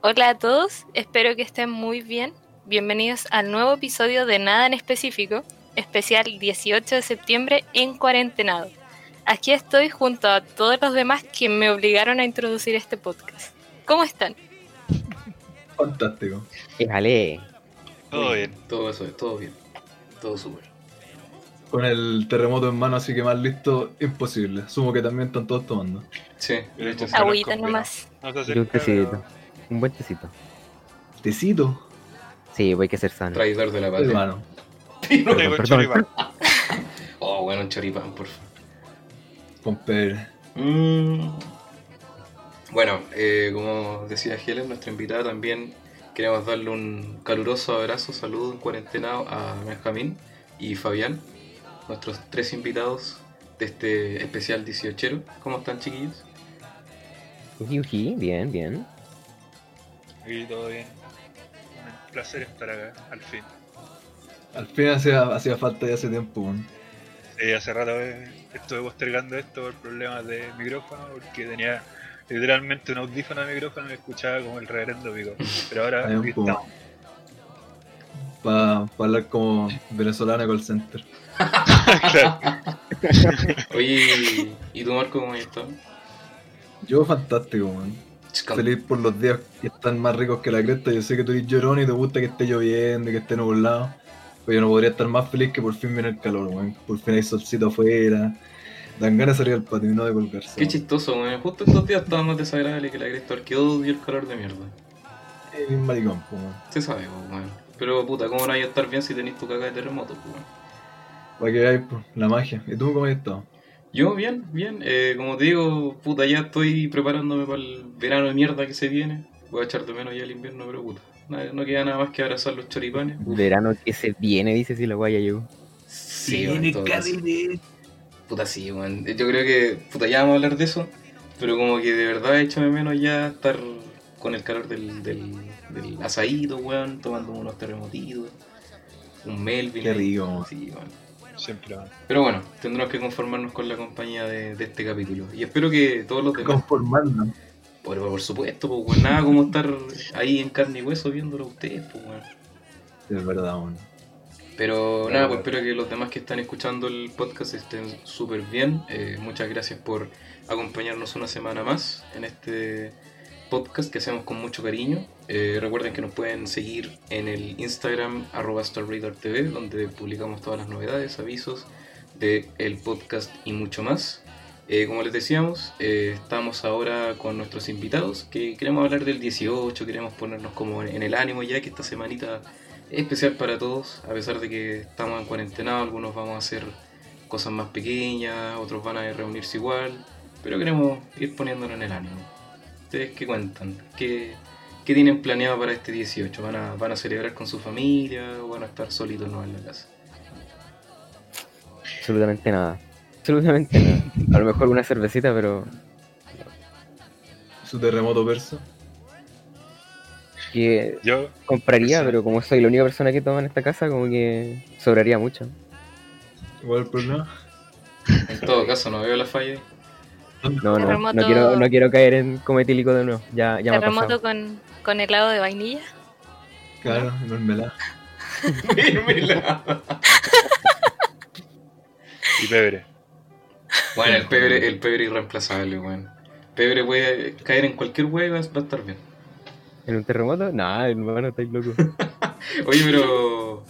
Hola a todos, espero que estén muy bien. Bienvenidos al nuevo episodio de Nada en Específico, especial 18 de septiembre en cuarentenado. Aquí estoy junto a todos los demás que me obligaron a introducir este podcast. ¿Cómo están? Fantástico. Déjale. Todo bien. Todo eso, todo bien. Todo súper. Con el terremoto en mano, así que más listo, imposible. Sumo que también están todos tomando. Sí, De hecho, Agüita nomás. no un buen tecito. Tecito, Sí, voy que ser sano. traidor de la patria. hermano. Perdón, Tengo perdón. choripán. Oh, bueno, un choripán, por favor. Con Pedro. Mm. Bueno, eh, como decía Helen, nuestra invitada también queremos darle un caluroso abrazo, saludo en cuarentenado a Benjamín y Fabián, nuestros tres invitados de este especial 18. ¿Cómo están, chiquillos? Uji, uji, bien, bien. Y todo bien. Un placer estar acá, al fin. Al fin hacía, hacía falta ya hace tiempo, weón. Sí, hace rato eh, estuve postergando esto por problemas de micrófono, porque tenía literalmente un audífono de micrófono y me escuchaba como el reverendo pico. Pero ahora aquí poco. estamos. Para hablar como venezolana call center. Claro. Oye, ¿y tú, Marco, cómo estado? Yo fantástico, weón. Feliz por los días que están más ricos que la cresta. Yo sé que tú eres llorón y te gusta que esté lloviendo y que esté nublado. Pero yo no podría estar más feliz que por fin viene el calor, weón. Por fin hay solcito afuera. Dan ganas de salir al patio y no de colgarse. Qué chistoso, weón. Justo estos días estaba más desagradable que la cresta, porque odio el calor de mierda. Es un maricón, weón. Se sabe, weón. Pero puta, ¿cómo no hay a estar bien si tenés tu caca de terremoto, weón? Para que veáis la magia. ¿Y tú cómo has estado? Yo bien, bien. Eh, como te digo, puta, ya estoy preparándome para el verano de mierda que se viene. Voy a echar de menos ya el invierno, pero puta. No queda nada más que abrazar los choripanes. Uf, Verano que se viene, dice si la guaya llegó. sí, en todo caso. Puta, sí, weón. Yo creo que, puta, ya vamos a hablar de eso. Pero como que de verdad échame menos ya estar con el calor del, del, del asadito, weón, tomando unos terremotitos. Un Melvin. Qué rico, weón. Sí, weón. Siempre van. Pero bueno, tendremos que conformarnos con la compañía de, de este capítulo. Y espero que todos los demás, Conformando. por, por supuesto, pues weón, nada como estar ahí en carne y hueso viéndolo a ustedes, pues weón. Es verdad, weón. Pero nada, pues espero que los demás que están escuchando el podcast estén súper bien. Eh, muchas gracias por acompañarnos una semana más en este podcast que hacemos con mucho cariño. Eh, recuerden que nos pueden seguir en el Instagram arroba TV, donde publicamos todas las novedades, avisos del podcast y mucho más. Eh, como les decíamos, eh, estamos ahora con nuestros invitados que queremos hablar del 18, queremos ponernos como en el ánimo ya que esta semanita es especial para todos, a pesar de que estamos en cuarentena, algunos vamos a hacer cosas más pequeñas, otros van a reunirse igual, pero queremos ir poniéndonos en el ánimo. ¿Ustedes qué cuentan? ¿Qué, qué tienen planeado para este 18? ¿Van a, ¿Van a celebrar con su familia o van a estar solitos no en la casa? Absolutamente nada. Absolutamente nada. A lo mejor una cervecita, pero Su terremoto persa. que Yo, compraría, Sí. pero como soy la única persona que toma en esta casa, como que sobraría mucho. Igual el problema. En todo caso, no veo la falla. No, no, Terremoto- no quiero, no quiero caer en cometílico de nuevo. Ya, ya me ha Terremoto con, con helado de vainilla. Claro, mermelada. Mírmela. y pebre. bueno, el pebre, el pebre irreemplazable, weón. Pebre puede caer en cualquier huevo, va a estar bien. ¿En un terremoto? No, hermano, estáis loco. Oye, pero.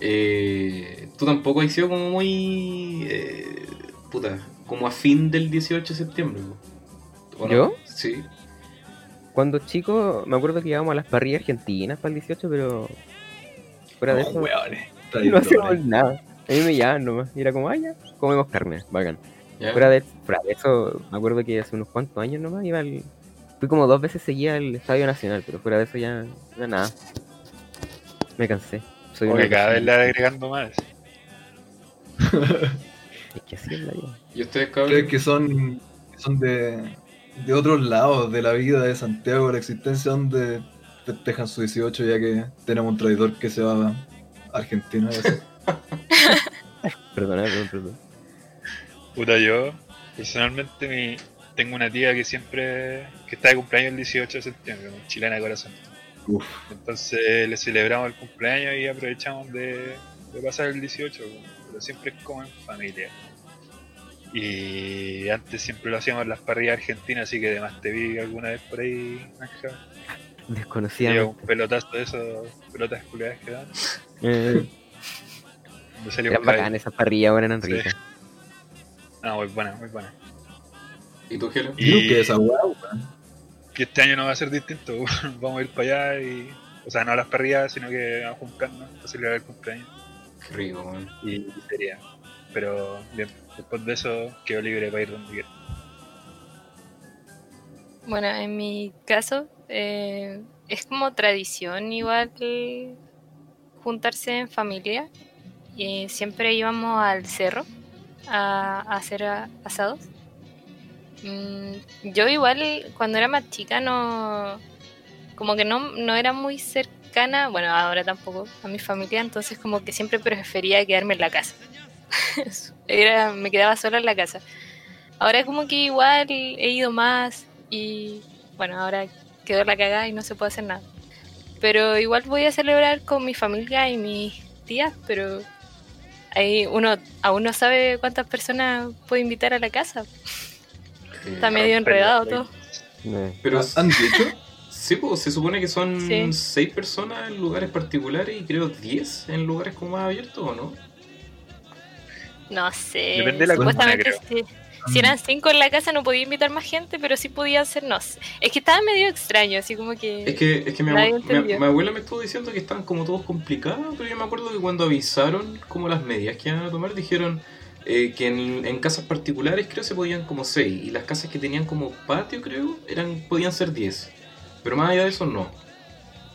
eh, tú tampoco has sido como muy. eh, puta, como a fin del 18 de septiembre. po. ¿O no? ¿Yo? Sí. Cuando chico, me acuerdo que íbamos a las parrillas argentinas para el 18, pero fuera de Oh, eso weones. no hacíamos nada. A mí me llaman nomás. Y era como, ah, ya, comemos carne, bacán. Fuera de, fuera de eso, me acuerdo que hace unos cuantos años nomás iba al... Fui como dos veces seguía al Estadio Nacional, pero fuera de eso ya, ya nada. Me cansé. Soy Porque cada vez le agregando más. Es que así es la vida. ¿Y ustedes, Ustedes cabrón? que son, que son de, de otros lados de la vida de Santiago, de la existencia, donde festejan su 18 ya que tenemos un traidor que se va a Argentina. perdón, perdón. Puta, yo, personalmente, mi tengo una tía que siempre, que está de cumpleaños el 18 de septiembre, chilena de corazón. Uf, Entonces le celebramos el cumpleaños y aprovechamos de, de pasar el 18, pero siempre es como en familia. Y antes siempre lo hacíamos en las parrillas argentinas, así que además te vi alguna vez por ahí, Ángel. Lleva Desconocida. un pelotazo de esos pelotas culiadas que dan. Eh, donde salió eran bacanas esas parrillas, bueno, eran Sí. ricas. Ah, muy buena, muy buena. ¿Y tú, Gelo? Y- que esa. Y este año no va a ser distinto, vamos a ir para allá y. O sea, no a las parrillas, sino que a juntarnos para celebrar el cumpleaños. Qué rico, weón. Y sería. Pero bien, después de eso quedo libre para ir donde quiera. Bueno, en mi caso eh, es como tradición igual juntarse en familia. Y siempre íbamos al cerro a, hacer asados. Mm, yo igual cuando era más chica no... Como que no, no era muy cercana, bueno, ahora tampoco, a mi familia, entonces como que siempre prefería quedarme en la casa. Era, me quedaba sola en la casa. Ahora como que igual he ido más y bueno, ahora quedó la cagada y no se puede hacer nada. Pero igual voy a celebrar con mi familia y mis tías, pero ahí uno aún no sabe cuántas personas puede invitar a la casa. Está medio enredado todo. Pero ¿Han dicho? sí, pues se supone que son Sí. seis personas en lugares particulares y creo 10 en lugares como más abiertos, ¿o no? No sé. Depende de la Supuestamente sí. Si eran cinco en la casa no podía invitar más gente, pero sí podía ser, no sé. Es que estaba medio extraño, así como que... Es que, es que mi, abuela me estuvo diciendo que estaban como todos complicados, pero yo me acuerdo que cuando avisaron como las medidas que iban a tomar, dijeron eh, que en, en casas particulares creo se podían como 6 y las casas que tenían como patio creo eran podían ser 10. Pero más allá de eso no.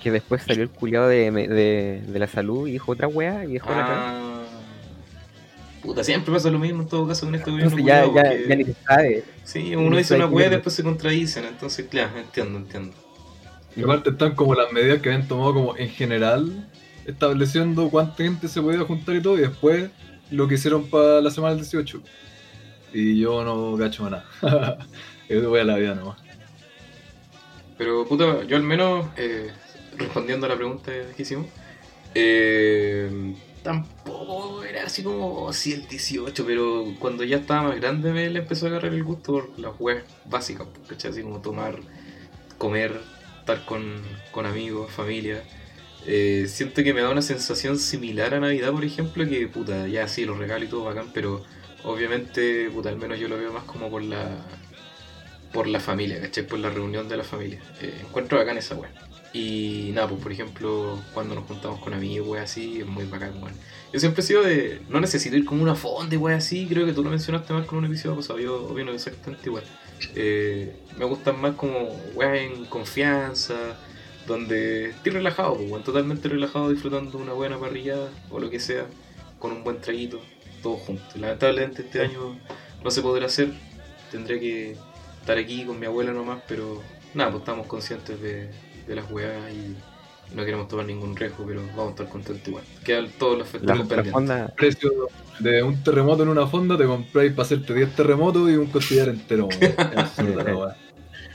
que después salió el culiado de, de, de la salud y dijo otra weá y dejó la cagada. Puta, siempre pasa lo mismo en todo caso con este gobierno. Entonces ya, ya, porque- ya ni se sabe. Sí, uno no dice una qué weá y después se contradicen, entonces claro, entiendo, entiendo. Y aparte están como las medidas que habían tomado como en general, estableciendo cuánta gente se podía juntar y todo, y después lo que hicieron para la semana del 18. Y yo no cacho nada. yo voy a la vida nomás. Pero puta, yo al menos, eh, respondiendo a la pregunta que hicimos, eh, tampoco era así como si el 18, pero cuando ya estaba más grande me le empezó a agarrar el gusto por las weas básicas, pues, ¿cachai? Así como tomar, comer, estar con, con amigos, familia. Eh, siento que me da una sensación similar a Navidad, por ejemplo, que puta, ya sí, los regalos y todo bacán, pero obviamente, puta, al menos yo lo veo más como por la por la familia, ¿cachai? Por la reunión de la familia. Eh, encuentro bacán esa weá. Y nada, pues por ejemplo, cuando nos juntamos con amigos, weá así, es muy bacán, weón. Yo siempre he sido de. No necesito ir como una fonda, weá así. Creo que tú lo mencionaste más con un episodio pasado. Yo opino exactamente igual. Eh, me gustan más como weá en confianza, donde estoy relajado, pues, weón, totalmente relajado, disfrutando una buena parrilla o lo que sea, con un buen traguito, todos juntos. Lamentablemente este año no se podrá hacer. Tendré que estar aquí con mi abuela nomás, pero nada, pues estamos conscientes de, de las weas y no queremos tomar ningún riesgo, pero vamos a estar contentos igual. Quedan todos los la pendientes. fonda, Precio de un terremoto en una fonda, te compráis para hacerte 10 terremotos y un costillar entero. weá.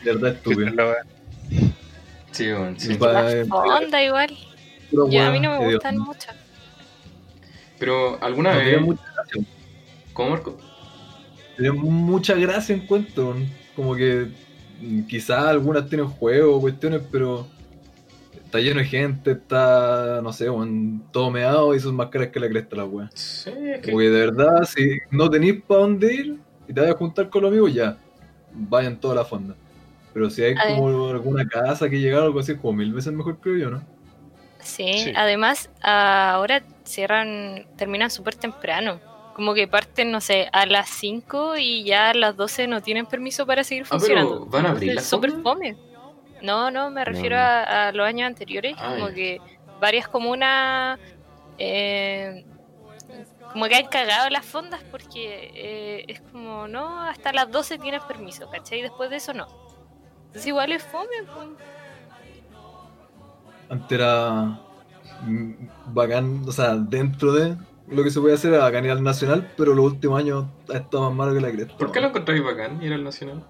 De verdad estúpido. Sí, weón, sí. Y pa- La fonda igual. Pura Yo, a mí no me gustan Dios, mucho. Pero alguna No vez... mucha gracia. ¿Cómo Marco? Tiene mucha gracia en cuento. Como que quizás algunas tienen juegos o cuestiones, pero está lleno de gente, está, no sé, todo meado y son más caras que la cresta la weá. Sí, es que... Como que de verdad, si no tenéis para dónde ir y te vas a juntar con los amigos, ya, vayan toda la fonda. Pero si hay como alguna casa que llegar o algo así, como mil veces mejor creo yo, ¿no? Sí, Sí. además ahora cierran, terminan súper temprano. Como que parten, no sé, a las 5 y ya a las 12 no tienen permiso para seguir Ah, pero funcionando. ¿van a abrir la fonda? fome. No, no, me refiero No. a, a los años anteriores. Ah, como que varias comunas eh, como que han cagado las fondas porque eh, es como, no, hasta las 12 tienes permiso, ¿cachai? Y después de eso no. Entonces igual es fome. pues. Antes era mm, bacán, o sea, dentro de lo que se puede hacer a ir al nacional, pero los últimos años ha estado más malo que la cresta. ¿Por qué lo encontráis bacán ir al Nacional?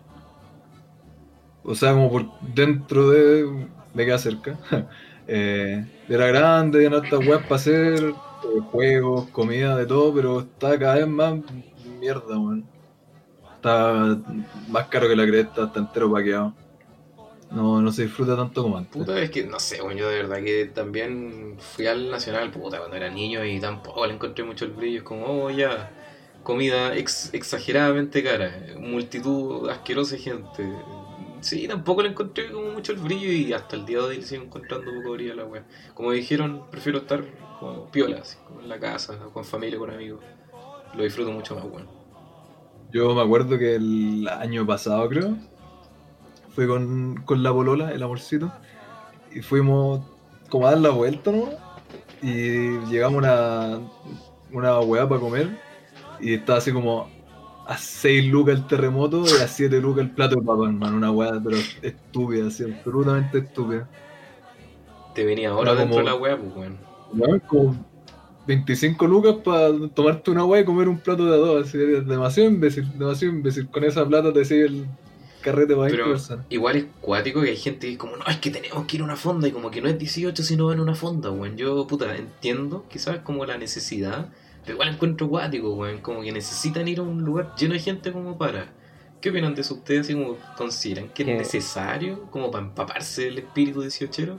o sea, como por dentro de. me queda cerca. eh, era grande, había hartas weas para hacer, eh, juegos, comida, de todo, pero está cada vez más mierda, weón. Está más caro que la cresta, está entero paqueado. No, no se disfruta tanto como antes. Puta, es que no sé, bueno, yo de verdad que también fui al Nacional, puta, cuando era niño y tampoco le encontré mucho el brillo. Es como, oh, ya, comida ex- exageradamente cara, multitud asquerosa de gente. Sí, tampoco le encontré como mucho el brillo y hasta el día de hoy le sigo encontrando poco brillo a la wea. Como dijeron, prefiero estar como piola, así, como en la casa, con familia, con amigos. Lo disfruto mucho más, bueno. Yo me acuerdo que el año pasado, creo, fui con, con la polola, el amorcito, y fuimos como a dar la vuelta, ¿no? Y llegamos a una, una weá para comer, y estaba así como a 6 lucas el terremoto y a 7 lucas el plato de papa, hermano. Una weá, pero estúpida, así, absolutamente estúpida. Te venía ahora Era dentro de la wea, pues, weón. Como 25 lucas para tomarte una weá y comer un plato de dos. Así, demasiado imbécil, demasiado imbécil. Con esa plata te sigue el carrete para 20 Pero personas. igual es cuático que hay gente que es como, no, es que tenemos que ir a una fonda y como que no es 18 si no van a una fonda, weón. Yo, puta, entiendo quizás como la necesidad, pero igual encuentro cuático, weón. Como que necesitan ir a un lugar lleno de gente como para. ¿Qué opinan de eso ustedes? Así como, ¿Consideran que es necesario como para empaparse del espíritu 18?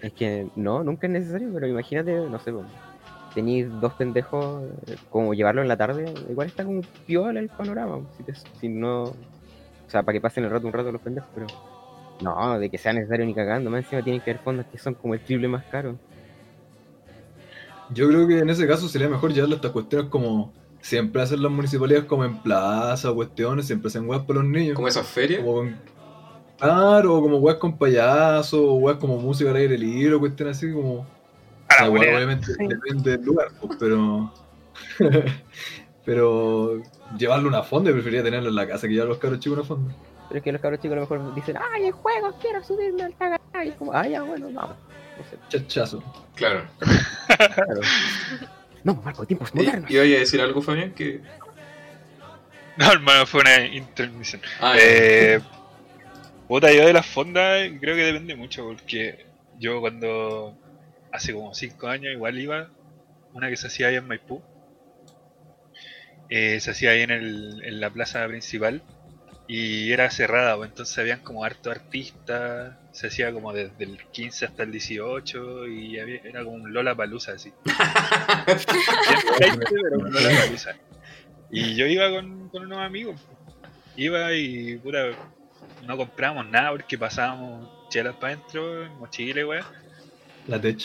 Es que no, nunca es necesario, pero imagínate, no sé, pues, tenéis dos pendejos, eh, como llevarlo en la tarde, igual está como piola el panorama. Si, te- si no. O sea, para que pasen el rato un rato los pendejos, pero. No, de que sea necesario ni cagando, más encima tienen que haber fondos que son como el triple más caro. Yo creo que en ese caso sería mejor llevarle estas cuestiones como siempre hacen las municipalidades como en plaza, cuestiones, siempre hacen weas para los niños. Como esas ferias. Como con- claro, como weas con payasos, o weas como música al aire libre, cuestiones así como. A O la sea, obviamente depende del lugar, pues, pero. pero llevarlo a una fonda, yo preferiría tenerlo en la casa que llevar a los cabros chicos a una fonda. Pero es que los cabros chicos a lo mejor dicen, ¡ay, el juego! Quiero subirme al cagar. Y es como, ¡ah, ya, bueno, vamos! No sé, Chachazo. Claro. claro. No, Marco, tiempos modernos. ¿Y, ¿Iba a decir algo, Fabián? Que... No, hermano, fue una intermisión. Ah, Eh, puta, yo de las fondas creo que depende mucho, porque yo cuando hace como 5 años igual iba, una que se hacía ahí en Maipú, eh, se hacía ahí en, el, en la plaza principal y era cerrada, pues, entonces habían como harto artistas, se hacía como desde el 15 hasta el 18 y había- era como un Lola Palusa así. Y yo iba con, con unos amigos. Iba y puta, no compramos nada porque pasábamos chelas para adentro, mochila y weá, La tech.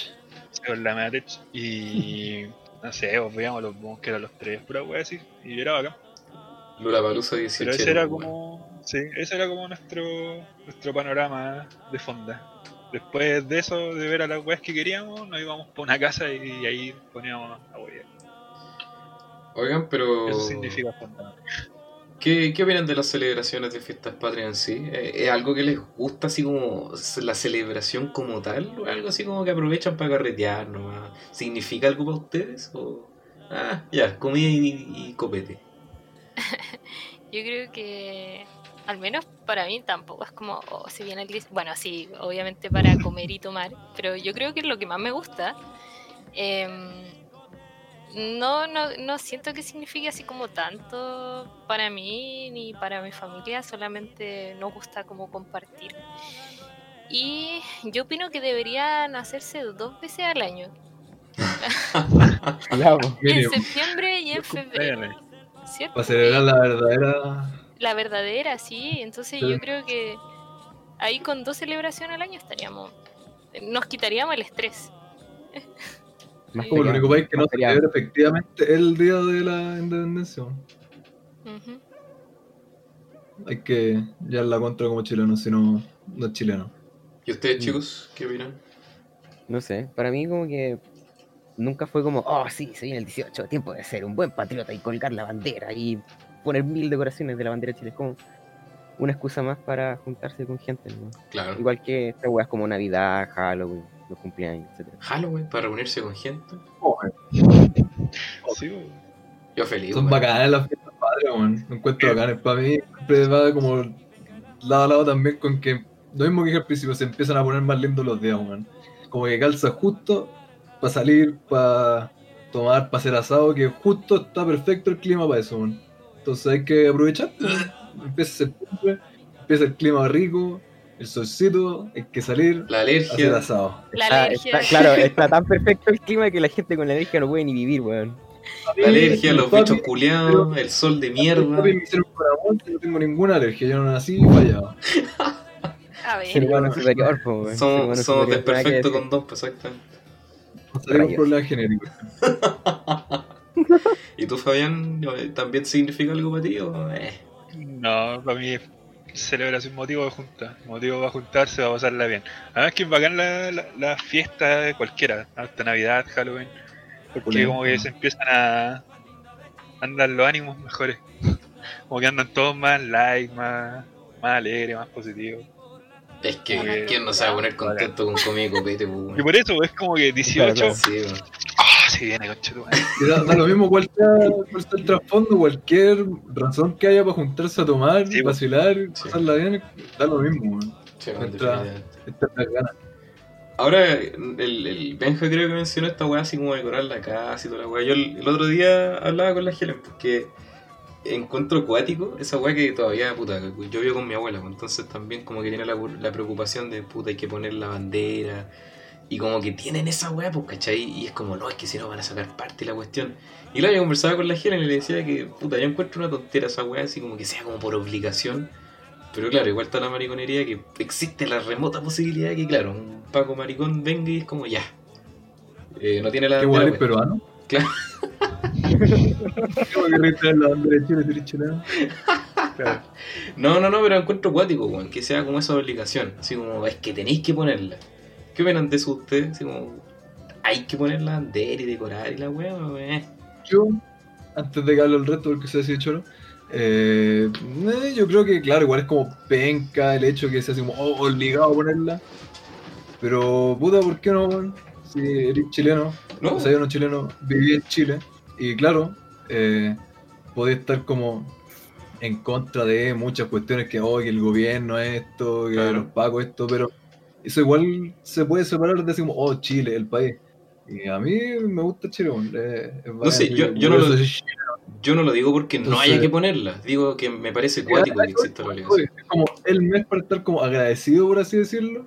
con la Matech y no sé, pues veíamos los bunkers a los tres, pura weá así, y era bacán. Lula Palusa 18. Pero ese era como, sí, ese era como nuestro, nuestro panorama de fonda. Después de eso, de ver a las weas que queríamos, nos íbamos por una casa y ahí poníamos a huear. Oigan, pero. Eso significa fonda. ¿Qué, ¿Qué opinan de las celebraciones de fiestas patrias en sí? ¿Eh, ¿Es algo que les gusta así como la celebración como tal? ¿O algo así como que aprovechan para carretear nomás? ¿Significa algo para ustedes? ¿O... Ah, ya, comida y, copete. Yo creo que, al menos para mí, tampoco es como, oh, si viene el 10 Bueno, sí, obviamente para comer y tomar, pero yo creo que es lo que más me gusta. Em, no, no, no siento que signifique así como tanto para mí ni para mi familia, solamente nos gusta como compartir. Y yo opino que deberían hacerse dos veces al año, po. en septiembre y en febrero. Para celebrar la verdadera. la verdadera, sí. Entonces Sí. yo creo que ahí con dos celebraciones al año estaríamos, nos quitaríamos el estrés. Más Como el único país que no feriado. celebra efectivamente el día de la independencia. Ujú. Hay que llevar la contra como chileno, si no, no es chileno. ¿Y ustedes, Mm. chicos, qué opinan? No sé, para mí como que nunca fue como, oh sí, se viene el 18, tiempo de ser un buen patriota y colgar la bandera y poner mil decoraciones de la bandera de Chile. Es como una excusa más para juntarse con gente, ¿no? Claro. Igual que estas weas como Navidad, Halloween, los cumpleaños, etc. Halloween para reunirse con gente. Sí, weón. Yo feliz. Son bacanas las fiestas patrias, weón. Encuentro bacanes. Para mí siempre va como lado a lado también con que, lo mismo que dije al principio, se empiezan a poner más lindos los días, weón. Como que calza justo para salir, para tomar, para hacer asado, que justo está perfecto el clima para eso, weón. Entonces hay que aprovechar. Empieza septiembre, empieza el clima rico, el solcito, hay que salir La alergia. asado. La Está- alergia. está- claro, está tan perfecto el clima que la gente con la alergia no puede ni vivir, weón. La alergia, los Papi, bichos culeados, el sol de mierda. papi, me hicieron yo no tengo ninguna alergia, yo no nací fallado. A Ser ver, humano superior, po, weón. Somos, desperfectos con dos, pues, exactamente. Rayos. problemas genéticos. ¿Y tú, Fabián, también significa algo para ti? O, eh? No, para mí es celebración, motivo de junta. Motivo para juntarse, va a pasarla bien. Además que es bacán la, la, la fiesta de cualquiera, hasta Navidad, Halloween. Porque como que se empiezan a andar los ánimos mejores. Como que andan todos más light, más, más alegres, más positivos. Es que. ¿quién no se va a poner contento con comida y copete, pues, Y por eso es como que 18, Claro, Sí, se viene conchetumare. Da, da lo mismo cuál sea, cuál sea el trasfondo, cualquier razón que haya para juntarse a tomar, Sí, vacilar, Sí. pasarla bien, da lo mismo. Sí, Entra-. Ahora, el, el Benja creo que mencionó esta weá así como decorar la casa y toda la weá. Yo el, el otro día hablaba con la Helen porque encuentro acuático esa weá que todavía, puta, yo vivo con mi abuela, pues, entonces también como que tiene la, la preocupación de, puta, hay que poner la bandera y como que tienen esa weá, pues, ¿cachai? Y es como, no, es que si no van a sacar parte de la cuestión. Y claro, yo conversaba con la Helen y le decía que, puta, yo encuentro una tontera esa weá, así como que sea como por obligación. Pero claro, igual está la mariconería que existe la remota posibilidad que, claro, un Paco maricón venga y es como ya. Eh, no tiene la ¿Qué guay es peruano? Claro. ¿Cómo que retraer la bandera de. No, no, no, pero encuentro acuático, weón, que sea como esa obligación. Así como, es que tenéis que ponerla. ¿Qué opinan de eso ustedes? Así como, hay que poner la bandera y decorar y la weón. Yo, antes de que hable el resto, porque se ha sido choro, eh, eh, yo creo que, claro, igual es como penca el hecho que sea así como oh, obligado a ponerla. Pero, puta, ¿por qué no? Si eres chileno, No, O sea, yo no chileno, viví en Chile y claro, eh, podía estar como en contra de muchas cuestiones que, oh, que el gobierno esto, que Claro. los pagos esto, pero eso igual se puede separar de decir como, oh, Chile, el país. Y a mí me gusta Chile, eh, bacán, sé, yo- yo no lo- yo no lo digo porque no haya que ponerla. Digo que me parece acuático que exista la obligación. Es como el mes para estar como agradecido, por así decirlo,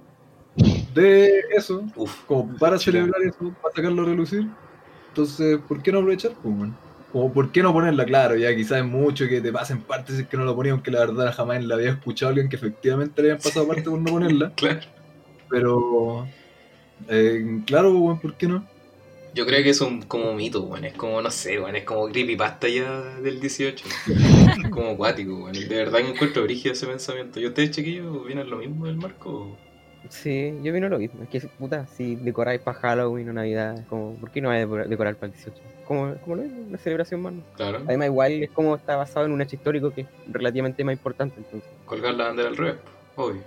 de eso, Uf, como para celebrar eso, para sacarlo a relucir. Entonces, ¿por qué no aprovechar? Pues? Como, ¿por qué no ponerla? Claro, ya quizás es mucho que te pasen partes si es que no lo ponía, aunque la verdad jamás la había escuchado a alguien que efectivamente le habían pasado parte por no ponerla. claro. Pero, eh, claro, weón, ¿por qué no? Yo creo que es un como mito, weón. Es como, no sé, weón. Es como creepypasta ya del 18. como acuático, weón. De verdad que encuentro brígido ese pensamiento. ¿Y ustedes, chiquillos, opinan lo mismo del marco? Sí, yo vino lo mismo. Es que, puta, si decoráis para Halloween o Navidad, es como, ¿por qué no vais a decorar- para el 18? Como, como lo mismo, una celebración más. ¿no? Claro. Además, igual es como está basado en un hecho histórico que es relativamente más importante, entonces. Colgar la bandera al revés, obvio.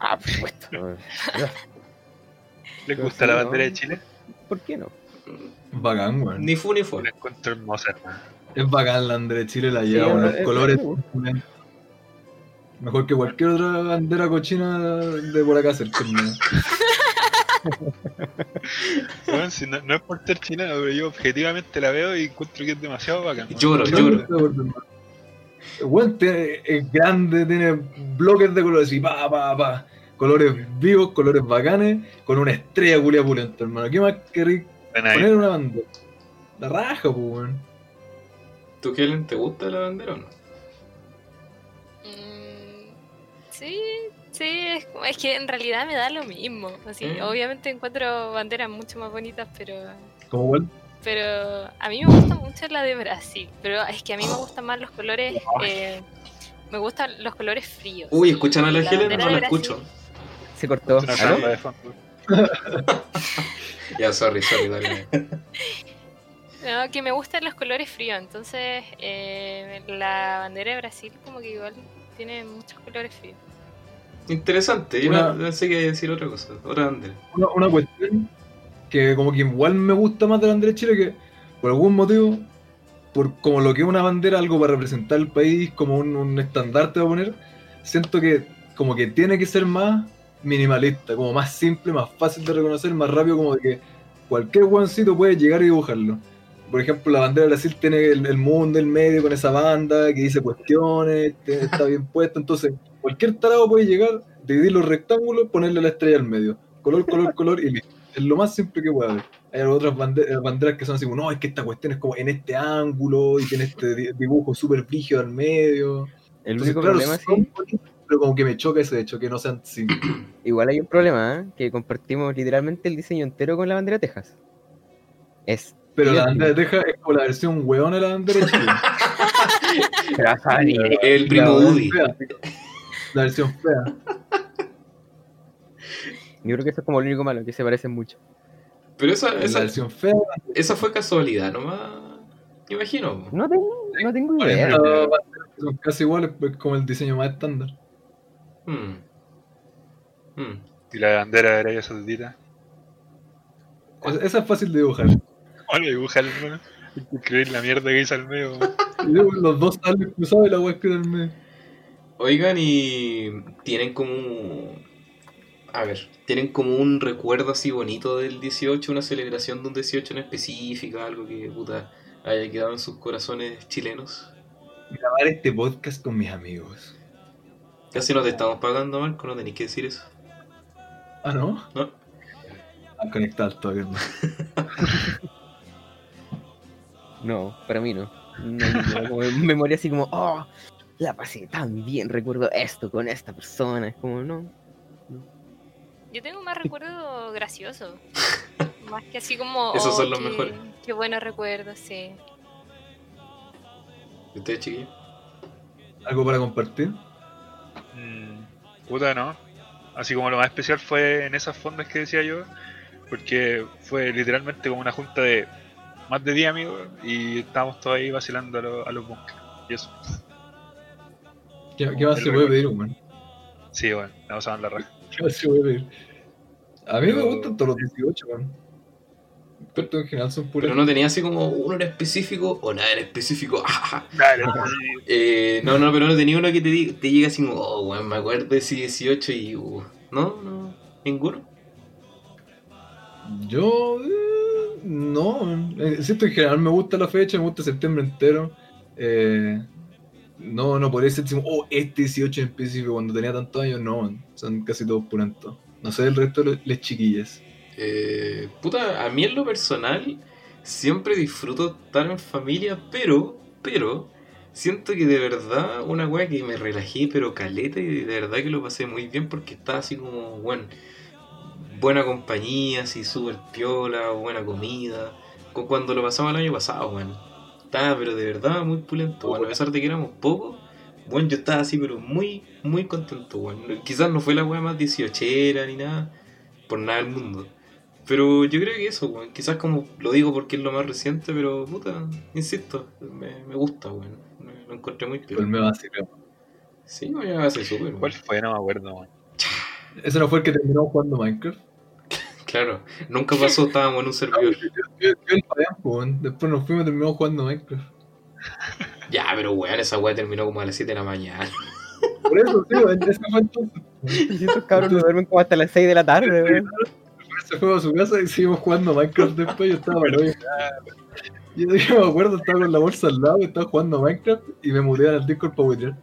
Ah, por supuesto. ¿Les Pero gusta sí, la ¿no? bandera de Chile? ¿Por qué no? Bacán, weón. Ni fu ni fue. La encuentro hermosa. Es bacán la bandera de Chile, la Sí, lleva con es- los es- colores. Mejor que cualquier otra bandera cochina de por acá cerca. ¿no? Bueno, si no, no es por ser chileno, pero yo objetivamente la veo y encuentro que es demasiado bacán. Lloro, lloro. No sé por qué. El weón tiene- es grande, tiene bloques de colores y pa, pa, pa. Colores vivos, colores bacanes, con una estrella culia pulenta, hermano. ¿Qué más ahí. poner una bandera? La raja, pues, weón. ¿Tú, Helen, te gusta la bandera o no? Mm, sí, sí, es, que en realidad me da lo mismo. Así, Mm. obviamente encuentro banderas mucho más bonitas, pero igual. Pero a mí me gusta mucho la de Brasil. Pero es que a mí me gustan más los colores. eh, me gustan los colores fríos. Uy, ¿escuchan a la, La Helen no la escucho? Se cortó. Ya, sorry, sorry, dale. No, que me gustan los colores fríos. Entonces, eh, la bandera de Brasil, como que igual tiene muchos colores fríos. Interesante, yo Una- que iba a decir otra cosa, otra bandera. Una, una cuestión que como que igual me gusta más de la bandera de Chile que por algún motivo, por como lo que es una bandera, algo para representar el país, como un, un estandarte a poner, siento que como que tiene que ser más minimalista, como más simple, más fácil de reconocer, más rápido, como de que cualquier guancito puede llegar y dibujarlo. Por ejemplo, la bandera de Brasil tiene el, mundo en medio con esa banda que dice cuestiones, está bien puesto, entonces cualquier tarado puede llegar, dividir los rectángulos, ponerle la estrella al medio. Color, color, color y listo. Es lo más simple que puede haber. Hay otras banderas, banderas que son así como, no, es que esta cuestión es como en este ángulo y tiene este di- dibujo súper brígido al medio. El Entonces, único claro, problema, son sí, pero como que me choca ese hecho, que no sean simples. igual hay un problema, ¿eh? que compartimos literalmente el diseño entero con la bandera de Texas. Es. Pero la bandera de Texas es como la versión weón de la bandera de Chile. El primo Woody. La versión fea. Yo creo que eso es como lo único malo, que se parecen mucho. Pero esa, La esa, versión fea. esa fue casualidad nomás. Me imagino. No tengo, no tengo Por idea. ejemplo, son casi iguales, como el diseño más estándar. Hmm. Hmm. Y la bandera de Arabia Saudita. Es- Esa es fácil de dibujar. Bueno, dibuja el hermano. Hay que creer la mierda que hizo al medio. weón. Y luego los dos salen cruzados y la weá escrita en medio. Oigan, y tienen como. A ver, tienen como un recuerdo así bonito del 18, una celebración de un 18 en específica, algo que puta haya quedado en sus corazones chilenos. Grabar este podcast con mis amigos. Casi no te estamos pagando, Marco, no tenéis que decir eso. Ah, ¿no? No. Ah, conectar todavía no. No, para mí no. No ninguna como memoria así como, oh, la pasé tan bien, recuerdo esto con esta persona. Es como, no. Yo tengo más recuerdos graciosos. Más que así como. Esos oh, son los qué- mejores. Qué buenos recuerdos, sí. ¿Y ustedes, chiquillos? ¿Algo para compartir? Mm, puta, no. Así como lo más especial fue en esas fondas que decía yo. Porque fue literalmente como una junta de más de 10 amigos. Y estábamos todos ahí vacilando a, los- a los bunkers. Y eso. ¿Qué, qué más se puede pedir, weón? Sí, bueno, la pasaban la raja. ¿Qué más se puede pedir? A mí me gustan todos los 18, weón. Pero en general son puros. Pero no tenía así como uno en específico o nada en específico. Dale, Eh, no, no, pero no tenía uno que te, te llega así como, oh, weón, me acuerdo de ese 18 y. uh, no, no, ninguno. Yo. eh, no. eh, Siento en general me gusta la fecha, me gusta septiembre entero. Eh, no, no podría ser oh, este 18 en específico cuando tenía tantos años, no, son casi todos pulentos. No sé el resto de les chiquillas. Eh, puta, a mí en lo personal siempre disfruto estar en familia, pero, pero, siento que de verdad una wea que me relajé, pero caleta, y de verdad que lo pasé muy bien porque estaba así como, bueno, buena compañía, así súper piola, buena comida, cu- cuando lo pasamos el año pasado, bueno, estaba pero de verdad muy pulento, bueno, a pesar de que éramos pocos, bueno, yo estaba así, pero muy, muy contento, bueno, quizás no fue la wea más 18 ni nada, por nada del mundo. Pero yo creo que eso, weón. Quizás como lo digo porque es lo más reciente, pero puta, insisto, me, me gusta, weón. Me- Lo encontré muy peor. me va a Sí, me hace súper, ¿Cuál weón. fue? No me acuerdo, weón. ¿Ese no fue el que terminó jugando Minecraft? Claro, nunca pasó, estábamos en un servidor. Yo. Después nos fuimos y terminamos jugando Minecraft. Ya, pero weón, esa weá terminó como a las 7 de la mañana. Por eso, sí, weón, ese fue entonces. Y estos cabros no duermen como hasta las 6 de la tarde, weón. Se fue a su casa y seguimos jugando Minecraft después. Yo estaba bueno, Yo dije, me acuerdo, estaba con la bolsa al lado y estaba jugando Minecraft y me mudé al Discord para huetear.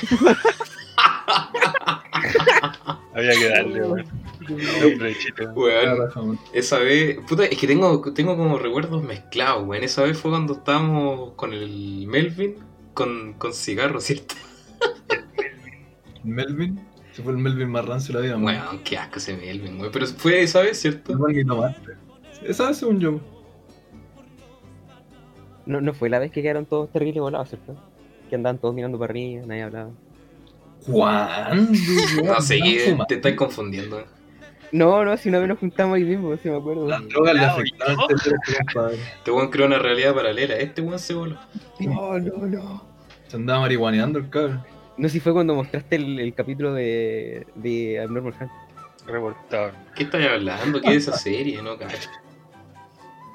Había que darle, weón. Weón, esa vez, puta, es que tengo, tengo como recuerdos mezclados, weón. Esa vez fue cuando estábamos con el Melvin con, con cigarros, ¿cierto? Melvin, se fue el Melvin más rancio de la vida, weón. Weón, qué asco ese Melvin, weón. Pero fue esa vez, ¿cierto? No. Esa vez según yo. No, no fue la vez que quedaron todos terribles volados, ¿cierto? Que andaban todos mirando para arriba, nadie hablaba. ¿Cuándo? No sé, te estás confundiendo. No, no, si una vez nos juntamos ahí mismo, si me acuerdo. Las drogas le compadre. Este weón creó una realidad paralela. Este weón se voló. No, no, no. Se andaba marihuaneando el cabrón. No sé si fue cuando mostraste el, el capítulo de, de Abnormal Hunt. Reportado. ¿Qué estás hablando? ¿Qué es esa serie? No, cacho.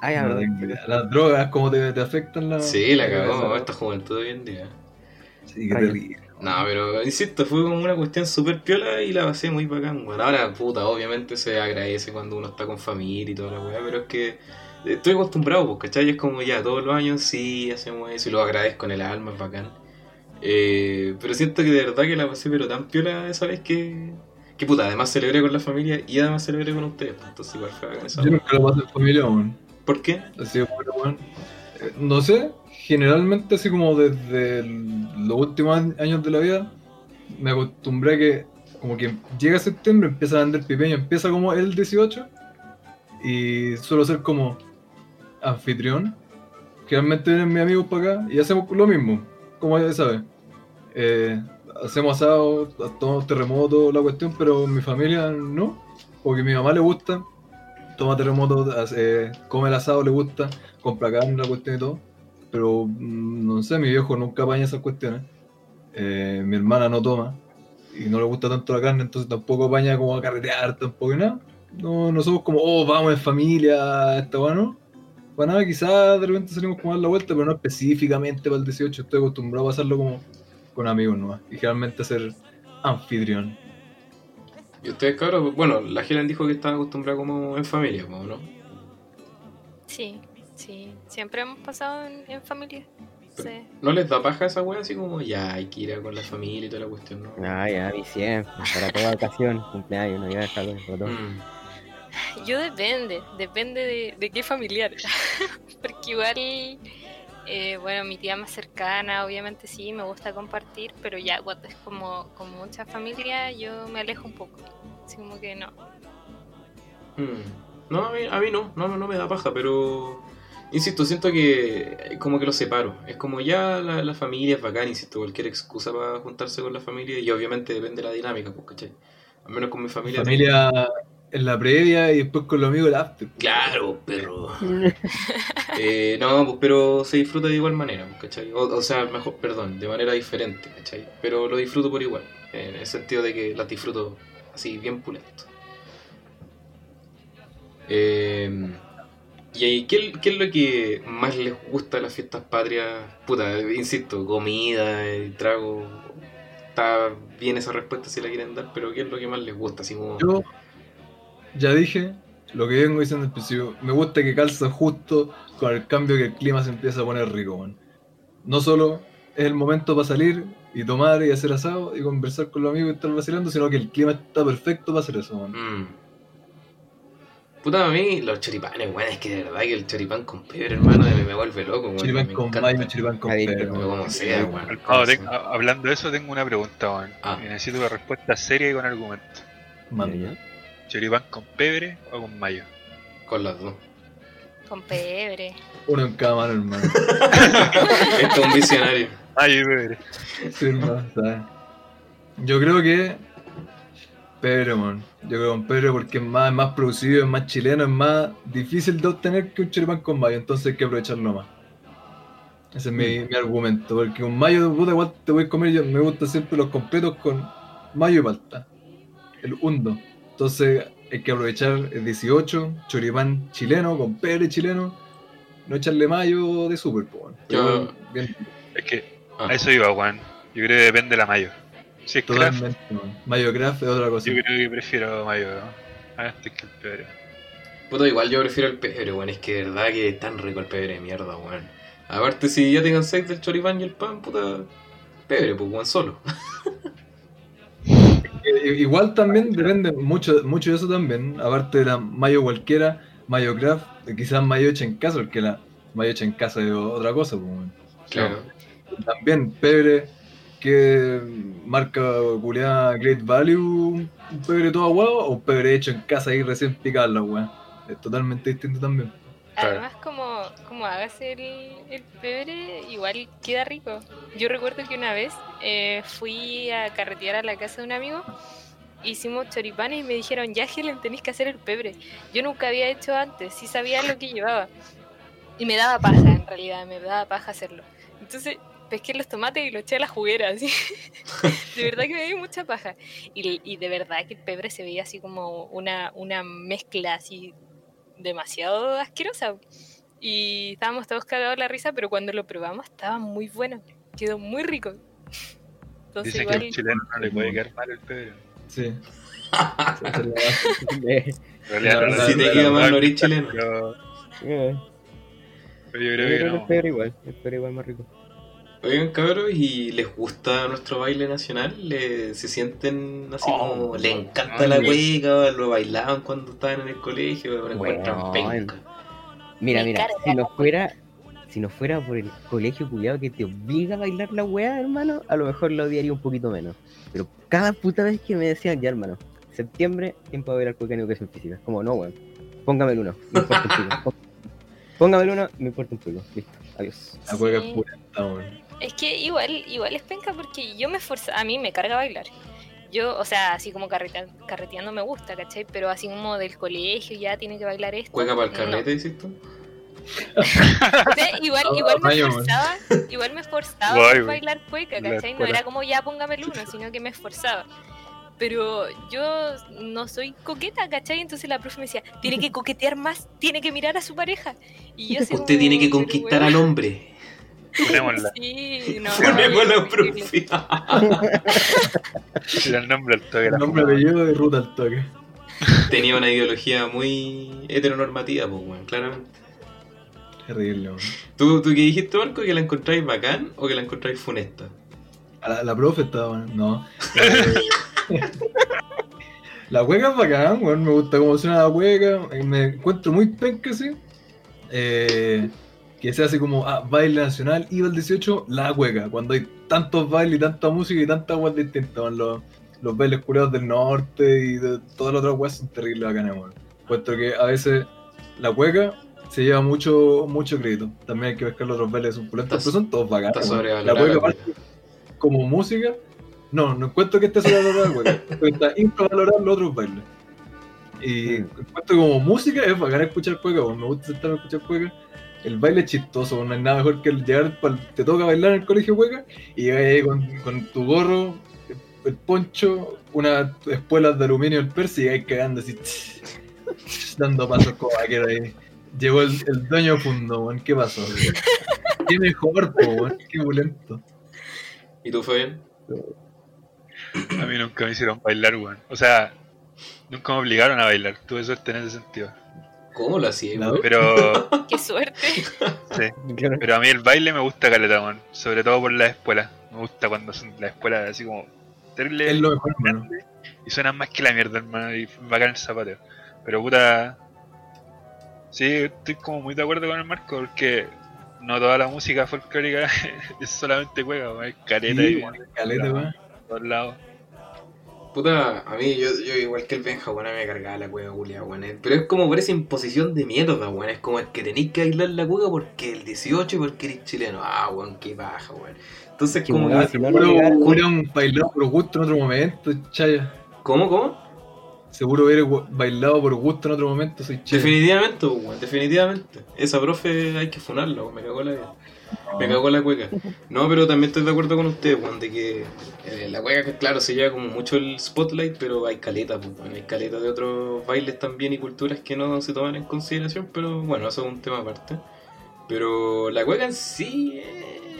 Ay, la No. Las drogas, como te, te afectan la. Sí, la cagó esta juventud hoy en día. Sí, qué terrible. No, pero insisto, fue como una cuestión súper piola y la pasé muy bacán, weón. Ahora, puta, obviamente se agradece cuando uno está con familia y toda la weá, pero es que estoy acostumbrado, pues, ¿cachai? Es como ya todos los años sí hacemos eso y lo agradezco en el alma, es bacán. Eh, pero siento que de verdad que la pasé pero tan piola esa vez que... Que puta, además celebré con la familia y además celebré con ustedes, pues, entonces igual fue bacán esa Yo nunca lo pasé en familia, weón. ¿Por qué? Así bueno, weón. Eh, No sé, generalmente así como desde los últimos años de la vida, me acostumbré que como que llega septiembre, empieza a vender pipeño, empieza como el 18 y suelo ser como anfitrión. Generalmente vienen mis amigos para acá y hacemos lo mismo, como ya sabes. Eh, hacemos asado, tomamos terremoto, la cuestión, pero mi familia no, porque a mi mamá le gusta, toma terremoto, come el asado, le gusta, compra carne, la cuestión y todo. Pero mm, no sé, mi viejo nunca apaña esas cuestiones. Eh, mi hermana no toma y no le gusta tanto la carne, entonces tampoco apaña como a carretear, tampoco y nada. No, no somos como, oh, vamos en familia, esta bueno. Para nada, quizás de repente salimos como a dar la vuelta, pero no específicamente para el 18. Estoy acostumbrado a pasarlo como con amigos nomás. Y generalmente a ser anfitrión. ¿Y ustedes, cabros? Bueno, la Helen dijo que estaba acostumbrada como en familia, ¿no? Sí, sí. Siempre hemos pasado en, en familia. Sí. ¿No les da paja esa wea así como ya hay que ir a con la familia y toda la cuestión, no? Ah, ya, mi siempre, para toda ocasión, cumpleaños, no voy a dejarlo. Mm. Yo depende, depende de, de qué familiar. Porque igual, eh, bueno, mi tía más cercana, obviamente sí, me gusta compartir, pero ya cuando es como con mucha familia, yo me alejo un poco. Así como que no. Mm. No, a mí, a mí no, no, no me da paja, pero... Insisto, siento que eh, como que lo separo. Es como ya la, la familia es bacán, insisto, cualquier excusa para juntarse con la familia y obviamente depende de la dinámica, pues, ¿cachai? Al menos con mi familia. Familia en la previa y después con los amigos el after. Claro, perro. Eh, no, pues, pero se disfruta de igual manera, pues, ¿cachai? O, o sea, mejor, perdón, de manera diferente, ¿cachai? Pero lo disfruto por igual, en el sentido de que las disfruto así, bien pulento. Eh, ¿Y ahí, ¿qué, qué es lo que más les gusta de las fiestas patrias? Puta, insisto, comida y trago. Está bien esa respuesta si la quieren dar, pero ¿qué es lo que más les gusta? Así como... Yo ya dije lo que vengo diciendo al principio. Me gusta que calza justo con el cambio que el clima se empieza a poner rico, man. No solo es el momento para salir y tomar y hacer asado y conversar con los amigos y estar vacilando, sino que el clima está perfecto para hacer eso, man. Mm. Puta, a mí los choripanes, weón, es que de verdad que el choripán con pebre, hermano, me, me vuelve loco, weón. Chiripán me con mayo, chiripán con. Pero como sea, weón. Hablando de eso, tengo una pregunta, weón. Ah. Necesito una respuesta seria y con argumento. Man. ¿Choripán con pebre o con mayo? Con las dos. Con pebre. Uno en cada mano, hermano. Esto es un visionario. Mayo y pebre. Sí, hermano, ¿sabes? Yo creo que Pebre, man. Yo creo con Pebre porque es más, es más producido, es más chileno, es más difícil de obtener que un choripán con mayo, entonces hay que aprovecharlo más. Ese es mi, mi argumento, porque con mayo, puta, igual te voy a comer, yo me gustan siempre los completos con mayo y palta. El hundo. Entonces hay que aprovechar el 18, choripán chileno, con pebre chileno, no echarle mayo de super, pues, Yo- bien, Es que Ah. a eso iba, weón. Yo creo que depende de la mayo. Si es craft, craft es otra cosa. yo creo que prefiero mayo, ¿no? Antes que el pebre. Puta, igual yo prefiero el pebre, weón. Es que de verdad que es tan rico el pebre de mierda, weón. Aparte, si ya te cansáis del choripán y el pan, puta. Pebre, pues, weón, solo. Eh, Igual también depende mucho, mucho de eso también. Aparte de la mayo cualquiera, mayo craft, quizás mayo hecha en casa, porque la mayo hecha en casa es otra cosa. pues, bueno. Claro. También pebre, que marca culiada Great Value, un pebre todo aguado o un pebre hecho en casa y recién picado la weá. Es totalmente distinto también. Además, como, como hagas el, el pebre, igual queda rico. Yo recuerdo que una vez eh, fui a carretear a la casa de un amigo, hicimos choripanes y me dijeron, ya Helen, tenéis que hacer el pebre. Yo nunca había hecho antes, sí sabía lo que llevaba. Y me daba paja, en realidad, me daba paja hacerlo. Entonces pesqué los tomates y los eché a la juguera, así. de verdad que me dio mucha paja. Y, y de verdad que el pebre se veía así como una, una mezcla así demasiado asquerosa. Y estábamos todos cagados la risa, pero cuando lo probamos estaba muy bueno. Quedó muy rico. Entonces Dice que a igual un chileno no le puede quedar mal el pebre. Sí. Eh, si te queda mal, eres chileno. Pero, eh, yo creo que que no. el pebre igual, el pebre igual más rico. Oigan, cabros, ¿y les gusta nuestro baile nacional? ¿Le- ¿Se sienten así Oh, como, le encanta la cueca? ¿Lo bailaban cuando estaban en el colegio? ¿Lo encuentran Bueno, penca? Mira, mira, si no fuera, si no fuera por el colegio culiado que te obliga a bailar la weá, hermano, a lo mejor lo odiaría un poquito menos. Pero cada puta vez que me decían, ya hermano, septiembre, tiempo de bailar cueca en educación física. Como, no, weón, póngame el uno, me importa un pico. Póngame el uno, me importa un pico. Listo, adiós. La cueca Sí. es pura. Es que igual, igual es penca porque yo me esforzaba, a mí me carga bailar. Yo, o sea, así como carreta- carreteando me gusta, ¿cachai? Pero así como del colegio ya tiene que bailar esto. ¿Cueca para el no. carrete, dices tú? O sea, igual, igual me esforzaba, igual me esforzaba güey. bailar cueca, ¿cachai? No era como ya póngame el uno, sino que me esforzaba. Pero yo no soy coqueta, ¿cachai? Entonces la profe me decía, tiene que coquetear más, tiene que mirar a su pareja. Y yo así Usted como, tiene que "Pero, conquistar weón". al hombre. Ponémosla. Sí, no. Ponemos la horrible. profe. El nombre al toque. la Nombre, fuma. apellido y ruta al toque. Tenía una ideología muy heteronormativa, pues, weón, claramente. Terrible, weón. ¿Tú, ¿Tú qué dijiste, Marco? ¿Que la encontráis bacán o que la encontráis funesta? A La, la profe estaba, weón. no. Eh, la hueca es bacán, weón. Me gusta cómo suena la hueca. eh, Me encuentro muy penca, sí. Eh, que sea así como, ah, baile nacional, iba el 18, la hueca. Cuando hay tantos bailes y tanta música y tantas weas distintas. Los, los bailes curados del norte y de todas las otras weas son terribles bacanas, weón. Puesto que a veces la hueca se lleva mucho, mucho crédito. También hay que buscar los otros bailes suculentos, pero son todos bacanes. La hueca como música, no, no encuentro que esté sobrevalorada la hueca, pero está infravalorada los otros bailes. Y Mm. encuentro como música es bacán escuchar cueca, me gusta sentarme a escuchar cueca. El baile es chistoso, no hay nada mejor que el llegar, te toca bailar en el colegio cueca y llegas ahí con, con tu gorro, el poncho, unas espuelas de aluminio del perse y ahí cagando así, dando pasos como vaquero ahí. Llegó el, el dueño fundo, weón, ¿qué pasó? Qué mejor, po, weón, qué bulento. ¿Y tú, Fabián? A mí nunca me hicieron bailar, weón. O sea, nunca me obligaron a bailar. Tuve suerte en ese sentido. ¿Cómo lo La- weón? Pero, Qué suerte. sí. Claro. Pero a mí el baile me gusta caleta, weón. Sobre todo por las espuelas. Me gusta cuando son las espuelas así como terrible Es lo mejor, hermano. y suenan más que la mierda, hermano. Y bacán el zapateo. Pero puta. Sí, estoy como muy de acuerdo con el Marco porque no toda la música folclórica es solamente cueca. Es caleta Sí, y caleta, por todos lados. Puta, a mí, yo, yo igual que el Benja, weón, me cargaba la cueva, Julia, weón. Pero es como por esa imposición de mierda, weón. Es como el que tenéis que bailar la cueva porque el 18 y porque eres chileno. Ah, weón, qué baja, weón. Entonces, Qué como que- Seguro llegaron- hubieran bailado por gusto en otro momento, chaya. ¿Cómo, cómo? Seguro hubiera bailado por gusto en otro momento, soy chaya. Definitivamente, weón, definitivamente. Esa profe hay que funarla, weón, me cagó la vida. Me cagó la cueca. No, pero también estoy de acuerdo con usted, weón, de que eh, la cueca, claro, se lleva como mucho el spotlight, pero hay caleta, pues, weón, hay caleta de otros bailes también y culturas que no se toman en consideración, pero bueno, eso es un tema aparte. Pero la cueca en sí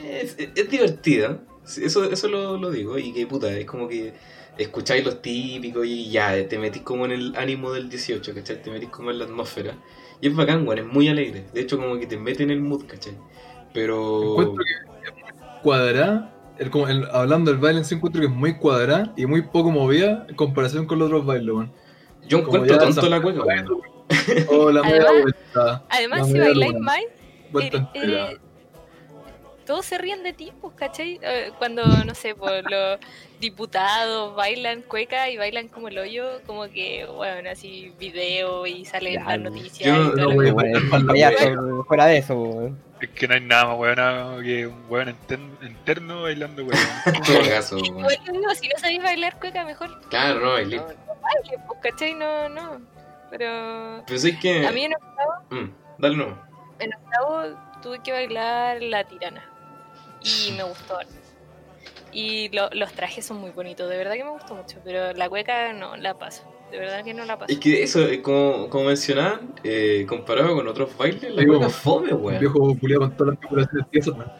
es, es- es divertida, eso, eso lo, lo digo, y que puta, es como que escucháis los típicos y ya, te metís como en el ánimo del 18, ¿cachai? Te metís como en la atmósfera. Y es bacán, weón, es muy alegre. De hecho, como que te mete en el mood, ¿cachai? Pero... Encuentro que es muy cuadrada. el- el- hablando del baile en sí, encuentro que es muy cuadrada y muy poco movida en comparación con los otros bailes, weón. Yo como encuentro esa- la cueca, weón. O la media Además- vuelta. Además, La si bailáis luna. Todos se ríen de ti, pues, ¿cachai? Eh, Cuando, no sé, pues, los diputados bailan cueca y bailan como el hoyo, como que, bueno, así video y salen Ya, las no. noticias. Yo y todo no, voy a fuera de eso, weón. Es que no hay nada más weón que un weón interno bailando weón. En todo caso, weón. Si no sabéis bailar cueca, mejor Claro, no, bailé. no, no baile, pues, ¿cachai? No, no. Pero Pero es que... a mí en Mm, dale no. en octavo tuve que bailar la tirana y me gustó. Y lo- los trajes son muy bonitos, de verdad que me gustó mucho, pero la cueca no la paso, de verdad que no la paso. Es que eso, eh, como, como mencionaban, eh, comparado con otros bailes, la cueca fome, weón. viejo culiado con todas las tiesas, man.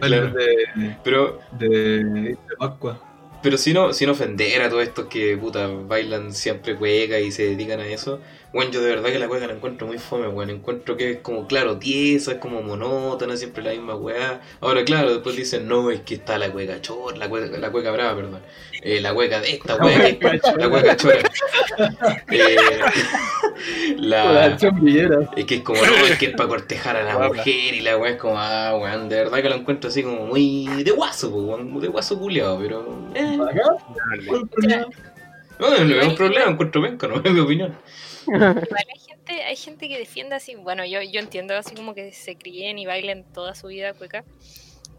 Bailes de, Pero, de, de Pascua. pero sin ofender a todos estos que puta bailan siempre cueca y se dedican a eso. Bueno, yo de verdad que la cueca la encuentro muy fome, weón. Encuentro que es como, claro, tiesa, es como monótona, siempre la misma weá. Ahora, claro, después dicen, no, es que está la cueca chor, la cueca, la cueca brava, perdón. Eh, la cueca de esta weá, que- la cueca chora. Eh, La la, es que es como, no, es que es para cortejar a la mujer y la weá es como, ah, weón, de verdad que lo encuentro así como muy de guaso, pues, weón, de guaso culiado, pero... Eh, no, no veo un problema, encuentro penca, no es mi opinión. Igual hay gente, hay gente que defiende así, bueno, yo, yo entiendo así como que se críen y bailen toda su vida cueca,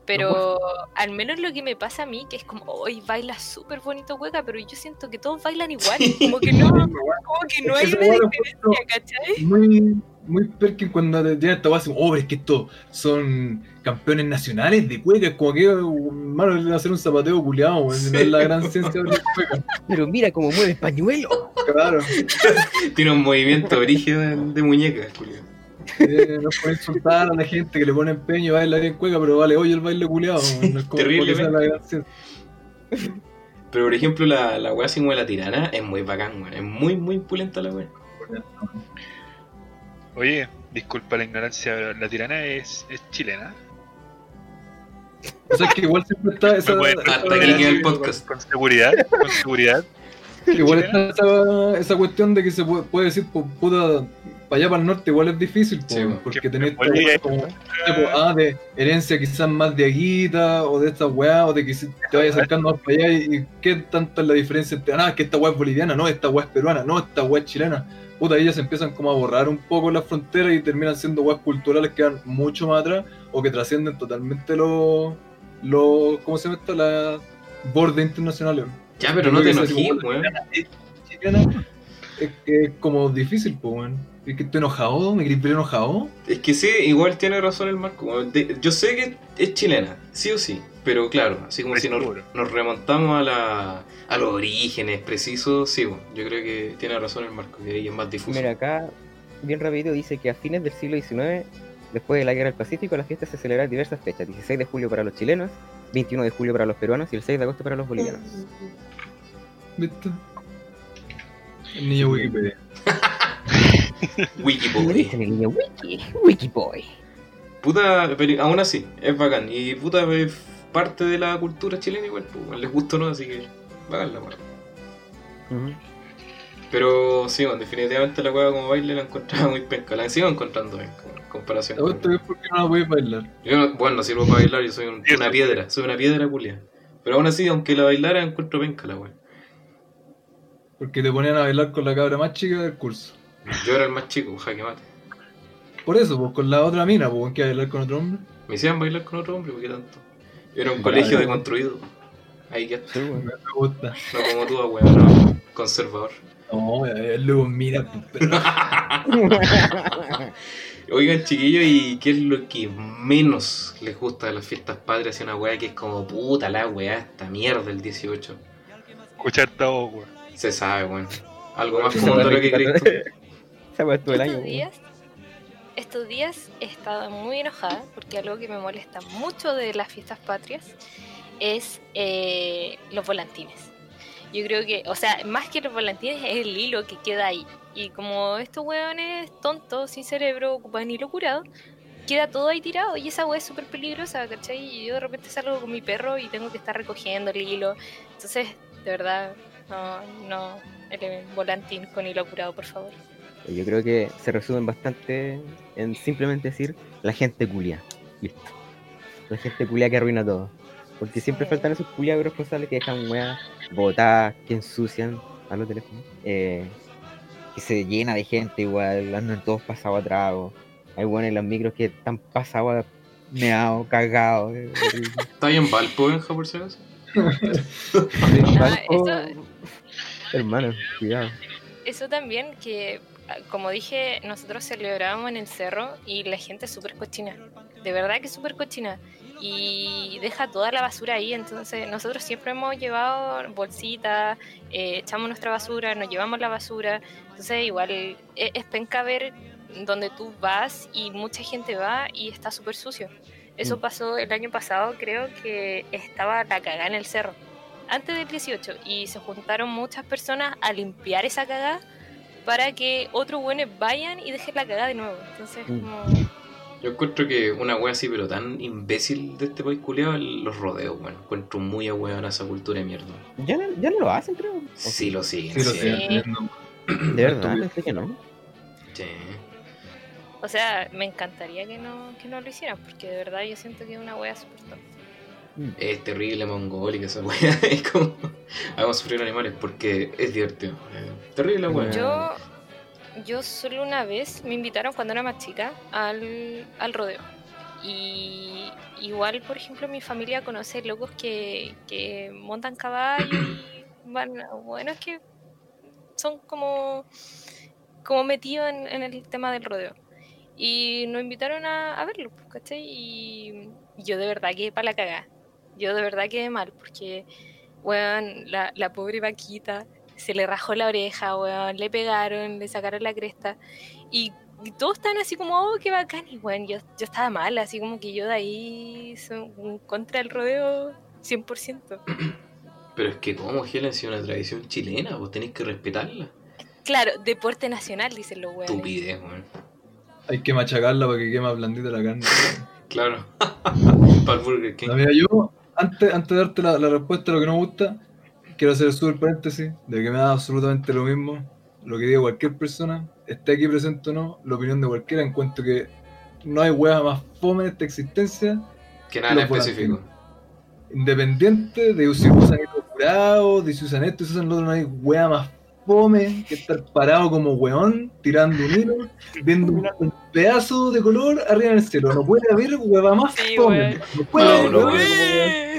pero al menos lo que me pasa a mí, que es como, hoy baila súper bonito cueca, pero yo siento que todos bailan igual, como que no, como que no hay una diferencia, ¿cachai? Muy, muy perkin cuando te tiran esta weá oh, pero es que estos son campeones nacionales de cueca, es como que, hermano, le van a hacer un zapateo culiado, weón, no es la gran ciencia de la cueca. Pero mira cómo mueve el pañuelo. Claro, Tiene un movimiento brígido de, de muñeca, culiado. eh, no puede insultar a la gente que le pone empeño a bailar en cueca, pero vale, oye el baile culiado, no es como Terrible, porque sea la gran ciencia. Pero por ejemplo, la, la weá sin la tirana es muy bacán, weón. Es muy, muy pulenta la weá. Oye, disculpa la ignorancia, pero la tirana es, es chilena. O sea, que igual siempre está esa, ¿Me puedes Hasta aquí queda el podcast. Con, con seguridad, con seguridad. igual está esa, esa cuestión de que se puede, puede decir, puta, para allá para el norte igual es difícil, po, Sí, po. porque Que tenés como, tipo, ah, de herencia quizás más de aguita, o de esta weá, o de que si te vayas acercando más para allá, y, y qué tanta es la diferencia entre, ah, que esta weá es boliviana, no, esta weá es peruana, no, esta weá es chilena. Puta, se empiezan como a borrar un poco las fronteras y terminan siendo weas culturales que van mucho más atrás, o que trascienden totalmente los, los ¿cómo se llama esto? Las bordes internacionales. Ya, pero Yo no te enojes, como- weón. chilena es que es como difícil, pues, weón. Es que estoy enojado, me querés ver enojado. Es que sí, igual tiene razón el Marco. De- yo sé que es chilena, sí o sí. Pero claro, así como si nos, remontamos a, la, a los orígenes precisos, sí, weón. yo creo que tiene razón el Marco, que ahí es más difuso. Mira, acá, bien rapidito, dice que a fines del siglo XIX, después de la Guerra del Pacífico, la fiesta se celebra en diversas fechas. 16 de julio para los chilenos, 21 de julio para los peruanos y el 6 de agosto para los bolivianos. ¿Viste? El niño Wikipedia. Wikiboy. el niño Wiki, Wikiboy. Puta, pero aún así, es bacán. Y puta, es parte de la cultura chilena igual, pues, les gusta o no, así que bacán la weá. Pero sí, bueno, definitivamente la weá como baile la encontraba muy penca. La sigo encontrando penca, en comparación ¿Sabes con... por qué no la voy a bailar? Yo, no- bueno, no sirvo para bailar, yo soy un- una piedra, soy una piedra culia. Pero aún así, aunque la bailara, encuentro penca la weá. Porque te ponían a bailar con la cabra más chica del curso. Yo era el más chico, jaque mate. Por eso, pues con la otra mina, pues que bailar con otro hombre. Me hicieron bailar con otro hombre, ¿por qué tanto? Era un Vale. colegio deconstruido. Ahí que Sí, weón. Me gusta. no como tú, weón, no, conservador. No, luego mira, pues, Oigan, chiquillos, ¿y qué es lo que menos les gusta de las fiestas patrias? Y una weá que es como puta la weá, esta mierda el 18. Escuchar esta voz, weón. Se sabe, weón. Algo más común de lo que crees tú. Esa weá todo el año, días, estos días he estado muy enojada porque algo que me molesta mucho de las fiestas patrias es eh, los volantines. Yo creo que, o sea, más que los volantines es el hilo que queda ahí. Y como estos hueones tontos, sin cerebro, ocupan hilo curado, queda todo ahí tirado. Y esa hueá es súper peligrosa, ¿cachai? Y yo de repente salgo con mi perro y tengo que estar recogiendo el hilo. Entonces, de verdad, no, no, el volantín con hilo curado, por favor. Yo creo que se resumen bastante en simplemente decir la gente culia. Listo. La gente culia que arruina todo. Porque siempre faltan esos culiados responsables que dejan weas botadas, que ensucian a los teléfonos. Eh, que se llena de gente igual, andan todos pasados a trago. Hay weones en los micros que están pasados a meados, cagados. eh, ¿Está ahí en Valpo, Benja, por si acaso? Ah, Hermano, cuidado. Eso también que, ah, como dije, nosotros celebrábamos en el cerro y la gente es súper cochina. De verdad que es súper cochina. Y deja toda la basura ahí. Entonces nosotros siempre hemos llevado bolsitas, eh, echamos nuestra basura, nos llevamos la basura. Entonces igual es, es penca ver donde tú vas y mucha gente va y está súper sucio. Eso Mm. pasó el año pasado, creo que estaba la cagada en el cerro, antes del 18, y se juntaron muchas personas a limpiar esa cagada para que otros buenos vayan y dejen la cagada de nuevo. Entonces, Mm. como... Yo encuentro que una wea así, pero tan imbécil de este país culiado, los rodeos, bueno. Encuentro muy a esa cultura de mierda. Ya no, ya no lo hacen, creo. ¿O Sí lo siguen, Sí, sí. De verdad, Estúpido. pensé que no. Sí. O sea, me encantaría que no, que no lo hicieran, porque de verdad yo siento que es una wea súper tonta. Es terrible mongólica esa wea. Es como. Hagamos sufrir animales porque es divertido. Terrible la wea. Yo, yo solo una vez me invitaron cuando era más chica al, al rodeo. Y igual, por ejemplo, mi familia conoce locos que, que montan caballos y van, bueno, es que son como, como metidos en, en el tema del rodeo. Y nos invitaron a, a verlo, pues, ¿cachai? Y yo de verdad quedé para la cagada. Yo de verdad quedé mal, porque, weón, la, la pobre vaquita se le rajó la oreja, weón, le pegaron, le sacaron la cresta. Y, y todos están así como, oh, qué bacán. Y weón, yo, yo estaba mal, así como que yo de ahí soy un contra el rodeo 100%. Pero es que, como Helen, si es una tradición chilena, vos tenés que respetarla. Claro, deporte nacional, dicen los weones. Estupidez, weón. Hay que machacarla para que quede más blandita la carne. Claro. Para el Burger King. No, mira, yo, antes, antes de darte la, la respuesta a lo que no me gusta, quiero hacer súper paréntesis de que me da absolutamente lo mismo lo que diga cualquier persona, esté aquí presente o no, la opinión de cualquiera, encuentro que no hay hueá más fome en esta existencia, Que nada en específico. independiente de si usan esto curado, de si usan esto, si usan lo otro, no hay hueá más fome que estar parado como weón, tirando un hilo, viendo un, un pedazo de color arriba en el cielo. No puede haber hueva más Sí, fome. No puede Ah, haber uno.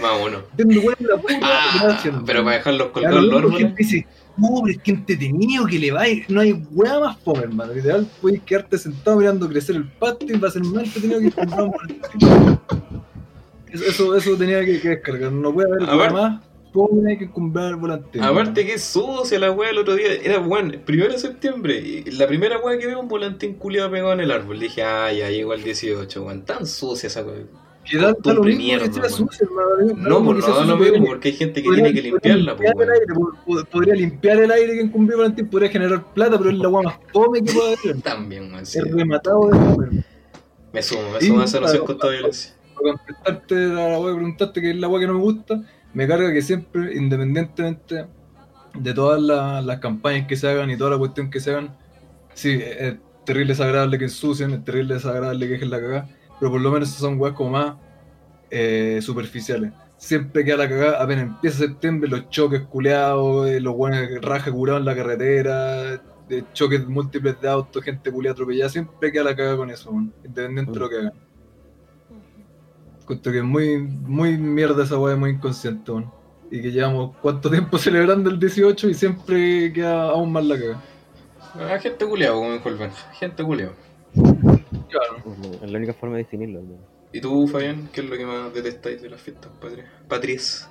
Más uno. Viendo en la puta, Ah, pero para dejarlos colgados los árboles. gente dice, "Uh, pero es que entretenido que le va a ir". No hay hueá más fome, hermano. Literal, puedes quedarte sentado mirando crecer el pasto y va a ser más entretenido que comprar un. Eso, eso, eso tenía que, que descargar. No puede haber A hueá ver. más fome que comprar volante. Aparte que es sucia la wea el otro día, era bueno, primero de septiembre, y la primera wea que veo un volantín culiado pegado en el árbol, dije, ah, ya llegó el 18, weón, tan sucia esa. Que que hermano. No, por porque sea no, lo mismo, porque hay gente que podría- tiene que limpiarla, pues, podría limpiar el aire, pod- podría limpiar el aire que incumbió Valentín, podría generar plata, pero es la hueá más fome que puede haber. También, weón, sí. Es rematado de. Me sumo, me Y, sumo a esa noción claro, contra violencia. para contestarte a la preguntarte qué es la wea que no me gusta, me carga que siempre, independientemente de todas las, las campañas que se hagan y toda la cuestión que se hagan, sí, es terrible desagradable que ensucien, es terrible desagradable que dejen la cagada, pero por lo menos son weas como más eh, superficiales. Siempre queda la cagada, apenas empieza septiembre, los choques culeados, eh, los buenos raja curados en la carretera, de choques múltiples de autos, gente culeada atropellada, siempre queda la cagada con eso, weón, independiente de lo que hagan. Que es muy, muy mierda esa weá, muy inconsciente, weón. Y que llevamos cuánto tiempo celebrando el 18 y siempre queda aún más la caga. Ah, gente culiado, como dijo el gente culiado. Claro. Es la única forma de definirlo. hermano. ¿Y tú, Fabián, qué es lo que más detestáis de las fiestas patrias? Patrias.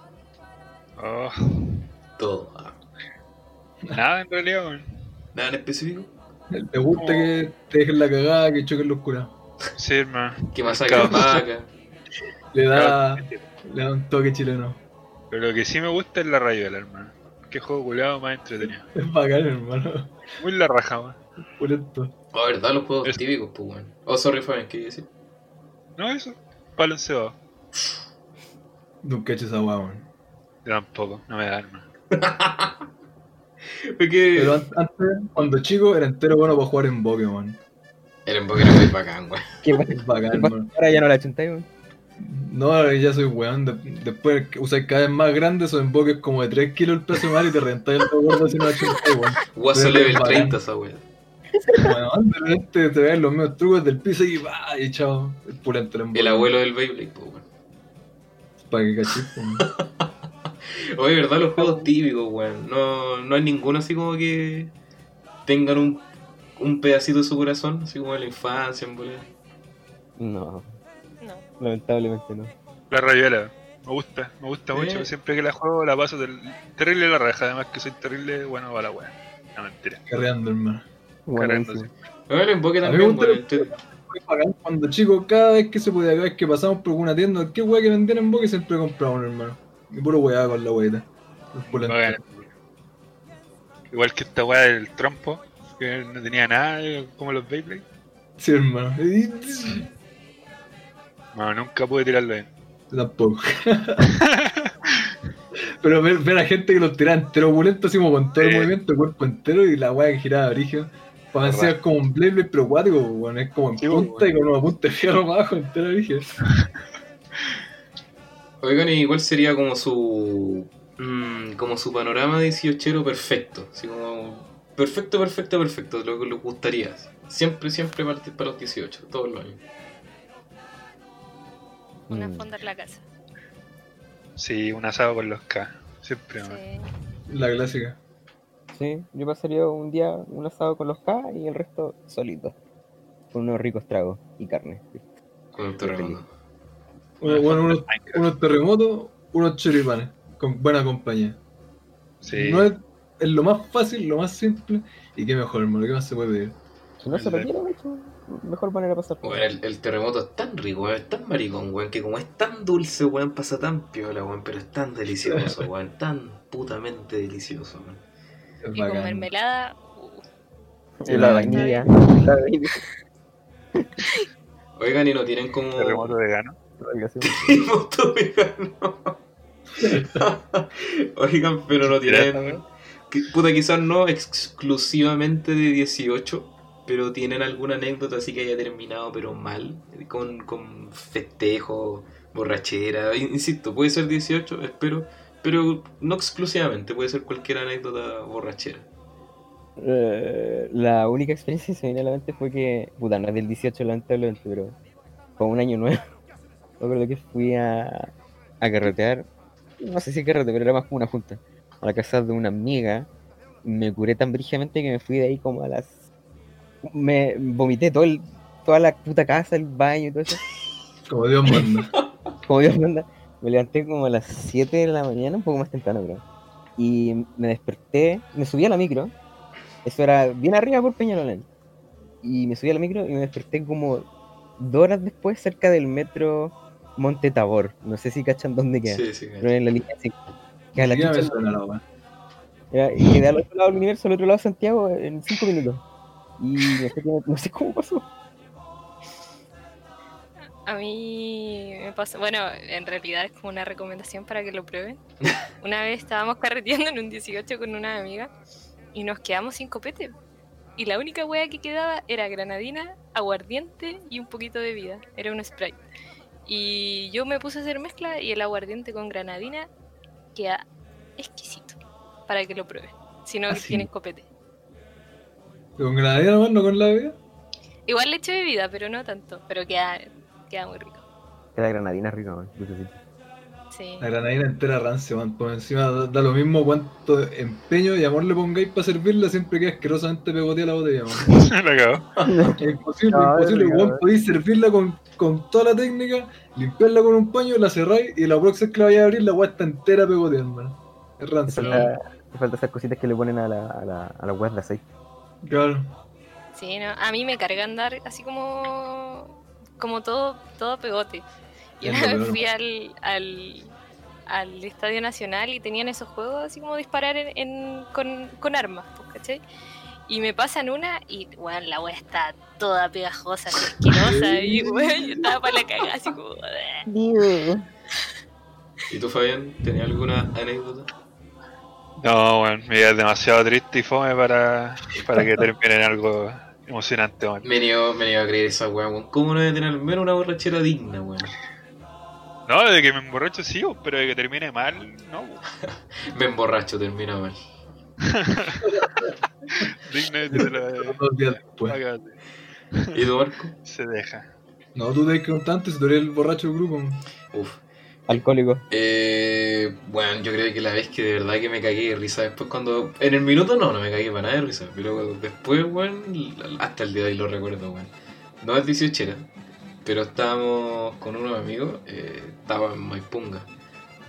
Oh, Todo. Ah, nada en realidad, weón. ¿Nada en específico? ¿Te gusta que te dejen la cagada, que choquen los curados? Sí, hermano. ¿Qué masacre de Caos. vaca? Le da, le da un toque chileno. Pero lo que sí me gusta es la rayuela, hermano. Qué juego culeado más entretenido. Es bacán, hermano. Muy la raja, weón. Pulento. Oh, verdad, los juegos Es- típicos, pues, weón. Oh, sorry, Fabián, ¿qué iba a decir? No, eso. Palo encebado. Nunca he hecho esa weá, weón. Tampoco, no me da, hermano. Porque Pero an- antes, cuando chico, era entero bueno para jugar en weón. era un poquito muy bacán, weón. ¿Qué bacán. Ahora ya no la chuntáis, weón. No, ya soy weón. de- después usas cada vez más grande, esos emboques como de 3 kilos el peso mal y te rentas el gordo la chupas, weón. Guaso level bacán. 30 esa weón. Weón, de repente te ven los mismos trucos del piso y va, y chao. El pulento el abuelo del Beyblade, pues, weón. Para que cachis, weón. Oye, verdad, los juegos típicos, weón. No, no hay ninguno así como que tengan un, un pedacito de su corazón, así como de la infancia, en bola. No. Lamentablemente no. La rayuela. Me gusta, me gusta mucho. Siempre que la juego la paso del... terrible la raja. Además que soy terrible bueno para la wea. No mentira. Carreando, hermano. Buenísimo. Cargándose. No, el me también, cuando chico, cada vez que se podía, cada vez que pasamos por alguna tienda, qué weá que vendían en boca y siempre compraban, hermano. Y puro weá con la. Bacán. Igual que esta weá del trompo, que no tenía nada, como los Beyblade. Sí, hermano. No, nunca pude tirarlo bien. Tampoco. Pero ver, ver a gente que los tiraba entero opulento, así como con todo el movimiento, el cuerpo entero y la weá que giraba brígido. Para Verdad. encima es como un Blade Blade, pero acuático, weón. Es como en Sí, punta weón. y con una punta de fierro para abajo, entero brígido. Oigan, ¿y cuál sería como su. mm, como su panorama 18 perfecto? Así como. Perfecto, perfecto, perfecto. Lo que les gustaría. Siempre, siempre partir para los 18, todos los años. Una Mm. fonda en la casa. Sí, un asado con los K. Siempre. Sí. La clásica. Sí, yo pasaría un día un asado con los K y el resto solito. Con unos ricos tragos y carne. Con el terremoto. Uno- bueno, unos, unos terremotos, unos choripanes, con buena compañía. Sí. No es, es lo más fácil, lo más simple, y qué mejor, hermano, qué más se puede pedir. Si no se hecho, mejor manera de pasar. Bueno, el, el terremoto es tan rico, weón, es tan maricón, weón, que como es tan dulce, weón, pasa tan piola, weón, pero es tan delicioso, weón, tan putamente delicioso, weón. Es Y con bacán. mermelada. uh, Y la vainilla. La vainilla. Oigan, y no tienen como. Terremoto vegano. Terremoto vegano. Oigan, pero no tienen. Puta, quizás no exclusivamente de 18, pero tienen alguna anécdota así que haya terminado, pero mal, con, con festejo, borrachera. In- Insisto, puede ser 18, espero, pero no exclusivamente, puede ser cualquier anécdota borrachera. Eh, la única experiencia que se me a la mente fue que, puta, no es del 18 lamentablemente, pero fue un año nuevo. Me acuerdo que fui a, a carretear, no sé si carrete, pero era más como una junta, a la casa de una amiga. Me curé tan brígidamente que me fui de ahí como a las... Me vomité todo el, toda la puta casa, el baño y todo eso. Como Dios manda. Como Dios manda. Me levanté como a las 7 de la mañana, un poco más temprano, creo. Y me desperté, me subí a la micro. Eso era bien arriba por Peñalolén. Y me subí a la micro y me desperté como dos horas después cerca del metro Monte Tabor. No sé si cachan dónde queda. Sí, sí, Pero en la línea 5. Que a la me chucha- suena la era- quedé al otro lado del universo, al otro lado de Santiago, en 5 minutos. Y no sé, qué- no sé cómo pasó. A mí me pasa, bueno, en realidad es como una recomendación para que lo prueben. Una vez estábamos carreteando en un 18 con una amiga y nos quedamos sin copete. Y la única wea que quedaba era granadina, aguardiente y un poquito de vida. Era un Sprite. Y yo me puse a hacer mezcla y el aguardiente con granadina queda exquisito para que lo prueben. Si no Ah, sí. tienen copete. Con granadina nomás, no con la bebida. Igual le echo bebida, pero no tanto. Pero queda, queda muy rico. Queda granadina rica, man, dulcecito. Sí. La granadina entera rancia, man. Por encima da, da lo mismo cuánto empeño y amor le pongáis para servirla, siempre queda asquerosamente pegotea la botella, man. La cagó. Es imposible, No, imposible. rico, podéis servirla con, con toda la técnica, limpiarla con un paño, la cerráis y la próxima vez que la vayáis a abrir, la weá está entera pegoteada, hermano. Es rancia, falta, falta esas cositas que le ponen a la, a la, a la web de aceite. Claro. Sí, no, a mí me carga andar así como como todo todo pegote. Y una vez fui al, al, al Estadio Nacional y tenían esos juegos así como disparar en, en- con, con armas, pues, ¿cachai? Y me pasan una y, weón, la wea está toda pegajosa, asquerosa, y, weón, yo estaba para la cagada, así como... ¿Y tú, Fabián, tenías alguna anécdota? No, weón, mi vida es demasiado triste y fome para, para que termine en algo emocionante, weón. Me niego, me niego a creer esa weón. ¿Cómo no debe tener al menos una borrachera digna, weón? No, de que me emborracho sí, pero de que termine mal, no. Me emborracho, termina mal. Digno de que te lo- Dos días después. ¿Y tú, Marco? Se deja. No, tú tenés que antes tú eres el borracho del grupo. Uf. Alcohólico. Eh, bueno, yo creo que la vez que de verdad que me cagué de risa después cuando... En el minuto no, no me cagué para nada de risa, pero después, weón, hasta el día de hoy lo recuerdo, weón. No es 18 era, pero estábamos con unos amigos, eh, estaba en Maipunga.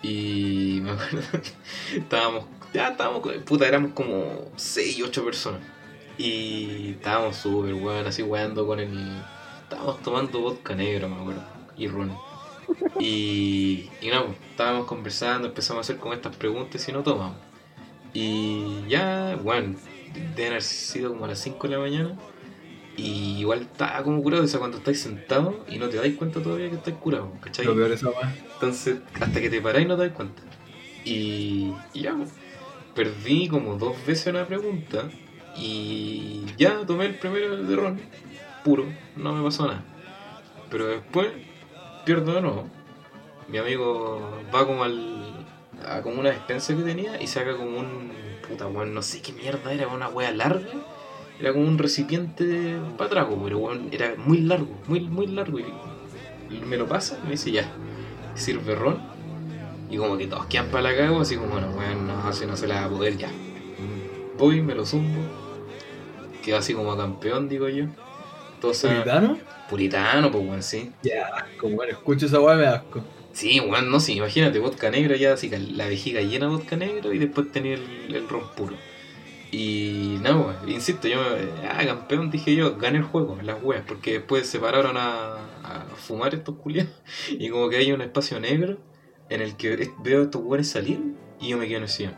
Y me acuerdo, estábamos, ya estábamos, con- puta, éramos como 6, 8 personas. Y estábamos súper, weón, así weando con el... estábamos tomando vodka negro, me acuerdo, y ron. Y, y no, pues, estábamos conversando, empezamos a hacer como estas preguntas y no tomamos. Y ya, bueno, deben haber sido como a las 5 de la mañana. Y igual estaba como curado, o sea, cuando estáis sentados y no te dais cuenta todavía que estáis curado, ¿cachai? Lo peor es weá. Entonces, hasta que te paráis no te das cuenta. Y, y ya, pues, perdí como dos veces una pregunta y ya tomé el primero de ron, puro, no me pasó nada. Pero después pierdo de nuevo. Mi amigo va como al a como una despensa que tenía y saca como un puta weón, no sé qué mierda era, una wea larga. Era como un recipiente para trago, pero weón, era muy largo, muy, muy largo. Y, me lo pasa me dice ya, sirve ron. Y como que todos quedan para la cago, así como, bueno, weón, no, así no se la va a poder ya. Voy, me lo zumbo. Quedo así como campeón, digo yo. ¿Puritano? puritano, pues weón, sí. Ya, asco, weón. Escucho esa weá me da asco. Sí, weón, no, sí, imagínate, vodka negro ya, así que la vejiga llena de vodka negro y después tenía el, el ron puro. Y nada, weón, insisto, yo, ah, campeón, dije yo, gané el juego, las weas, porque después se pararon a, a fumar estos culiados y como que hay un espacio negro en el que veo a estos weones salir y yo me quedo en el sillón.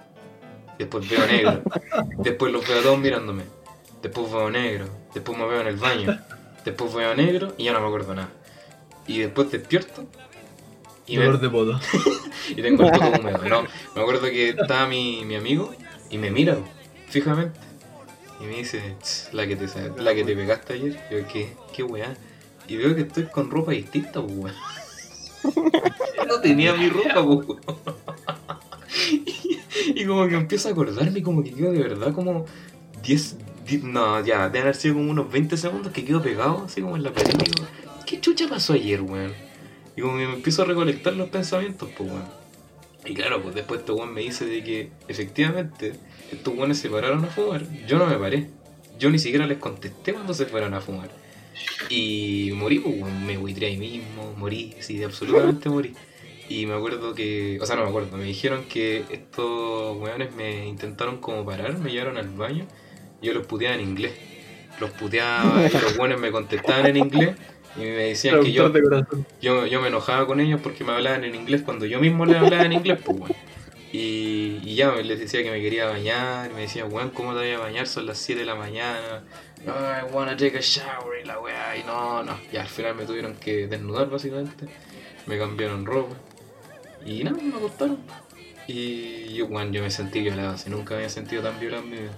Después veo negro, después los veo a todos mirándome, después veo negro, después me veo en el baño, después veo negro y ya no me acuerdo nada. Y después despierto y me, Dolor de poto. y tengo el poto húmedo. No, me acuerdo que estaba mi, mi amigo y me mira fijamente. Y me dice, "Tss, la que te, la que te pegaste ayer. Yo, ¿qué, qué weá? Y veo que estoy con ropa distinta, pues weón. No tenía mi ropa, pues weón. Y, y como que empiezo a acordarme, y como que quedo de verdad como 10, di- no, ya, deben haber sido como unos 20 segundos que quedo pegado, así como en la pared. Y digo, ¿qué chucha pasó ayer, weón? Y como me empiezo a recolectar los pensamientos, pues weón. Y claro, pues después este weón me dice de que efectivamente estos weones se pararon a fumar. Yo no me paré. Yo ni siquiera les contesté cuando se fueron a fumar. Y morí, pues weón, me buitré ahí mismo, morí, sí, absolutamente morí. Y me acuerdo que, o sea, no me acuerdo, me dijeron que estos weones me intentaron como parar, me llevaron al baño yo los puteaba en inglés. Los puteaba y los weones me contestaban en inglés y me decían que yo, yo, yo me enojaba con ellos porque me hablaban en inglés cuando yo mismo les hablaba en inglés, pues, weón. Y, y ya les decía que me quería bañar, y me decían, weón, ¿cómo te voy a bañar? Son las 7 de la mañana. No, I wanna take a shower y la weá, y no, no. Y al final me tuvieron que desnudar, básicamente. Me cambiaron ropa. Y nada, me acostaron. Y yo, weón, yo me sentí violado, así nunca había sentido tan violado en mi vida.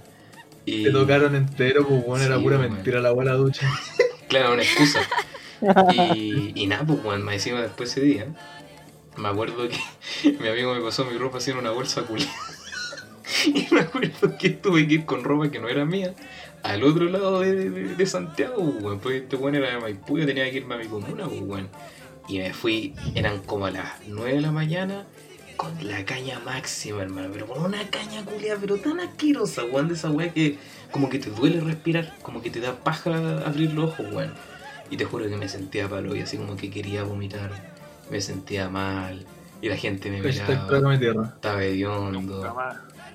Y, Te tocaron entero, pues weón, era pura mentira la buena ducha. Claro, una excusa. Y, y nada, pues, weón, me encima después ese día, me acuerdo que mi amigo me pasó mi ropa así en una bolsa culia. Y me acuerdo que tuve que ir con ropa que no era mía al otro lado de, de- de Santiago, pues, weón. Pues este weón era de Maipú, yo tenía que irme a mi comuna, pues, weón. Y me fui, eran como a las 9 de la mañana, con la caña máxima, hermano. Pero con una caña culia, pero tan asquerosa, weón, de esa weá que como que te duele respirar, como que te da paja abrir los ojos, weón. Y te juro que me sentía palo y así como que quería vomitar. Me sentía mal. Y la gente me miraba. Estaba hediondo.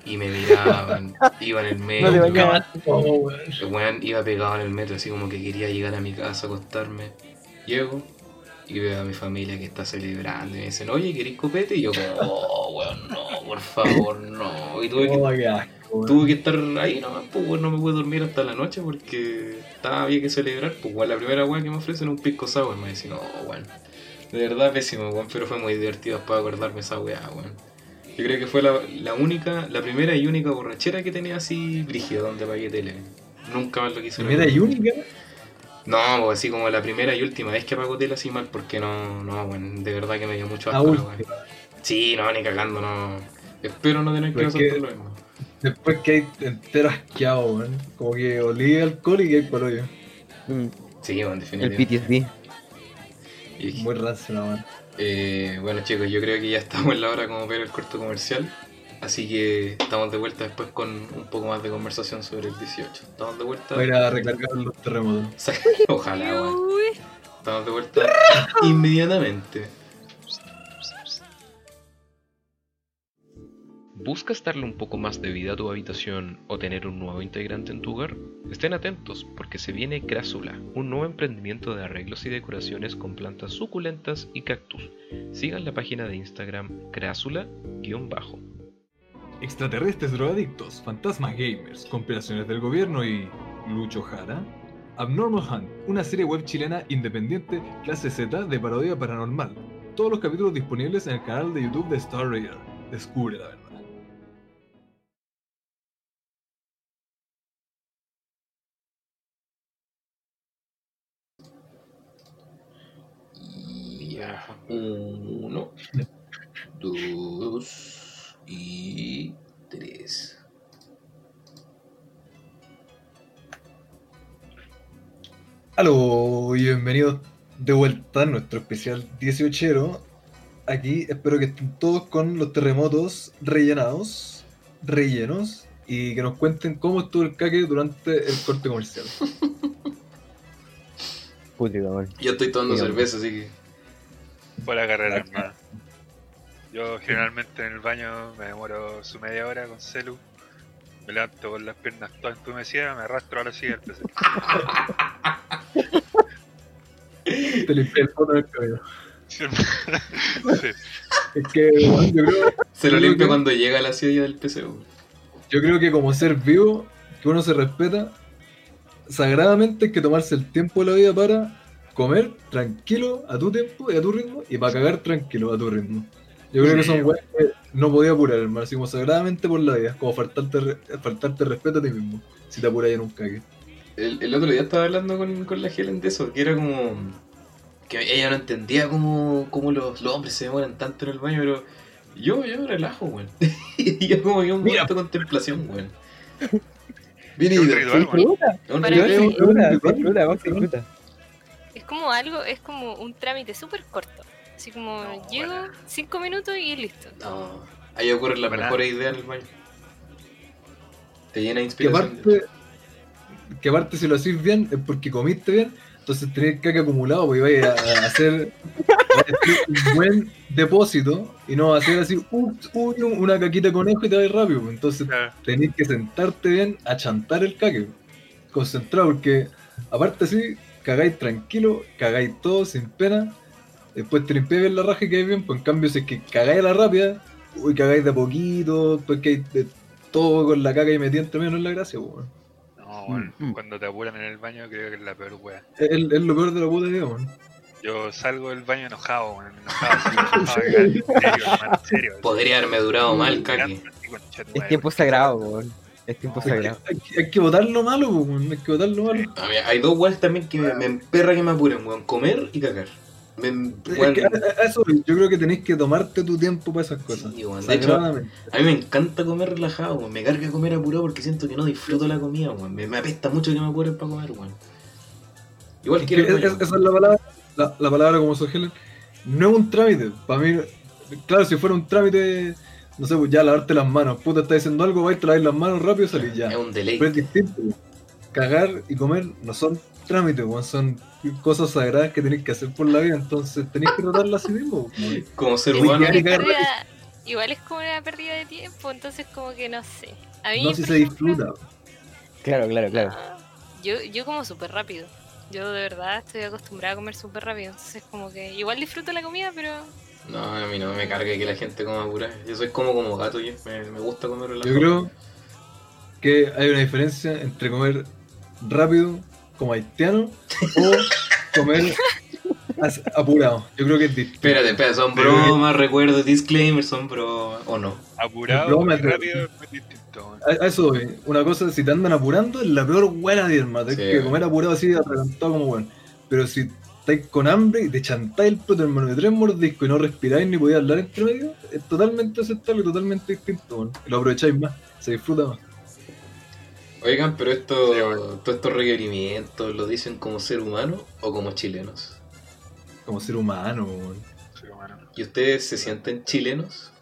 Y me miraban. iba en el metro. No te weón. Weón iba pegado en el metro, así como que quería llegar a mi casa, acostarme. Llego y veo a mi familia que está celebrando. Y me dicen, oye, ¿querés copete? Y yo, como, oh, weón, no, por favor, no. Y tuve que, Oh, tuve que estar ahí nomás, pues, weón, no me pude dormir hasta la noche porque estaba, había que celebrar. Pues, weón, la primera weón que me ofrecen un pisco sour. Me dicen, no, weón. De verdad pésimo, weón, pero fue muy divertido para acordarme esa weá, weón. Yo creo que fue la, la única, la primera y única borrachera que tenía así brígida donde pagué tele. Nunca más lo quise Primera y única. No, pues así como la primera y última vez que apago tele así mal, porque no, no, bueno, de verdad que me dio mucho asco. la. Sí, no, ni cagando, no. Espero no tener que por lo mismo. Después que hay entero asqueado, weón. Como que olí alcohol y que hay por hoyo. Mm, Sí, bueno, en El. PTSD. Y, Muy rancio, la weón. eh, bueno, chicos, yo creo que ya estamos en la hora como ver el corto comercial. Así que estamos de vuelta después con un poco más de conversación sobre el 18. Estamos de vuelta. Voy a recargar los terremotos. Ojalá. Uy. Estamos de vuelta inmediatamente. ¿Buscas darle un poco más de vida a tu habitación o tener un nuevo integrante en tu hogar? Estén atentos porque se viene Crásula, un nuevo emprendimiento de arreglos y decoraciones con plantas suculentas y cactus. Sigan la página de Instagram crásula-bajo. Extraterrestres drogadictos, fantasmas gamers, compilaciones del gobierno y. Lucho Jara. Abnormal Hunt, una serie web chilena independiente clase Z de parodia paranormal. Todos los capítulos disponibles en el canal de YouTube de Star Raider. Descubre la verdad. Uno, dos y tres. Aló y bienvenidos de vuelta a nuestro especial 18. Aquí espero que estén todos con los terremotos rellenados, rellenos, y que nos cuenten cómo estuvo el caque durante el corte comercial. Putrido. Yo estoy tomando Dígame. cerveza, así que. Fue la carrera armada. Yo generalmente en el baño me demoro su media hora con celu. Me levanto con las piernas todas entumecidas, me arrastro a la silla del PC. Te limpié el fondo del cabello. Sí. Es que, yo creo, Se lo Creo limpio que- cuando llega a la silla del PC. yo creo que como ser vivo, que uno se respeta, sagradamente hay que tomarse el tiempo de la vida para comer tranquilo a tu tiempo y a tu ritmo y para cagar tranquilo a tu ritmo. Yo creo que son weas que no podía apurar, hermano, así como sagradamente por la vida, es como faltarte, re- faltarte respeto a ti mismo, si te apuras en un cague. El, el otro día estaba hablando con, con la Helen de eso, que era como. que ella no entendía cómo, cómo los, los hombres se demoran tanto en el baño, pero yo, yo me relajo, weón. y yo como que un Mira. momento de contemplación, weón. Disfruta. Es como algo, es como un trámite súper corto. Así como No, llego, bueno. cinco minutos y listo. No, ahí ocurren las Para- mejores ideas en el baño. Te llena de Que inspiración. aparte, que aparte si lo hacís bien es porque comiste bien, entonces tenés caca acumulado porque vais a, a hacer, hacer un buen depósito y no va a ser así, "Uh, uy, una caquita de conejo y te vais rápido. Entonces Claro. tenés que sentarte bien a chantar el caque, concentrado, porque aparte así, cagáis tranquilo, cagáis todo sin pena, después limpiáis bien la raja y quedáis bien, pues en cambio si es que cagáis a la rápida, uy, cagáis de poquito, después que hay de todo con la caca y metida entre medio, no es la gracia, pues, weón. No, weón, Mm. cuando te apuran en el baño creo que es la peor wea. Es, es lo peor de la puta idea, weón. Yo salgo del baño enojado, weón, enojado, así, enojado, en serio, hermano, en serio. Podría haberme durado mal, caque. Es tiempo sagrado, weón. Es tiempo Hay que, sagrado. hay que- hay que botar lo malo, pues, weón. Hay que botar lo malo. A mí hay dos weas también que me, me emperra que me apuren, weón. Comer y cagar. Me, Es weón, que a- a- eso, yo creo que tenéis que tomarte tu tiempo para esas cosas. sí. De hecho, a mí me encanta comer relajado. Me carga comer apurado porque siento que no disfruto la comida. Me, me apesta mucho que me apuren para comer. Igual Es que es- esa es la palabra, la, la palabra como su Helen. No es un trámite. Para mí, claro, si fuera un trámite, no sé, pues ya lavarte las manos. Puta, estás diciendo algo, vais, te laváis las manos rápido y salís ya. Es un Pero deleite. es distinto. Cagar y comer no son trámites, weón. Son cosas sagradas que tenéis que hacer por la vida. Entonces tenéis que tratarlas así mismo. weón. Como ser humano. Igual- igual es como una pérdida de tiempo, entonces como que no sé. A mí, No si se ejemplo, disfruta. Claro, claro, claro. ah, Yo, yo como súper rápido. Yo de verdad estoy acostumbrada a comer súper rápido. Entonces como que igual disfruto la comida, pero No, a mí no me carga que la gente coma apurada. Yo soy como como gato, yo. Me, me gusta comer relajado. Yo creo que hay una diferencia entre comer rápido como haitiano o comer apurado. Yo creo que es distinto. Espérate, espérate, son bromas, recuerdos, disclaimers, son bromas. ¿O no? Apurado Broma, rápido es distinto. A, a eso voy. Una cosa, si te andan apurando, es la peor buena de hermano. Tienes Sí. que comer apurado así, atragantado como bueno. Pero si estáis con hambre y te chantáis el plato, hermano, de tres mordiscos y no respiráis ni podéis hablar entre medio, es totalmente aceptable y totalmente distinto. Y lo aprovecháis más, se disfruta más. Oigan, pero esto, Sí, bueno. todos estos requerimientos lo dicen como ser humano o como chilenos. Como ser humano. Sí, humano. ¿Y ustedes se sienten chilenos?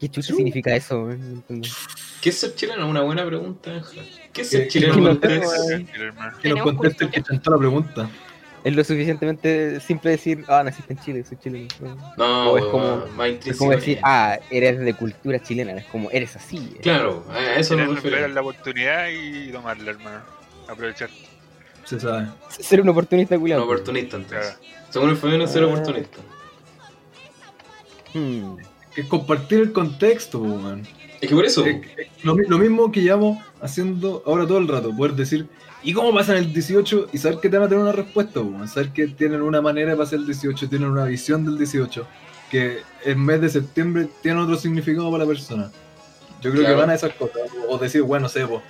¿Qué chucha significa eso? No. ¿Qué es ser chileno? Una buena pregunta. ¿Qué es ¿Qué- ser chileno. Que nos conteste el que chantó la pregunta. Es lo suficientemente simple decir, ah, naciste en Chile, soy chileno. No, O es como- Es decir, ah, eres de cultura chilena, es como, eres así. Claro, a eso me Tener refiero. la oportunidad y tomarla, hermano. Aprovechar. Se sabe. Ser un oportunista Un culiado. oportunista, entonces. Según el es ser Ah. oportunista. Hmm. Es compartir el contexto, weón. Es que por eso. Es- es lo, lo mismo que llevamos haciendo ahora todo el rato, poder decir, ¿y cómo pasan el 18? Y saber que te van a tener una respuesta, saber que tienen una manera de pasar el 18, tienen una visión del 18, que el mes de septiembre tiene otro significado para la persona. Yo creo Claro. que van a esas cosas, o decir, bueno, sé, pues,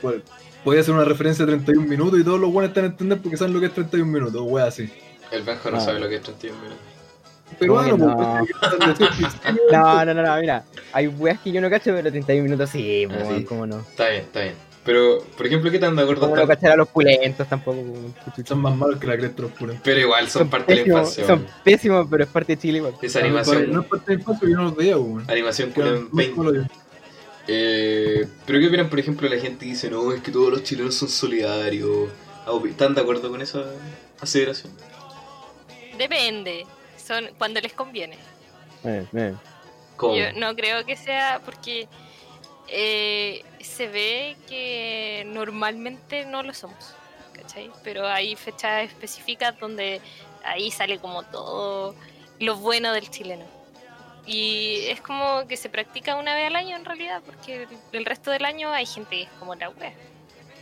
pues, podía hacer una referencia de 31 minutos y todos los buenos están a entender porque saben lo que es 31 minutos, o wea así. El Benja no Ah. sabe lo que es 31 minutos. Pero ¿Cómo que bueno, no? pues, No, no, no, no, mira, hay weas que yo no cacho, pero 31 minutos sí, Ah, sí. cómo no. Está bien, está bien. Pero, por ejemplo, ¿qué tan de acuerdo Cómo no están? cachar a los pulentos tampoco. po. son más malos que la cresta los puros. Pero igual son, parte de la infancia. son pésimos, pero es parte de Chile igual. Esa animación, No es parte del paso, yo no los veía, weón. animación Que culiao eran en más 20. como lo- Eh, pero ¿qué opinan, por ejemplo, la gente que dice, no, es que todos los chilenos son solidarios? ¿Están de acuerdo con esa aseveración? Depende. Son cuando les conviene. Eh, eh. ¿Cómo? Yo no creo que sea porque eh, se ve que normalmente no lo somos, ¿cachai? Pero hay fechas específicas donde ahí sale como todo lo bueno del chileno. Y es como que se practica una vez al año en realidad, porque el, resto del año hay gente que es como la wea.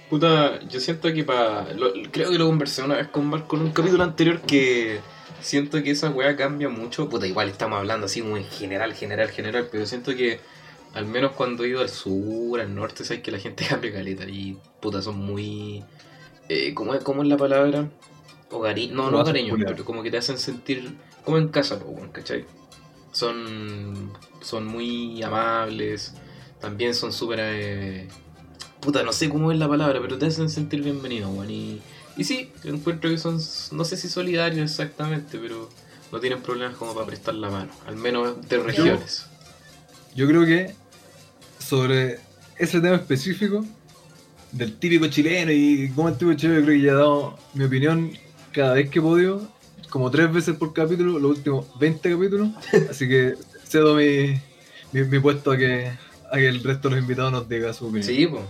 Puta, yo siento que para. Creo que lo conversé una vez con Marco en un capítulo anterior que siento que esa weá cambia mucho. Puta, igual estamos hablando así como en general, general, general, pero siento que al menos cuando he ido al sur, al norte, sabes que la gente cambia caleta y puta, son muy. Eh, ¿cómo, es, ¿Cómo es la palabra? No, no culiao. pero como que te hacen sentir como en casa, ¿cachai? Son, son muy amables, también son súper. eh, puta, no sé cómo es la palabra, pero te hacen sentir bienvenido, weón. Y, y sí, yo encuentro que son, no sé si solidarios exactamente, pero no tienen problemas como para prestar la mano, al menos de regiones. Yo creo que sobre ese tema específico del típico chileno y cómo el típico chileno, yo creo que ya he dado mi opinión cada vez que he podido, como tres veces por capítulo, los últimos 20 capítulos. Así que cedo mi, mi, mi puesto a que, a que el resto de los invitados nos diga su opinión. Sí, pues.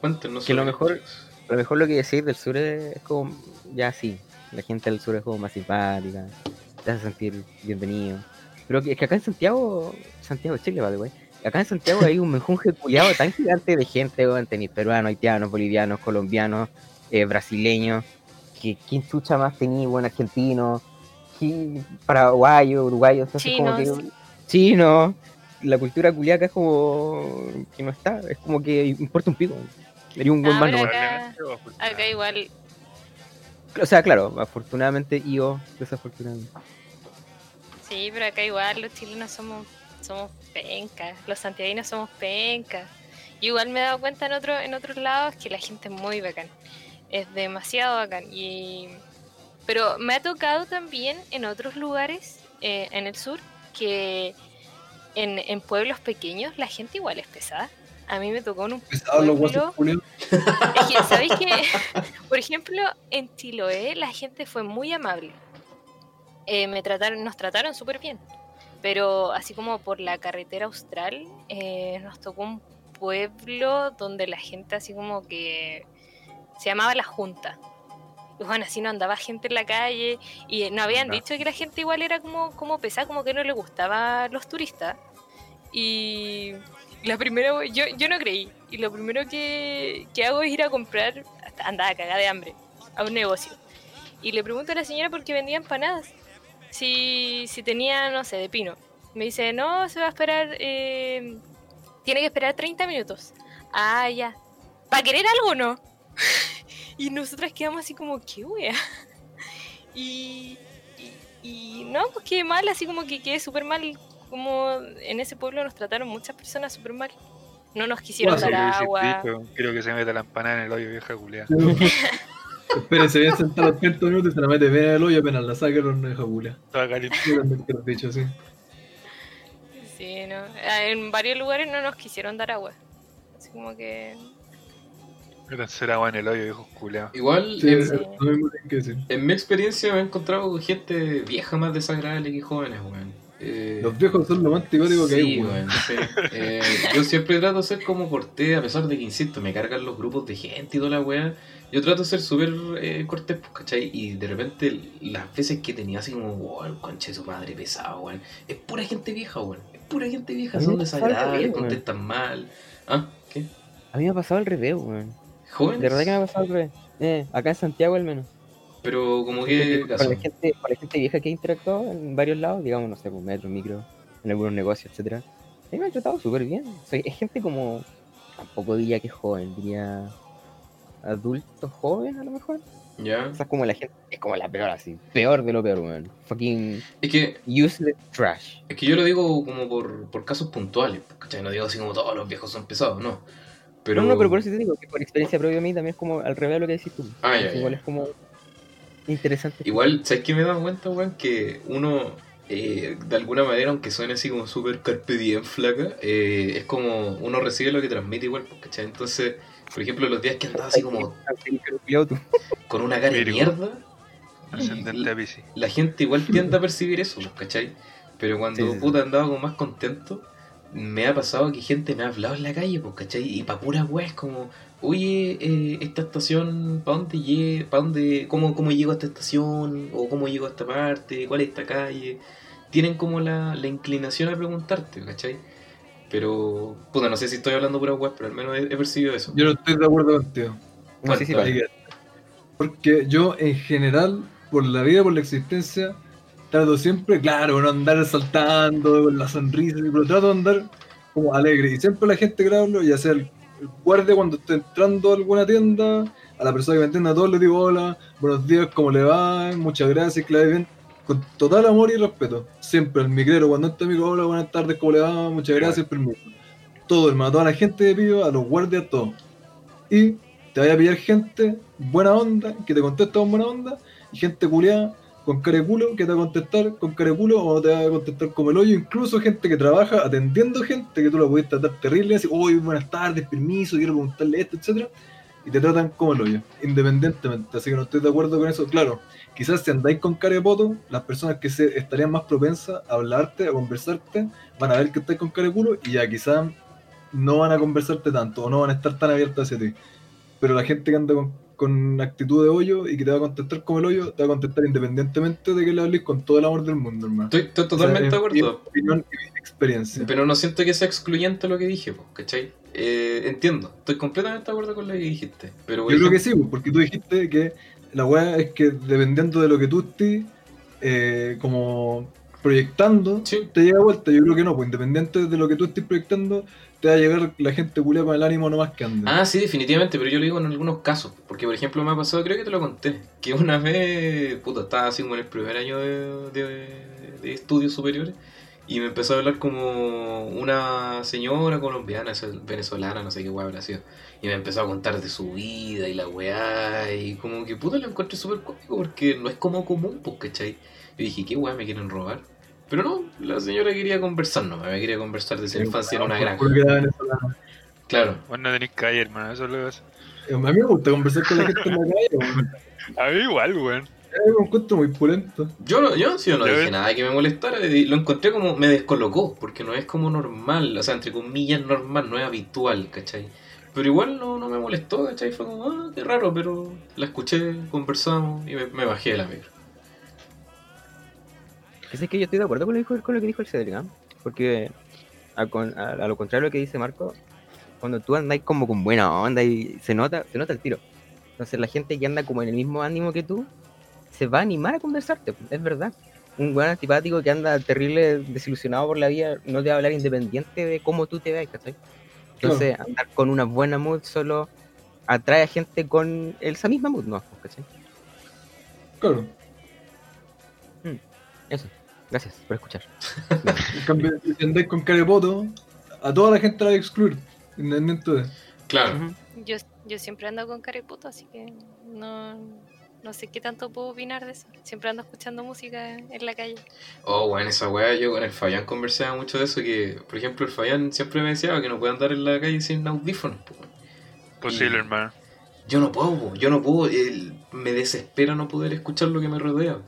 Cuéntenos. Que lo mejor- lo mejor lo que decir del sur es, como, ya sí, la gente del sur es como más simpática, te hace sentir bienvenido. Pero que, es que acá en Santiago, Santiago, Chile, vale, güey. Acá en Santiago hay un menjunje culiado tan gigante de gente, weón. Tenéis peruanos, haitianos, bolivianos, colombianos, eh, brasileños. Que, ¿Quién chucha más tenía, buen argentino? ¿Quién- Paraguayo, uruguayo, entonces como que. Chinos. Chino. La cultura culiaca es como. que no está, es como que importa un pico. Sería un buen Ah, nomás. acá-. Acá igual, O sea, claro, afortunadamente y o desafortunadamente. sí, pero acá igual los chilenos somos, somos pencas, los santiaguinos somos pencas. Igual me he dado cuenta en, otro, en otros lados que la gente es muy bacán. Es demasiado bacán. Y... Pero me ha tocado también en otros lugares, eh, en el sur, que en, en pueblos pequeños la gente igual es pesada. A mí me tocó en un pueblo-. Es que, ¿sabéis que Por ejemplo, en Chiloé la gente fue muy amable. Eh, me trataron, nos trataron súper bien. Pero así como por la carretera austral, eh, nos tocó un pueblo donde la gente así como que se llamaba La Junta. Y bueno, así no andaba gente en la calle y no habían No. dicho que la gente igual era como, como pesada, como que no le gustaba los turistas. Y la primera, yo, yo no creí. Y lo primero que, que hago es ir a comprar, andaba cagada de hambre, a un negocio. Y le pregunto a la señora por qué vendía empanadas. Si, si tenía, no sé, de pino. Me dice, no, se va a esperar, eh, tiene que esperar 30 minutos. Ah, ya. ¿Para querer algo o no? y nosotras quedamos así como, ¿qué wea? y, y, y no, pues qué mal, así como que quedé súper mal. Como en ese pueblo nos trataron muchas personas súper mal. No nos quisieron Guau, dar agua. Quiero que se meta la empanada en el hoyo, vieja culiada. Espérense, bien sentado los 30 minutos y se la mete bien en el hoyo apenas la saca no deja he dicho así. Sí, no. Ah, En varios lugares no nos quisieron dar agua. Así como que. Métanse el agua en el hoyo, hijos culeados. Igual, Sí, en, decir. en mi experiencia me he encontrado con gente vieja más desagradable que jóvenes, weón. Eh, Los viejos son lo más antipático que sí, hay, sí. Eh, yo siempre trato de ser como cortés, a pesar de que, insisto, me cargan los grupos de gente y toda la weá. Yo trato de ser súper eh, cortés, pues, ¿cachai? Y de repente, las veces que tenía así como, wow, el conche de su madre pesado, weón. Es pura gente vieja, weón. Es pura gente vieja, son desagradables, contestan mal. ¿Ah? ¿Qué? A mí me ha pasado al revés, weón. ¿Jóvenes? De verdad que me ha pasado al revés. Eh, acá en Santiago al menos. Pero, como que. con, la gente, con la gente vieja que he interactuado en varios lados, digamos, no sé, con metro, micro, en algunos negocios, etcétera. A mí me han tratado súper bien. O sea, es gente como, tampoco diría que joven, diría adulto joven a lo mejor. Ya. O sea, es como la gente, es como la peor así, peor de lo peor, weón. Fucking Es que useless trash. Es que yo lo digo como por, por casos puntuales, pues, ¿cachai? No digo así como todos los viejos son pesados, no. Pero... No, no, pero por eso te digo que por experiencia propia a mí también es como al revés de lo que decís tú. Ah, ya, Entonces, Igual ya. es como interesante. Igual, ¿sabes qué me he dado cuenta, weón? Que uno, eh, de alguna manera, aunque suene así como súper carpe diem flaca, eh, es como uno recibe lo que transmite igual, pues, ¿cachai? Entonces, por ejemplo, los días que andaba así como con una cara de mierda, la gente igual tiende a percibir eso, pues, ¿cachai? Pero cuando Sí, sí, sí. puta andaba como más contento, me ha pasado que gente me ha hablado en la calle, pues, ¿cachai? Y pa' pura weá es como, oye, eh, esta estación, ¿para dónde llego? ¿Para dónde? Cómo, ¿Cómo llego a esta estación? ¿O cómo llego a esta parte? ¿Cuál es esta calle? Tienen como la, la inclinación a preguntarte, ¿cachai? Pero, puta, no sé si estoy hablando pura weá, pero al menos he, he percibido eso. Yo no estoy de acuerdo contigo. Porque yo, en general, por la vida, por la existencia, trato siempre, claro, no andar saltando con la sonrisa, pero trato de andar como alegre. Y siempre la gente que hablo, ya sea el, el guardia cuando esté entrando a alguna tienda, a la persona que me atiende a todos le digo hola, buenos días, ¿cómo le va? Muchas gracias, que bien. Con total amor y respeto. Siempre el migrero, cuando entra, me digo hola, buenas tardes, ¿cómo le va? Muchas gracias, permiso. Todo, hermano, a toda la gente de pido, a los guardias, todo. Y te vaya a pillar gente buena onda, que te contesta con buena onda, y gente culiada con cara de culo que te va a contestar con cara de culo o te va a contestar como el hoyo, incluso gente que trabaja atendiendo gente que tú la puedes tratar terrible, así, uy, buenas tardes, permiso, quiero preguntarle esto, etcétera, y te tratan como el hoyo, independientemente, así que no estoy de acuerdo con eso, claro, quizás si andáis con cara de poto, las personas que se estarían más propensas a hablarte, a conversarte, van a ver que estáis con cara de culo y ya quizás no van a conversarte tanto o no van a estar tan abiertas hacia ti. Pero la gente que anda con, con actitud de hoyo y que te va a contestar como el hoyo, te va a contestar independientemente de que le hables con todo el amor del mundo, hermano. Estoy, estoy totalmente O sea, de acuerdo. opinión y experiencia. Pero no siento que sea excluyente lo que dije, ¿cachai? Eh, entiendo, estoy completamente de acuerdo con lo que dijiste. Pero, Yo creo que ejemplo- sí, porque tú dijiste que la weá es que dependiendo de lo que tú estés eh, como proyectando, Sí. te llega a vuelta. Yo creo que no, pues independiente de lo que tú estés proyectando, va a llegar la gente culia con el ánimo nomás que anda. Ah, sí, definitivamente, pero yo lo digo en algunos casos. Porque, por ejemplo, me ha pasado, creo que te lo conté, que una vez, puta, estaba así como en el primer año de, de- estudios superiores y me empezó a hablar como una señora colombiana, venezolana, no sé qué weá habrá sido. Y me empezó a contar de su vida y la weá, y como que puta lo encontré súper cómico porque no es como común, pues, ¿cachai? Yo dije, ¿qué weá me quieren robar? Pero no, la señora quería conversar, no, me quería conversar de su infancia en una granja. Claro. Vos no tenés calle, hermano, eso es lo que pasa. Eh, A mí me gusta conversar con la gente en la calle, weón. A mí igual, weón. Eh, me encuentro muy pulento. Yo no, yo, sí, yo no dije nada que me molestara, lo encontré como, me descolocó, porque no es como normal, o sea, entre comillas normal, no es habitual, ¿cachai? Pero igual no, no me molestó, ¿cachai? Fue como, ah, qué raro, pero la escuché, conversamos y me, me bajé de la micro. Es que yo estoy de acuerdo con lo, que dijo- con lo que dijo el Cedric, ¿ah? porque a, con- a- a lo contrario de lo que dice Marco, cuando tú andáis como con buena onda y se nota, se nota el tiro. Entonces la gente que anda como en el mismo ánimo que tú, se va a animar a conversarte, es verdad. Un buen antipático que anda terrible desilusionado por la vida no te va a hablar independiente de cómo tú te veas, ¿cachai? Entonces andar con una buena mood solo atrae a gente con esa misma mood, ¿no? ¿cachai? Claro. Eso. Gracias por escuchar. En cambio, si andáis con cara de poto, a toda la gente la vais a excluir. Claro, Ujú. Yo, yo siempre ando con careputo, así que no, no sé qué tanto puedo opinar de eso. Siempre ando escuchando música en la calle. oh, bueno, esa weá, yo con el Fabián conversaba mucho de eso, que, por ejemplo, el Fabián siempre me decía que no puede andar en la calle sin audífonos, pues. Posible, Y- hermano. yo no puedo, yo no puedo, el- me desespera no poder escuchar lo que me rodea.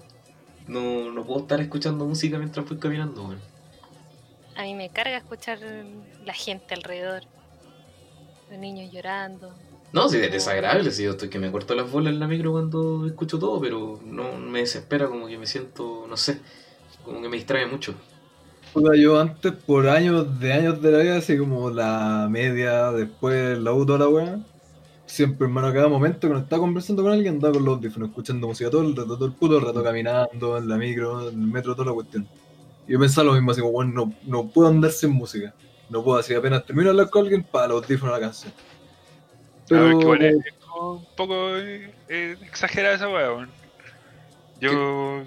No, no puedo estar escuchando música mientras voy caminando, weón. A mí me carga escuchar la gente alrededor. Los niños llorando. No, sí, es desagradable, si yo estoy que me corto las bolas en la micro cuando escucho todo, pero no me desespera, como que me siento, no sé, como que me distrae mucho. Puta, yo antes, por años de años de la vida, así como la media, después la U, toda la weá, siempre, hermano, a cada momento cuando estaba conversando con alguien, andaba con los audífonos, escuchando música todo el rato, todo el puto rato, caminando, en la micro, en el metro, toda la cuestión. Y yo pensaba lo mismo, así como, bueno, no, no puedo andar sin música. No puedo, así apenas termino de hablar con alguien, para los audífonos a la canción. A ver, Pero, igual es, un poco eh, eh, exagerada esa weá, weón. Yo.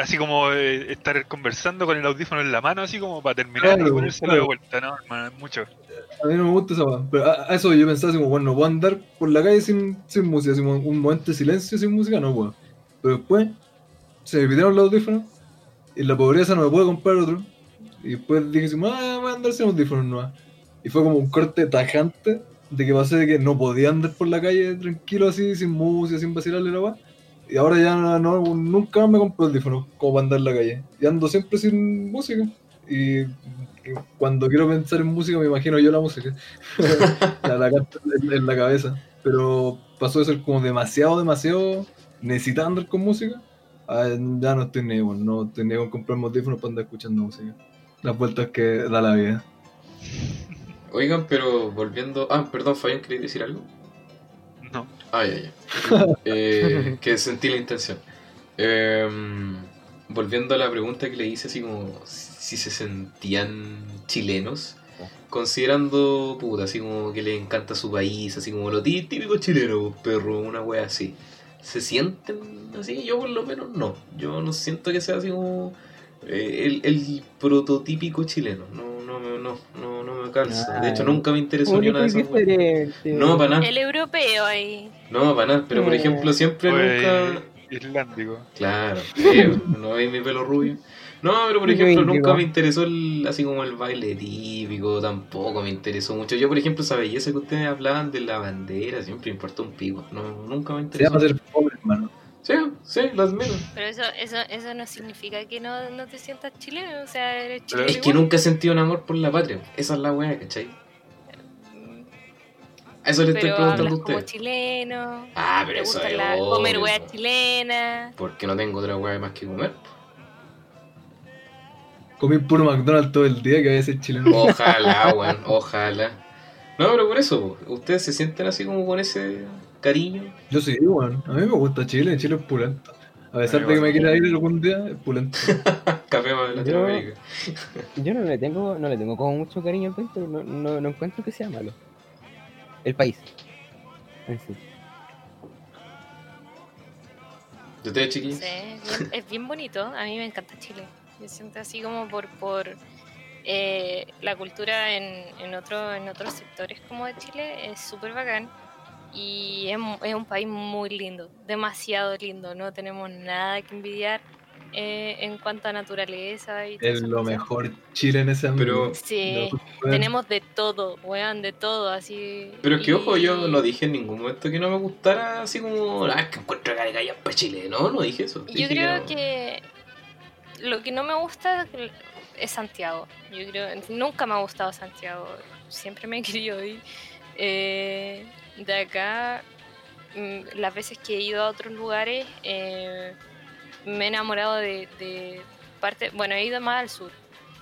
Así como eh, estar conversando con el audífono en la mano, así como para terminar Claro, y ponérselo claro. de vuelta, ¿no? Hermano, es mucho. a mí no me gusta esa. Pero a, a eso yo pensaba, así como, bueno, no puedo andar por la calle sin, sin música, así como un momento de silencio sin música, no puedo. Pero después, se me pidieron los audífonos y la pobreza no me puede comprar otro. Y después dije, ah, voy a andar sin audífonos nomás. Y fue como un corte tajante de que pasé de que no podía andar por la calle tranquilo así, sin música, sin vacilarle la weá. Y ahora ya no, nunca me compro audífonos como para andar en la calle. Y ando siempre sin música. Y, cuando quiero pensar en música me imagino yo la música. la, canto en, la cabeza. Pero pasó de ser como demasiado, demasiado necesitar andar con música. ya no estoy ni bueno, no estoy con comprarme audífonos para andar escuchando música. Las vueltas que da la vida. Oigan, pero volviendo... Ah, perdón, Fabián, ¿queréis decir algo? Ah, ya, ya. Eh, que sentí la intención. Em, volviendo a la pregunta que le hice, así como si se sentían chilenos, considerando, puta, así como que le encanta su país, así como lo tí- típico chileno, perro, una wea así. ¿Se sienten así? Yo por lo menos no. Yo no siento que sea así como el, el prototípico chileno. No, no, me- no, no, no me calza. De hecho, Ay. nunca me interesó ni una de esas. No, para nada. El europeo ahí. No, para nada, pero por Eh. ejemplo, siempre nunca. Irlándico. Claro, feo, no veis mi pelo rubio. No, pero por ejemplo, nunca me interesó el, así como el baile típico, tampoco me interesó mucho. Yo, por ejemplo, esa belleza que ustedes hablaban de la bandera, siempre me importó un pico. No, nunca me Se interesó. llama ser pobre, hermano. Sí, sí, las menos. Pero eso, eso, eso no significa que no, no te sientas chileno. O sea, eres Pero chileno. Es que nunca he sentido un amor por la patria. Esa es la weá, ¿cachai? A Eso le estoy preguntando a como usted. chileno. Ah, pero Te eso gusta es la- obvio, comer hueá po. chilena. Porque no tengo otra weá más que comer. Comí puro McDonald's todo el día que había ser chileno. Ojalá, weón, ojalá. No, pero por eso, ustedes se sienten así como con ese cariño. Yo sí, weón. A mí me gusta Chile, Chile es pulento. A pesar A de que me quiera ir algún día, es pulento. Café para Latinoamérica. Yo no le tengo, no le tengo como mucho cariño al país, pero no, no, no encuentro que sea malo. El país. En sí. ¿De ustedes, chiquillos? Sí, es bien bonito. A mí me encanta Chile. Yo siento así como por, por eh, la cultura en, en, otro, en otros sectores como de Chile es súper bacán. Y es, un país muy lindo, demasiado lindo. No tenemos nada que envidiar eh, en cuanto a naturaleza y Es lo cosas. mejor Chile en ese Pero- ámbito. Sí, tenemos de todo, weón, de todo, así. Pero es que, ojo, yo no dije en ningún momento que no me gustara así como, ah, es que encuentro hay para Chile. No, no dije eso. Yo Dije creo no. que lo que no me gusta es Santiago. Yo creo nunca me ha gustado Santiago. Siempre me he querido ir. Eh, de acá, mm, las veces que he ido a otros lugares, eh, me he enamorado de, de parte. Bueno, he ido más al sur.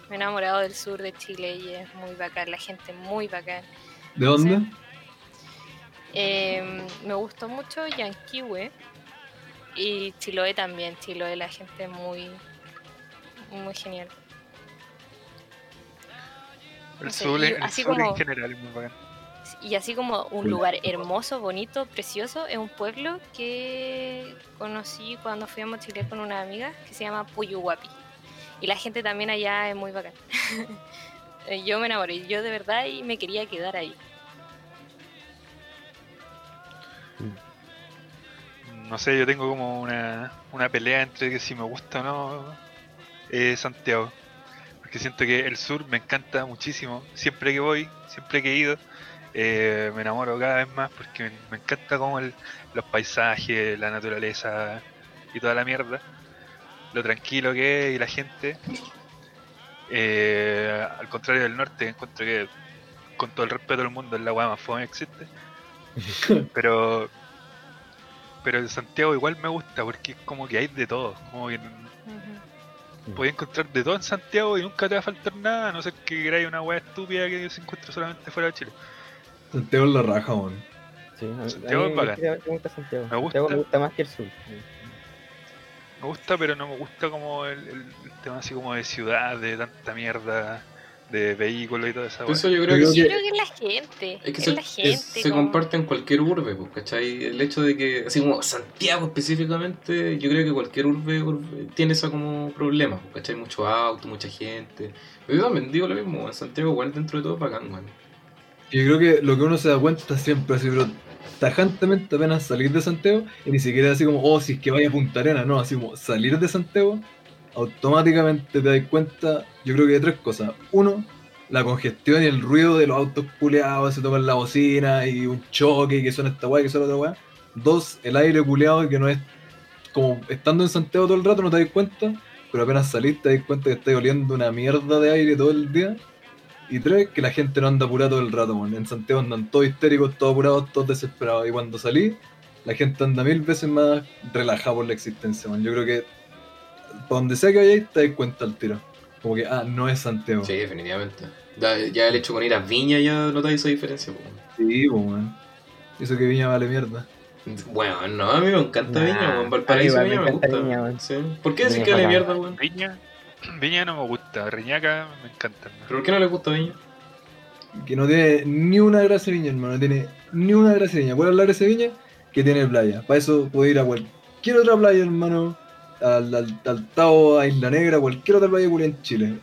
Me he enamorado del sur de Chile y es muy bacán. La gente muy bacán. ¿De dónde? Eh, me gustó mucho Yanquihue y Chiloé también. Chiloé, la gente muy, muy genial. El No sur, el así sur como- en general es muy bacán. Y así como un lugar hermoso, bonito, precioso, es un pueblo que conocí cuando fui a Mochilé con una amiga que se llama Puyuhuapi. Y la gente también allá es muy bacán. Yo me enamoré, yo de verdad y me quería quedar ahí. No sé, yo tengo como una, una pelea entre que si me gusta o no eh, Santiago. Porque siento que el sur me encanta muchísimo. Siempre que voy, siempre que he ido, eh, me enamoro cada vez más porque me, me encanta como el- los paisajes, la naturaleza y toda la mierda. Lo tranquilo que es y la gente. Eh, al contrario del norte, encuentro que con todo el respeto del mundo es la weá más fome que existe. pero pero en Santiago igual me gusta porque es como que hay de todo. Como que. Puedes encontrar de todo en Santiago y nunca te va a faltar nada, a no ser que queráis una weá estúpida que se encuentra solamente fuera de Chile. Santiago es la raja, weón. Sí, a- a Santiago mí me gusta Santiago. Me Santiago gusta. me gusta más que el sur. Me gusta, pero no me gusta como el, tema así como de ciudad, de tanta mierda, de vehículos y toda esa eso yo creo Yo que creo que es la gente. Es que es se, la gente. es- se comparte en cualquier urbe, pues, ¿cachai? El hecho de que, así como Santiago específicamente, yo creo que cualquier urbe, urbe tiene ese como problema, pues, ¿cachai? Mucho auto, mucha gente. Pero yo también digo lo mismo, en Santiago igual dentro de todo es bacán, man. Yo creo que lo que uno se da cuenta siempre, así, pero tajantemente apenas salir de Santiago, y ni siquiera así como, oh, si es que vaya a Punta Arena, no, así como salir de Santiago, automáticamente te das cuenta, yo creo que de tres cosas. Uno, la congestión y el ruido de los autos culeados, se tocan la bocina y un choque, y que suena esta weá, que suena otra weá. Dos, el aire culeado que no es como estando en Santiago todo el rato, no te das cuenta, pero apenas salís te das cuenta que estás oliendo una mierda de aire todo el día. Y tres, que la gente no anda apurada todo el rato, man. En Santiago andan todos histéricos, todos apurados, todos desesperados. Y cuando salí, la gente anda mil veces más relajada por la existencia, man. Yo creo que para donde sea que vayáis, te das cuenta al tiro. Como que, ah, no es Santiago. Sí, definitivamente. Ya, ya el hecho con ir a Viña ya notáis esa diferencia, pues. Sí, po, man. Eso que Viña vale mierda. Bueno, no, a mí me encanta Nah, Viña, weón. Valparaíso a mí Viña me me gusta. Viña. Sí. ¿Por qué decir Viña que vale mierda, weón? Viña, Viña no me gusta, Reñaca me encanta. ¿Pero por qué no le gusta Viña? Que no tiene ni una gracia Viña, hermano. No tiene ni una gracia Viña. ¿Cuál es la gracia Viña? Que tiene playa. Para eso puede ir a cualquier otra playa, hermano. Al, al, al Tao, a Isla Negra, cualquier otra playa culia en Chile.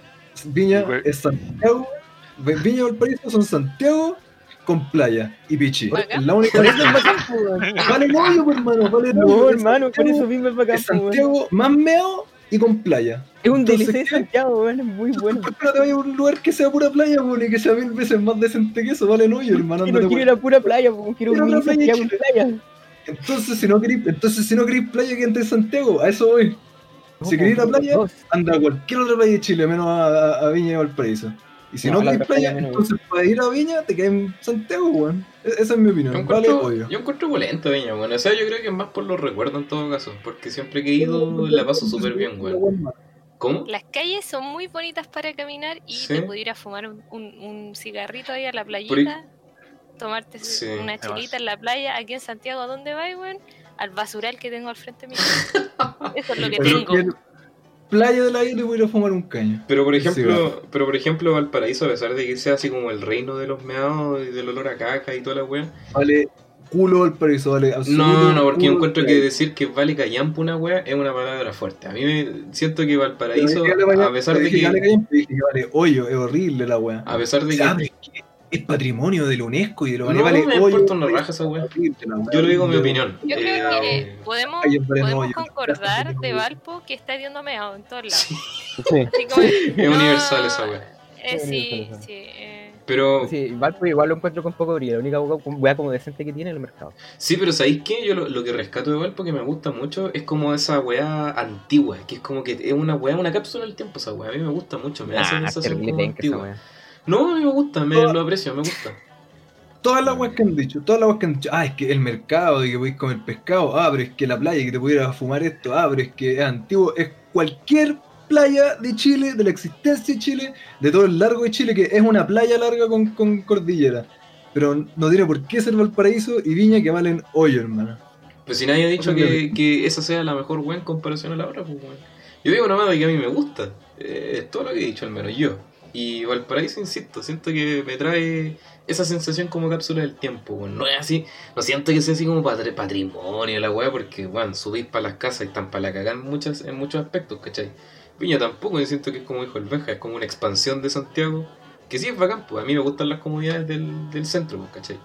Viña cuál- es Santiago. Viña y Valparaíso son Santiago con playa y Pichi. Bacán. Es la única eso es bacán. Vale hoyo, pues, hermano. Vale. No, hermano, por Santiago- eso mismo es bacán, Es. Santiago más meo y con playa. Es un Entonces, DLC de. Santiago, weón, es muy bueno. ¿Por qué no te vayas a un lugar que sea pura playa, weón, y que sea mil veces más decente que eso? Vale hoyo, hermano. Y no quiero ir a pura playa, po, quiero Quiero un mini playa Santiago playa. Entonces, si no queréis, entonces si no queréis playa, que entre Santiago, a eso voy. Si No, queréis ir a playa, anda a cualquier otra playa de Chile, menos a, a- a Viña y Valparaíso. Y si No, no, playa entonces para ir a Viña te quedas en Santiago, weón. E- Esa es mi Yo opinión. Vale, encuentro, obvio. yo encuentro volento Viña, weón. O sea, yo creo que es más por los recuerdos en todo caso. Porque siempre que he ido la paso súper bien, weón. ¿Cómo? Las calles son muy bonitas para caminar y Sí. te puedes ir a fumar un, un- un cigarrito ahí a la playita, tomarte Sí. una chelita en la playa. Aquí en Santiago, ¿a dónde vas, weón? Al basural que tengo al frente mío. Eso es lo que Pero tengo. Playa del aire voy a ir a fumar un caño. Pero por Sí, ejemplo, pero por ejemplo Valparaíso, a pesar de que sea así como el reino de los meados y del olor a caca y toda la weá. Vale culo Valparaíso, vale. No, no, porque encuentro que decir que vale callampa una weá es una palabra fuerte. A mí me siento que Valparaíso, a pesar de que, vale hoyo, es horrible la weá. a pesar de que, es patrimonio de la UNESCO y de lo No, me hoyo, importa una raja esa weá. yo le digo mi opinión. Yo creo Eh, que podemos, valen podemos hoyo. concordar de Valpo que está hediondo meado en todos lados. Sí, Sí. Así como- es no, universal esa weá. eh, sí, sí. eh. Pero Sí, Valpo igual lo encuentro con poco brillo. La única weá como decente que tiene es el mercado. Sí, pero ¿sabéis qué? Yo lo, lo que rescato de Valpo que me gusta mucho es como esa weá antigua, que es como que es una weá, una cápsula del tiempo esa weá. A mí me gusta mucho, me da esa Ah, sensación como esa antigua. No, a mí me gusta, me lo aprecio, me gusta. Todas las weas que han dicho, todas las weas que han dicho, ah, es que el mercado, de que podéis comer pescado, ah, pero es que la playa, que te pudieras fumar esto, ah, pero es que es antiguo, es cualquier playa de Chile, de la existencia de Chile, de todo el largo de Chile, que es una playa larga con, con cordillera. Pero no tiene por qué ser Valparaíso y Viña que valen hoyo, hermano. Pues si nadie ha dicho que, que esa sea la mejor weá en comparación a la otra, pues weón. Yo digo nomás de que a mí me gusta. Eh, es todo lo que he dicho, al menos yo. Y Valparaíso, insisto, siento que me trae esa sensación como cápsula del tiempo. No es así, no siento que sea así como patri- patrimonio la weá, porque, weón, subís para las casas y están para la cagada en, muchas, en muchos aspectos, ¿cachai? Viña tampoco, yo siento que es como dijo el Benja, es como una expansión de Santiago, que sí es bacán, pues a mí me gustan las comodidades del, del centro, pues, ¿cachai?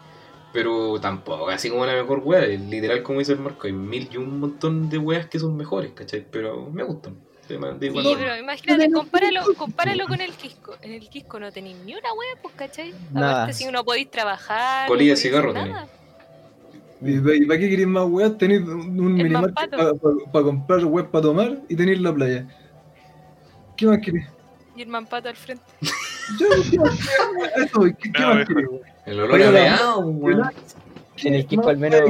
Pero tampoco, así como la mejor weá, literal como dice el Marco, hay mil y un montón de weas que son mejores, ¿cachai? Pero me gustan. Sí, pero imagínate, compáralo, compáralo con el Quisco. En el Quisco no tenéis ni una wea, pues, ¿cachai? Nada. Aparte, si no podéis trabajar. no Colilla de cigarro nada. ¿Y para qué queréis más weas? Tenéis un, minimarket para comprar weas para tomar y tenéis la playa. ¿Qué más queréis? Y el mampato al frente. Yo, ¿qué más queréis? Eso, ¿qué, qué No, más queréis? El olor a la- meao, weón. En el Quisco al menos.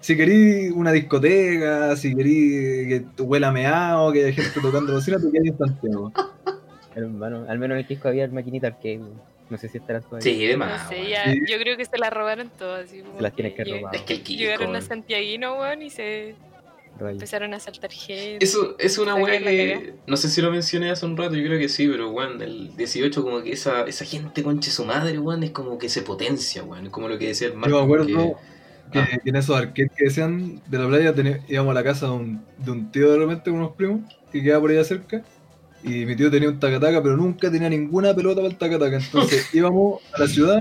Si queréis una discoteca, si queréis que te huela meado, que haya gente tocando bocina, te quedáis en Santiago. Hermano, al menos en el Quisco había maquinita arcade. weón. No sé si estarás todavía. Sí, de No más. sé, weón. ya, Sí. yo creo que se la robaron todas. Se las tienes que robar. Es que el Quisco, Llegaron a. Santiaguino, weón, y se empezaron a saltar gente. Eso es una weá que. No sé si lo mencioné hace un rato, yo creo que sí, pero weón, el 18, como que esa, esa gente conche su madre, weón, es como que se potencia, weón. Es como lo que decía el Marco. Yo me acuerdo que- que, Ah. en esos arcades que decían de la playa íbamos a la casa de un, de un tío de repente con unos primos que quedaba por allá cerca. Y mi tío tenía un tacataca, pero nunca tenía ninguna pelota para el tacataca. Entonces íbamos a la ciudad,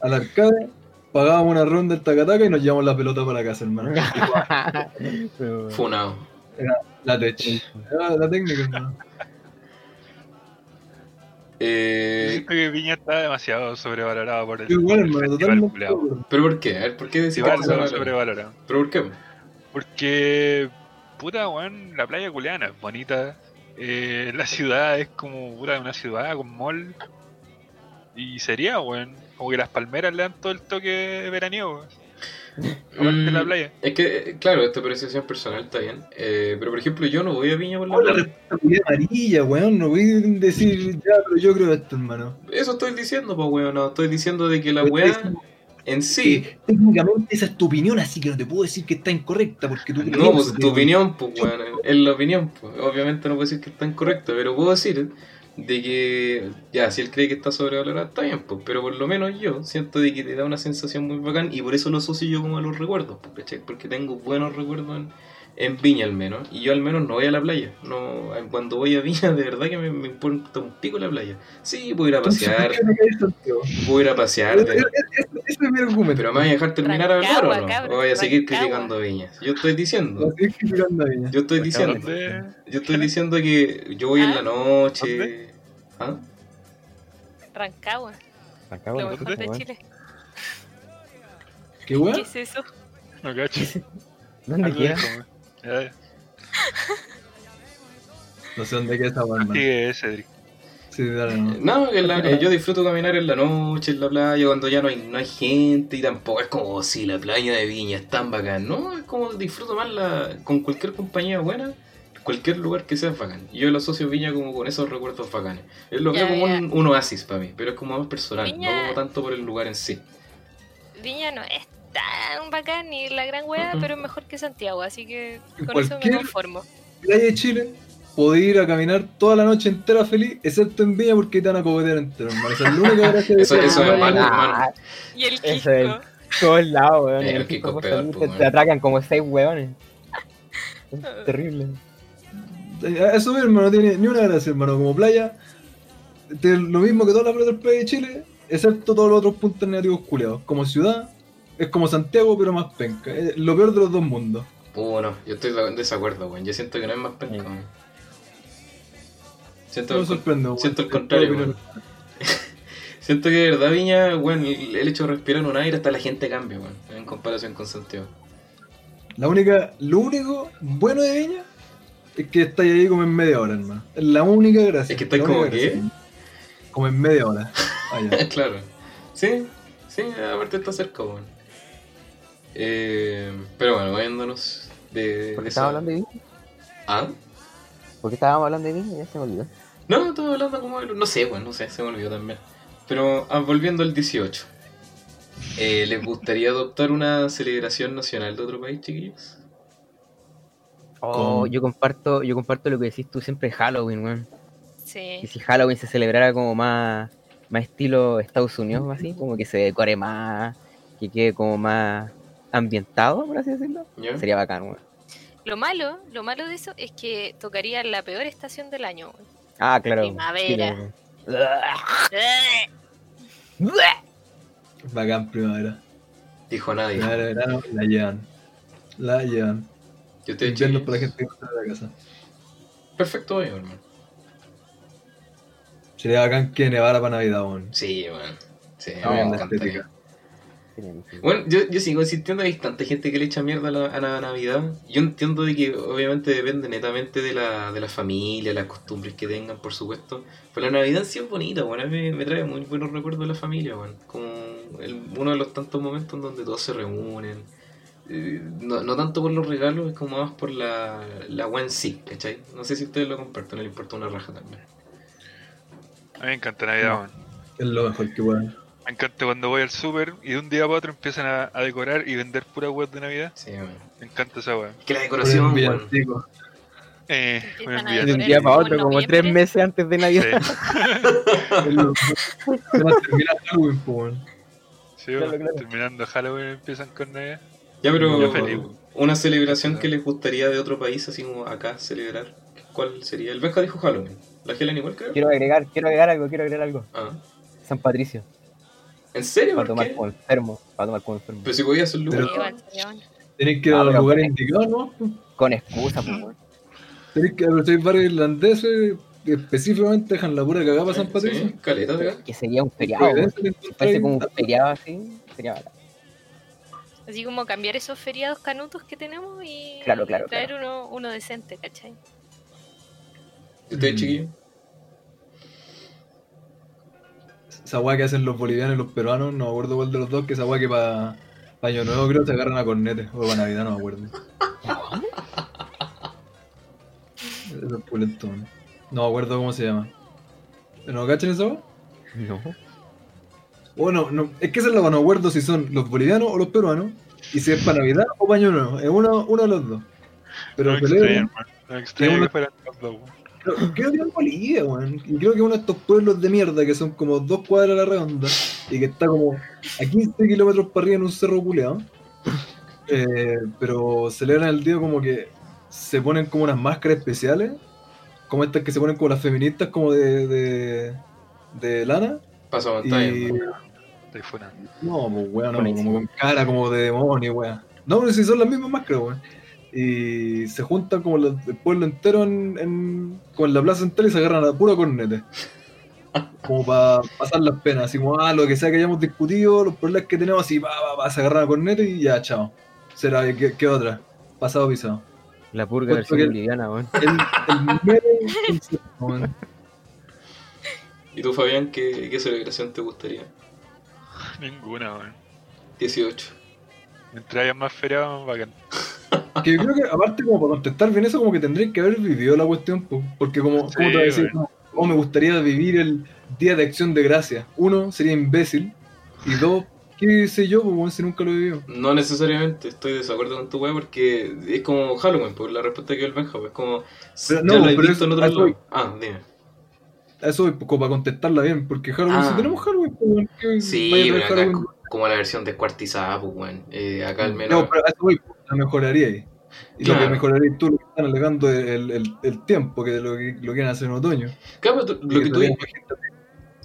al arcade, pagábamos una ronda del tacataca y nos llevamos la pelota para la casa, hermano. Funado. La tech. Era la técnica, hermano. Eh, que Viña está demasiado sobrevalorado por el, igual, el hermano, festival totalmente. ¿Pero por qué? A ver, ¿por qué decís que está sobrevalorado? ¿Pero por qué? Porque, puta, weón, la playa culiana es bonita. Eh, la ciudad es como, puta, una ciudad con mall. Y sería, weón, como que las palmeras le dan todo el toque veraniego, weón. Aparte de la Mm, playa. Es que, claro, esta apreciación personal está bien. Eh, pero por ejemplo, yo no voy a Viña por la Hola, playa. la amarilla, weón. No voy a decir ya, pero yo creo esto, hermano. Eso estoy diciendo, pues weón. No, estoy diciendo de que la weá en sí. que técnicamente esa es tu opinión, así que no te puedo decir que está incorrecta porque tú No, pues tu opinión, pues weón. Es la opinión, pues. Obviamente no puedo decir que está incorrecto, pero puedo decir de que, ya, si él cree que está sobrevalorado, está bien, pues. Pero por lo menos yo siento de que te da una sensación muy bacán y por eso lo asocio yo como a los recuerdos, pues, ¿cachai? Porque tengo buenos recuerdos en, en Viña al menos. Y yo al menos no voy a la playa. No, cuando voy a Viña, de verdad que me, me importa un pico la playa. Sí, puedo ir a pasear, puedo ir a pasear. de- Ese es mi argumento. Pero me vas a dejar terminar a hablar o Rancagua, no? O voy a seguir Rancagua. criticando Viña. Yo estoy diciendo. A. Yo estoy diciendo. Yo estoy diciendo que yo voy en la noche. ¿Dónde? ¿Ah? Rancagua, lo mejor de. Chile. ¿Qué? ¿Qué es eso? No cacho. ¿Dónde queda? Ya, No sé dónde queda esa. Sigue Cedric. Sí, dale, no. No, en la- eh, yo disfruto caminar en la noche, en la playa, cuando ya no hay, no hay gente y tampoco es como si la playa de Viña es tan bacán. No, es como disfruto más la, con cualquier compañía buena, cualquier lugar que sea bacán. Yo lo asocio Viña como con esos recuerdos bacanes. Es lo Ya, veo como un, un oasis para mí, pero es como más personal, Viña- no como tanto por el lugar en sí. Viña no es tan bacán ni la gran wea, Ujú. pero es mejor que Santiago, así que con eso Cualquier- me conformo. Playa de Chile, podés ir a caminar toda la noche entera feliz, excepto en Viña porque te van a cogotear entero, hermano. Esa es la única gracia de Eso- ese eso es malo, hermano. Y el Eso Quisco. es. todos lados, weón. Eh, el el Kiko Kiko es peor, Costa po, te, weón. te atracan como seis weones. Es terrible. Eso mismo, no tiene ni una gracia, hermano. Como playa, lo mismo que todas las otras playas de Chile, excepto todos los otros puntos negativos culeados. Como ciudad, es como Santiago, pero más penca. Es lo peor de los dos mundos. Uh, no, yo estoy en desacuerdo, weón. Yo siento que no es más penca, Sí. weón. Siento No me el- sorprende, weón. siento el contrario, weón. Siento que de verdad Viña, bueno, el el hecho de respirar un aire hasta la gente cambia, weón, en comparación con Santiago. La única, lo único bueno de Viña es que estáis ahí como en media hora, hermano. Es la única gracia. Es que estáis como qué? gracia. Como en media hora. Ah, claro. Sí, sí, aparte está cerca, weón. Eh, pero bueno, vayándonos de... ¿Por de qué estábamos hablando de Viña? ¿Ah? ¿Por qué estábamos hablando de Viña? Ya se me olvidó. No, estaba hablando como... de- No sé, weón, no sé, se me olvidó también. Pero ah, volviendo al 18. Eh, ¿Les gustaría adoptar una celebración nacional de otro país, chiquillos? Oh, yo comparto, yo comparto lo que decís tú siempre de Halloween, weón. Sí. Y si Halloween se celebrara como más, más estilo Estados Unidos, así, como que se decore más, que quede como más ambientado, por así decirlo, ¿Ya? sería bacán, weón. Lo malo, lo malo de eso es que tocaría la peor estación del año. weón. Ah, claro. Primavera. Bacán primavera. Dijo nadie. Primavera, verano, la llevan. La llevan. Yo estoy Invierno chiquillos. para la gente que no sale de la casa. Perfecto hoyo, hermano. Sería bacán que nevara para Navidad, weón. Sí, weón. Sí, No, me la Bueno, yo, yo sigo insistiendo, hay tanta gente que le echa mierda a la, a la Navidad. Yo entiendo de que obviamente depende netamente de la, de la familia, las costumbres que tengan, por supuesto. Pero la Navidad sí es bonita, bueno, a mí me, me trae muy buenos recuerdos de la familia, bueno. Como el- uno de los tantos momentos en donde todos se reúnen. Eh, No, no tanto por los regalos, es como más por la, la en sí, ¿cachai? No sé si ustedes lo comparten, no le importa una raja también. A mí me encanta Navidad, weón. Es lo mejor que puedan. Me encanta cuando voy al súper y de un día para otro empiezan a, a decorar y vender pura web de Navidad. Sí, weón. Me encanta esa weá. Que la decoración, villancico. Eh, De un día para otro, como noviembre. tres meses antes de Navidad. Sí, Es lo mejor. Se va a terminar Halloween, po, sí. Claro, claro. terminando Halloween empiezan con Navidad. Ya, pero feliz. una celebración que les gustaría de otro país, así como acá celebrar, ¿cuál sería? El Benja dijo Halloween. ¿La Helen igual creo? Quiero agregar, quiero agregar algo, quiero agregar algo. Ah. San Patricio, ¿En serio? para ¿Por tomar como enfermo, para tomar como enfermo. Pero si podía hacerlo. Pero-. Tenéis que ir a Ah, los pero- lugares indicados, ¿no? Con excusa, pues, weón. Tenéis que hay varios irlandeses que específicamente dejan la pura cagada para San Patricio. Sí, caleta. Que sería un feriado, Si fuese como un feriado así, sería bacán. Así como cambiar esos feriados canutos que tenemos y Claro, claro, traer Uno, uno decente, ¿cachai? ¿Y ¿Ustedes, Mm. chiquillos? Esa weá que hacen los bolivianos y los peruanos, no me acuerdo cuál de los dos, que esa weá que para Año Nuevo creo se agarran a cornetes, o para Navidad no me acuerdo. Eso es pulento, ¿no? No me acuerdo cómo se llama. ¿No cachan esa weá? No. Bueno, no, es que esa es la que no me acuerdo si son los bolivianos o los peruanos, y si es para Navidad o para Año Nuevo, es uno, uno de los dos. Pero no celebran, hermano. No que fueran los dos. Creo, creo que en Bolivia, weón. Y creo que uno de estos pueblos de mierda que son como dos cuadras a la redonda y que está como a 15 kilómetros para arriba en un cerro culeado. Eh, pero celebran el día como que se ponen como unas máscaras especiales, como estas que se ponen como las feministas, como de, de, de lana. Paso pantalla. Y. Estoy funando. no, pues weón, no, como con cara como de demonio, weón. No, pero si son las mismas máscaras, weón. Y se juntan como el pueblo entero en, en, como en la plaza entera y se agarran a puro cornete. Como para pasar las penas, así como, ah, lo que sea que hayamos discutido, los problemas que tenemos, así, va, va, va, se agarran a cornete y ya, chao. Será, ¿qué, qué otra? Pasado pisado. La purga Justo versión que- boliviana, weón. El, el mero concepto. ¿Y tú, Fabián, qué, qué celebración te gustaría? Ninguna, weón. 18. Mientras haya más feriados, más bacán. Que yo creo que, aparte, como para contestar bien eso, como que tendréis que haber vivido la cuestión, po, porque como, Sí, ¿cómo te voy a decir? Como, ¿Cómo me gustaría vivir el Día de Acción de Gracia? Uno, sería imbécil, y dos, qué sé yo, pues, weón, si nunca lo he vivido. No necesariamente, estoy de desacuerdo con tu weá porque es como Halloween, por la respuesta que dio el Benja, pues como. Pero ya no, lo he visto en eso- otro lado. voy. Ah, dime. A Eso pues, como para contestarla bien, porque Halloween, Ah. si tenemos Halloween, pues, como la versión descuartizada, pues weón. Eh, acá al menos. No, pero a eso voy, la mejoraría ahí. Y lo que mejoraría tú lo que están alegando es el, el, el tiempo, que lo, que lo quieren hacer en otoño. Claro, pero lo, que tú, sería di-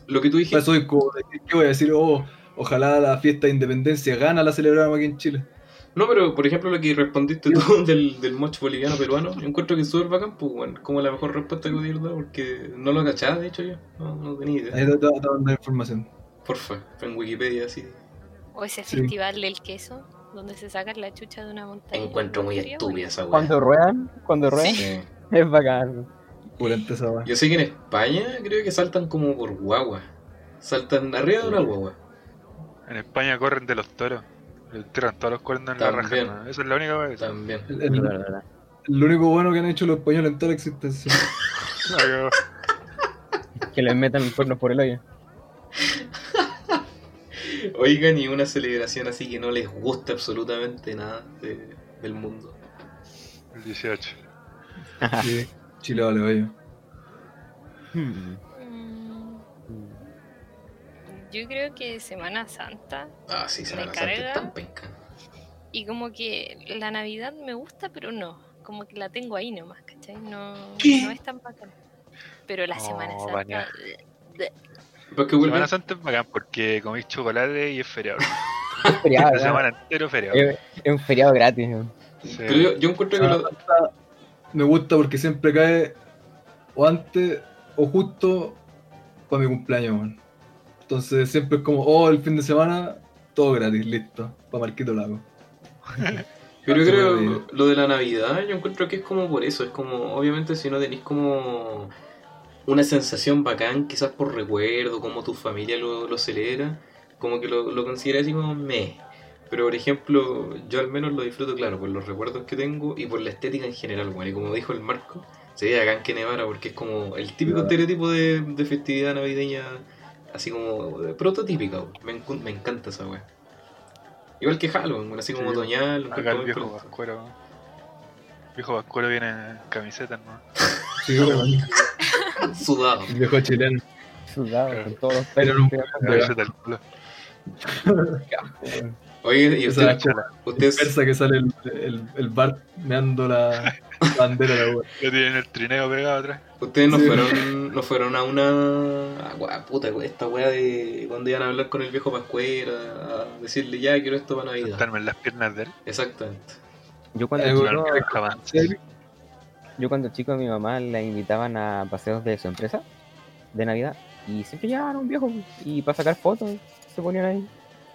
lo que tú dijiste. eso es como decir, ¿qué voy a decir? Oh, ojalá la fiesta de independencia gana la celebramos aquí en Chile. No, pero por ejemplo, lo que respondiste tú del, del mocho boliviano peruano, yo encuentro que es súper bacán, pues. Como la mejor respuesta que pudieron dar, porque no lo cachaba, de hecho yo. No, no tenía idea. Ahí te, a información. Porfa, en Wikipedia así. O ese Sí. festival del queso, donde se sacan la chucha de una montaña. Encuentro muy estúpida esa weá. Cuando ruedan, cuando ruedan, Sí. es bacán. Pulente esa weá. Yo sé que en España creo que saltan como por guagua. Saltan arriba de una guagua. En España corren de los toros. Le tiran todos los cuernos en la raja. ¿no? Esa es la única vez. También. El, Es el- verdad, verdad. lo único bueno que han hecho los españoles en toda la existencia. Que les metan el cuerno por el hoyo. Oigan, y una celebración así que no les gusta absolutamente nada de- del mundo. El 18. sí, Chile vale hoyo. Hmm. Mm, Yo creo que Semana Santa Ah, sí, se Me van a saltar carga. tan penca. y como que la Navidad me gusta, pero no. Como que la tengo ahí nomás, ¿cachai? No, no es tan bacán. Pero la No, Semana Santa. baña. Pero es que vuelven. Semana Santa es bacán porque comís chocolate y es feriado. Es feriado, La semana entero feriado. Es, es un feriado gratis. ¿no? Sí. Pero yo, yo encuentro que lo. Me gusta porque siempre cae o antes o justo para mi cumpleaños, weón. Entonces siempre es como, oh, el fin de semana, todo gratis, listo, para Marquito Lago. Pero yo creo lo de la Navidad, yo encuentro que es como por eso, es como, obviamente si no tenéis como una sensación bacán, quizás por recuerdo, como tu familia lo, lo celebra, como que lo, lo consideras así como me. Pero por ejemplo, yo al menos lo disfruto, claro, por los recuerdos que tengo y por la estética en general, bueno, y como dijo el Marco, sería acá en que nevara porque es como el típico Claro. estereotipo de, de festividad navideña, así como de prototípica, me, me encanta esa weá. Igual que Halloween, así como Sí, otoñal, un Acá poco el viejo vascuero. El viejo vascuero viene en camiseta, ¿no? Sí. sudado. El viejo chileno. Sudado, Claro. con todos los Pero pelos. no-. Oye, ¿y Esa- usted, ustedes, Persa que sale el, el, el Bart meando la bandera de la wea. Ya tienen el trineo pegado atrás. ustedes no Sí. fueron, no fueron a una... a wea, puta, esta wea de cuando iban a hablar con el viejo Pascuera, a decirle ya quiero esto para Navidad. Sentarme en las piernas de él. Exactamente. Yo cuando Eh, bueno, Avance. Yo cuando chico a mi mamá la invitaban a paseos de su empresa de Navidad y siempre llevaban un viejo y para sacar fotos se ponían ahí.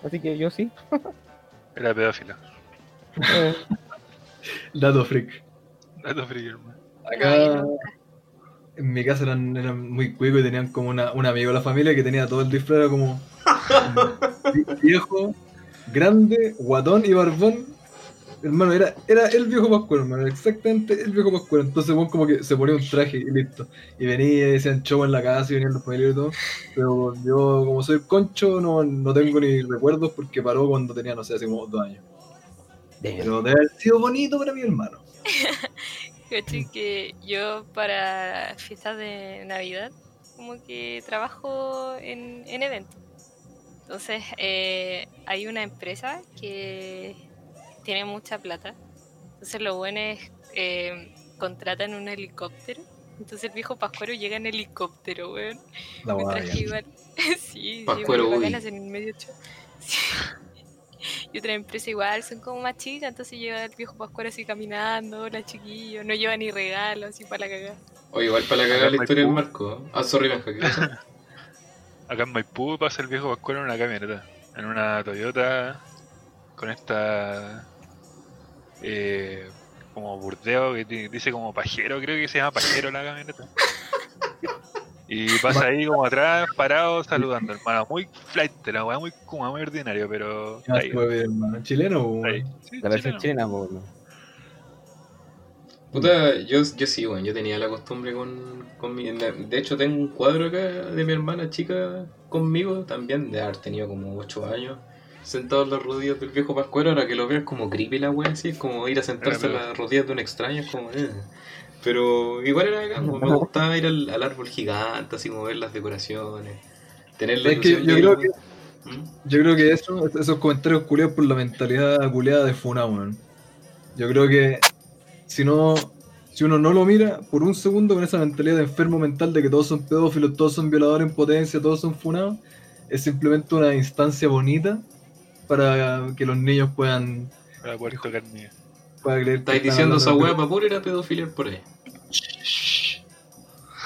Así que yo sí. Era pedófilo. Eh, Dato freak. Dato friki, hermano. Acá No, en mi casa eran, eran muy cuicos y tenían como una, un amigo de la familia que tenía todo el disfraz, era como viejo, grande, guatón y barbón. Hermano, era, era el viejo Pascuero, hermano, exactamente el viejo Pascuero. Entonces, bueno, como que se ponía un traje y listo. Y venía y decían show en la casa y venían los familiares y todo. Pero yo, como soy concho, no, no tengo ni recuerdos porque paró cuando tenía, no sé, hace como dos años. Pero debe haber sido bonito para mi hermano. Que yo para fiestas de Navidad como que trabajo en, en eventos. Entonces eh, hay una empresa que tiene mucha plata. Entonces lo bueno es eh, contratan un helicóptero. Entonces el viejo Pascuero llega en helicóptero, weón. La traje ya. igual. sí, Pascuero sí, en el medio show. Sí. Y otra empresa igual, son como más chicas, entonces lleva el viejo Pascuero así caminando, la chiquillo, no lleva ni regalos, así para la cagada. Oye, igual para la cagada la historia del. Marco. ¿eh? Ah, sorry, Benja. Acá en Maipú pasa el viejo vascuero en una camioneta. En una Toyota con esta. Eh, como burdeo que dice como pajero, creo que se llama pajero la camioneta. Y pasa ahí como atrás, parado, saludando, hermano. Muy flight, la weá muy kuma, muy ordinario, pero. Ahí, hermano. ¿Chileno o. Sí, La versión chilena, ¿no? Puta, yo, yo sí, bueno, yo tenía la costumbre con, con mi... De hecho, tengo un cuadro acá de mi hermana chica conmigo también, de haber tenido como 8 años, sentado en las rodillas del viejo Pascuero, ahora que lo veo es como creepy la wea, así, es como ir a sentarse en las rodillas de un extraño, es como... eh. Pero igual era acá, me gustaba ir al, al árbol gigante, así como ver las decoraciones, tener la Es que yo creo que- ¿Mm? Yo creo que eso, esos comentarios culiados por la mentalidad culiada de Funa, weón. Yo creo que si no, si uno no lo mira por un segundo con esa mentalidad de enfermo mental de que todos son pedófilos, todos son violadores en potencia, todos son funados, es simplemente una instancia bonita para que los niños puedan, Para poder tocar Estáis están diciendo esa de- para puro ir a pedofilia por ahí.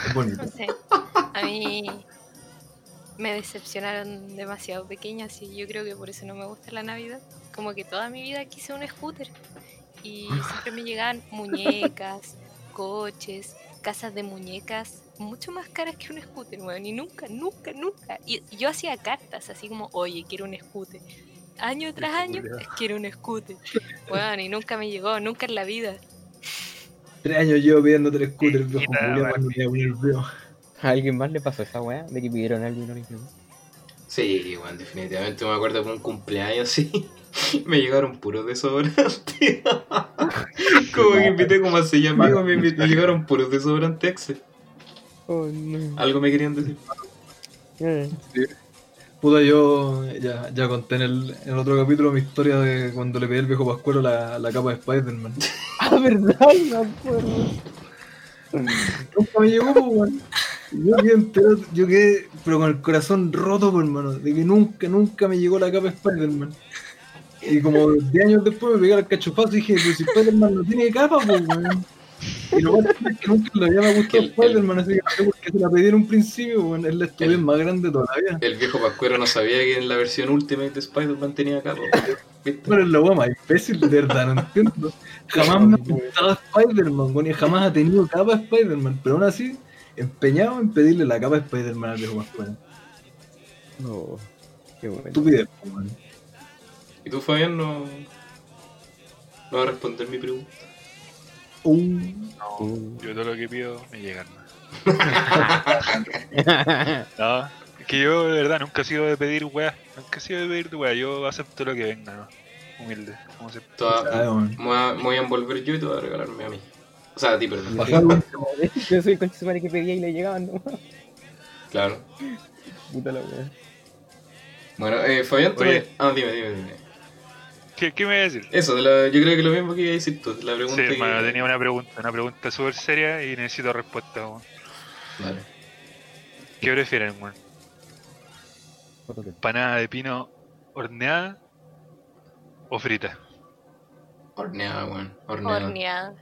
Es bonito. No sé, a mí me decepcionaron demasiado pequeñas y yo creo que por eso no me gusta la Navidad. Como que toda mi vida quise un scooter y siempre me llegaban muñecas, coches, casas de muñecas mucho más caras que un scooter, weón, y nunca, nunca, nunca. Y y yo hacía cartas así como, oye, quiero un scooter. Año tras año, quiero un scooter. Weón, y nunca me llegó, nunca en la vida. Tres años llevo pidiendo tres scooters, viejo a. ¿A alguien más le pasó esa weá? De que pidieron algo y no le. Sí, bueno, definitivamente me acuerdo por un cumpleaños, sí. Me llegaron puros desodorantes. como que invité como a seis amigos, me, invi- me llegaron puros desodorantes. Oh, no. Algo me querían decir. Eh. Puta, yo ya, ya conté en el, en el otro capítulo mi historia de cuando le pedí al viejo Pascuero la, la capa de Spider-Man. Ah, verdad, me acuerdo. Nunca me llegó, pues, weón. Yo quedé enterado, yo quedé, pero con el corazón roto, pues, hermano, de que nunca, nunca me llegó la capa de Spider-Man. Y como 10 años después me pegué al cachofazo y dije, pero si Spider-Man no tiene capa, pues, weón. Y lo triste es que nunca le había gustado El- Spider-Man, así que no sé por qué se la pedí en un principio, weón. Es la estupidez El- más grande todavía. El viejo Pascuero no sabía que en la versión Ultimate de Spider-Man tenía capa. ¿Viste? Pero es la weá más imbécil, de verdad, no entiendo. Jamás me ha gustado Spider-Man, weón, y jamás ha tenido capa Spider-Man, pero aún así, empeñado en pedirle la capa Spider-Man al viejo Pascual. No. Qué bueno. Estupidez, weón. ¿Y tú, Fabián, no, no vas a responder mi pregunta? Uh, No, Uh. yo todo lo que pido me llega. No, es que yo de verdad nunca he sido de pedir weá. Nunca he sido de pedir weá. Yo acepto lo que venga, ¿no? Humilde. Como se... Weón. me voy a- me voy a envolver yo y te voy a regalarme a mí. O sea, a ti, perdón. Yo soy el conche que pedía y le llegaban, ¿no? Claro. Puta la wea. Bueno, eh, Fabián, tú Oye. Ah, dime, dime, dime. ¿Qué, ¿Qué me voy a decir? Eso, de la- yo creo que lo mismo que iba a decir tú. La Sí, pregunta que... hermano, tenía una pregunta, una pregunta súper seria y necesito respuesta, weón. Vale. ¿Qué prefieren, weón? ¿Panada de pino horneada o frita? Horneada, weón. Horneada. Horneada.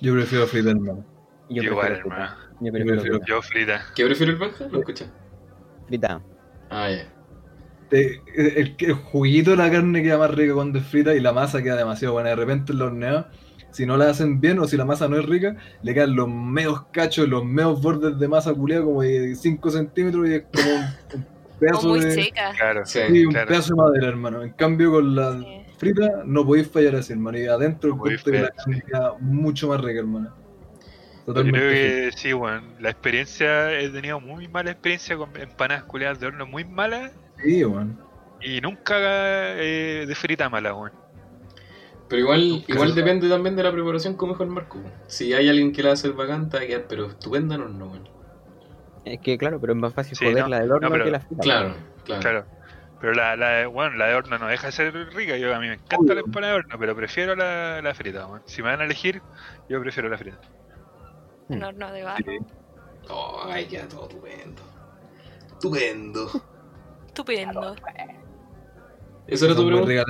Yo prefiero fritar, hermano. Yo Igual, prefiero hermano. frita. Yo Yo prefiero prefiero- frita. Yo frita. ¿Qué prefiere el Benja? ¿Lo escucha? Frita. Ah, ya. Eh, El, el juguito de la carne queda más rica cuando es frita y la masa queda demasiado buena. De repente en la horneada, si no la hacen bien o si la masa no es rica, le quedan los meos cachos, los meos bordes de masa culiada como de 5 centímetros y es como un, un pedazo muy de, seca. Claro. Sí. sí, un claro. pedazo de madera, hermano. En cambio con la Sí. frita no podéis fallar así, hermano. Y adentro No que la carne queda mucho más rica, hermano. Yo Totalmente. creo que sí, weón. La experiencia, he tenido muy mala experiencia con empanadas culeadas de horno, muy malas. Sí, weón. Y nunca eh, de frita mala, weón. Pero igual, Nunca igual depende también de la preparación como dijo el Marco. Si hay alguien que la hace bacán, te va a quedar, pero estupenda no, no, weón. Es que claro, pero es más fácil Sí, joder no, la del horno no, pero- que la frita. Claro, claro. Claro. Pero la, la, de- bueno, la de horno no deja de ser rica. Yo, a mí me encanta la empanada de horno, pero prefiero la, la frita. Si me van a elegir, yo prefiero la frita. Un horno de barro. Sí. Oh, ay, queda todo estupendo. Estupendo. Estupendo. ¿Esa era tu pregunta?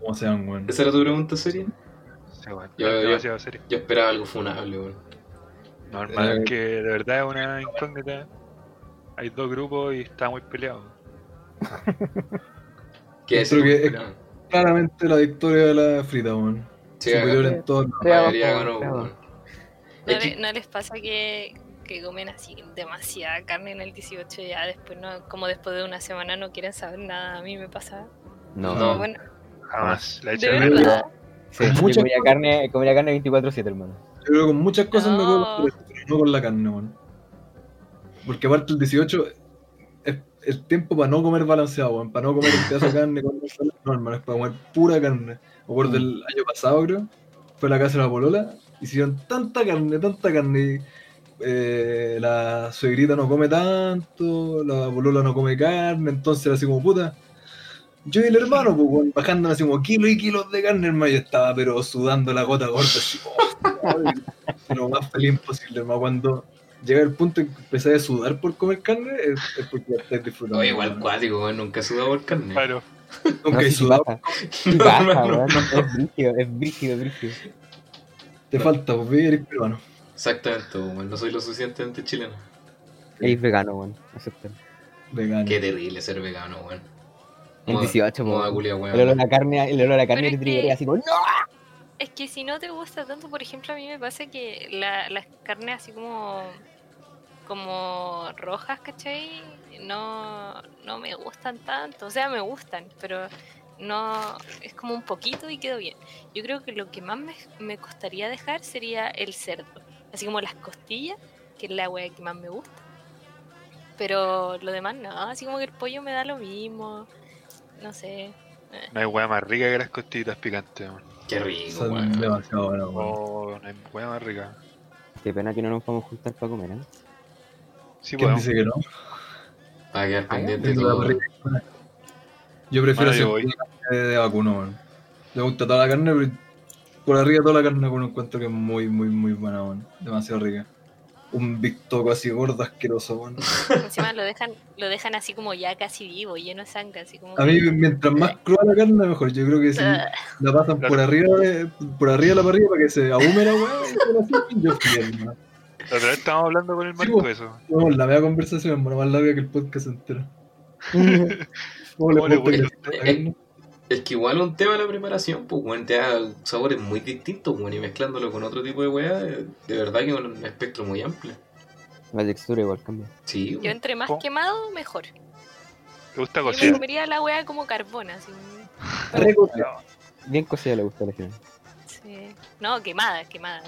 como sean. ¿Esa era tu pregunta seria? Sí, weón. Yo- esperaba algo funable, weón. No, hermano, Eh, es que de verdad es una incógnita. Hay dos grupos y está muy peleado. ¿Qué Creo que es- Claramente la victoria de la frita, weón. Sí, Superior acá- en todo. ¿No, que- no les pasa que, que comen así demasiada carne en el 18 y ya después no, como después de una semana no quieren saber nada? A mí me pasa. No, No. Bueno, Jamás. La he de hecho verdad. verdad. Sí, yo comía carne, comía carne 24-7, hermano. Yo creo que con muchas cosas me No. puedo pero no con la carne, weón. Porque aparte el 18 es el tiempo para no comer balanceado, weón. Para no comer un pedazo de carne con. No, hermano, es para comer pura carne. Me acuerdo el año pasado, creo. Fue a la casa de la polola. Hicieron tanta carne, tanta carne. Eh, la suegrita no come tanto, la polola no come carne, entonces era así como puta. Yo y el hermano, pues, bajando así como kilos y kilos de carne, hermano, yo estaba pero sudando la gota gorda, así, oh, lo más feliz posible, hermano. Cuando llega el punto en que empecé a sudar por comer carne, es, es porque ya estás disfrutando. Oye, igual cuático. Nunca he sudado por carne. Claro. Nunca No, he baja. Baja. Es brígido, es brígido, es brígido. te falta, pues, eres peruano. Exactamente, weón. No soy lo suficientemente chileno. Eres vegano, weón. Acepta. Vegano. Qué terrible ser vegano, weón. El Moda- 18, moda weón. El olor a carne, el olor a carne Pero te es así como ¡No! Es que si no te gusta tanto, por ejemplo, a mí me pasa que la- las carnes así como como rojas, ¿cachai? No, no me gustan tanto. O sea, me gustan, pero no es como un poquito y quedo bien. Yo creo que lo que más me, me costaría dejar sería el cerdo. Así como las costillas, que es la wea que más me gusta. Pero lo demás no, así como que el pollo me da lo mismo. No sé. No hay hueá más rica que las costillitas picantes, weón. Qué rico, Son weón. demasiado buenos, weón. Oh, no hay hueá más rica. Qué pena que no nos podamos juntar para comer, ¿eh? Sí, ¿Quién podemos. dice que no? Para quedar Ah, pendiente de Tengo la todo. Yo prefiero Bueno, yo de vacuno, weón. Me gusta toda la carne, pero por arriba toda la carne, weón, encuentro que es muy, muy, muy buena, weón. Demasiado rica. un victoco así gordo, asqueroso, weón. Encima lo dejan, lo dejan así como ya casi vivo, lleno de sangre, así como. A mí, mientras más cruda la carne, mejor. Yo creo que si Ah, la pasan por arriba de, por arriba de la parrilla para que se ahume la weá, yo fiel, man. La otra vez estábamos hablando con el Sí, Marco de eso. Vamos, la media conversación, hermano, más larga que el podcast entero. ¿Cómo ¿Cómo le Es que igual un tema de la preparación, pues, weón, te da sabores muy distintos, weón, y mezclándolo con otro tipo de weá, eh, de verdad que es un espectro muy amplio. La textura igual cambia. Sí, Yo entre más ¿Cómo? quemado, mejor. ¿Te gusta Yo me cocinar? comería la wea como carbona, así. Bien cocida le gusta a la gente. Sí. No, quemada, quemada.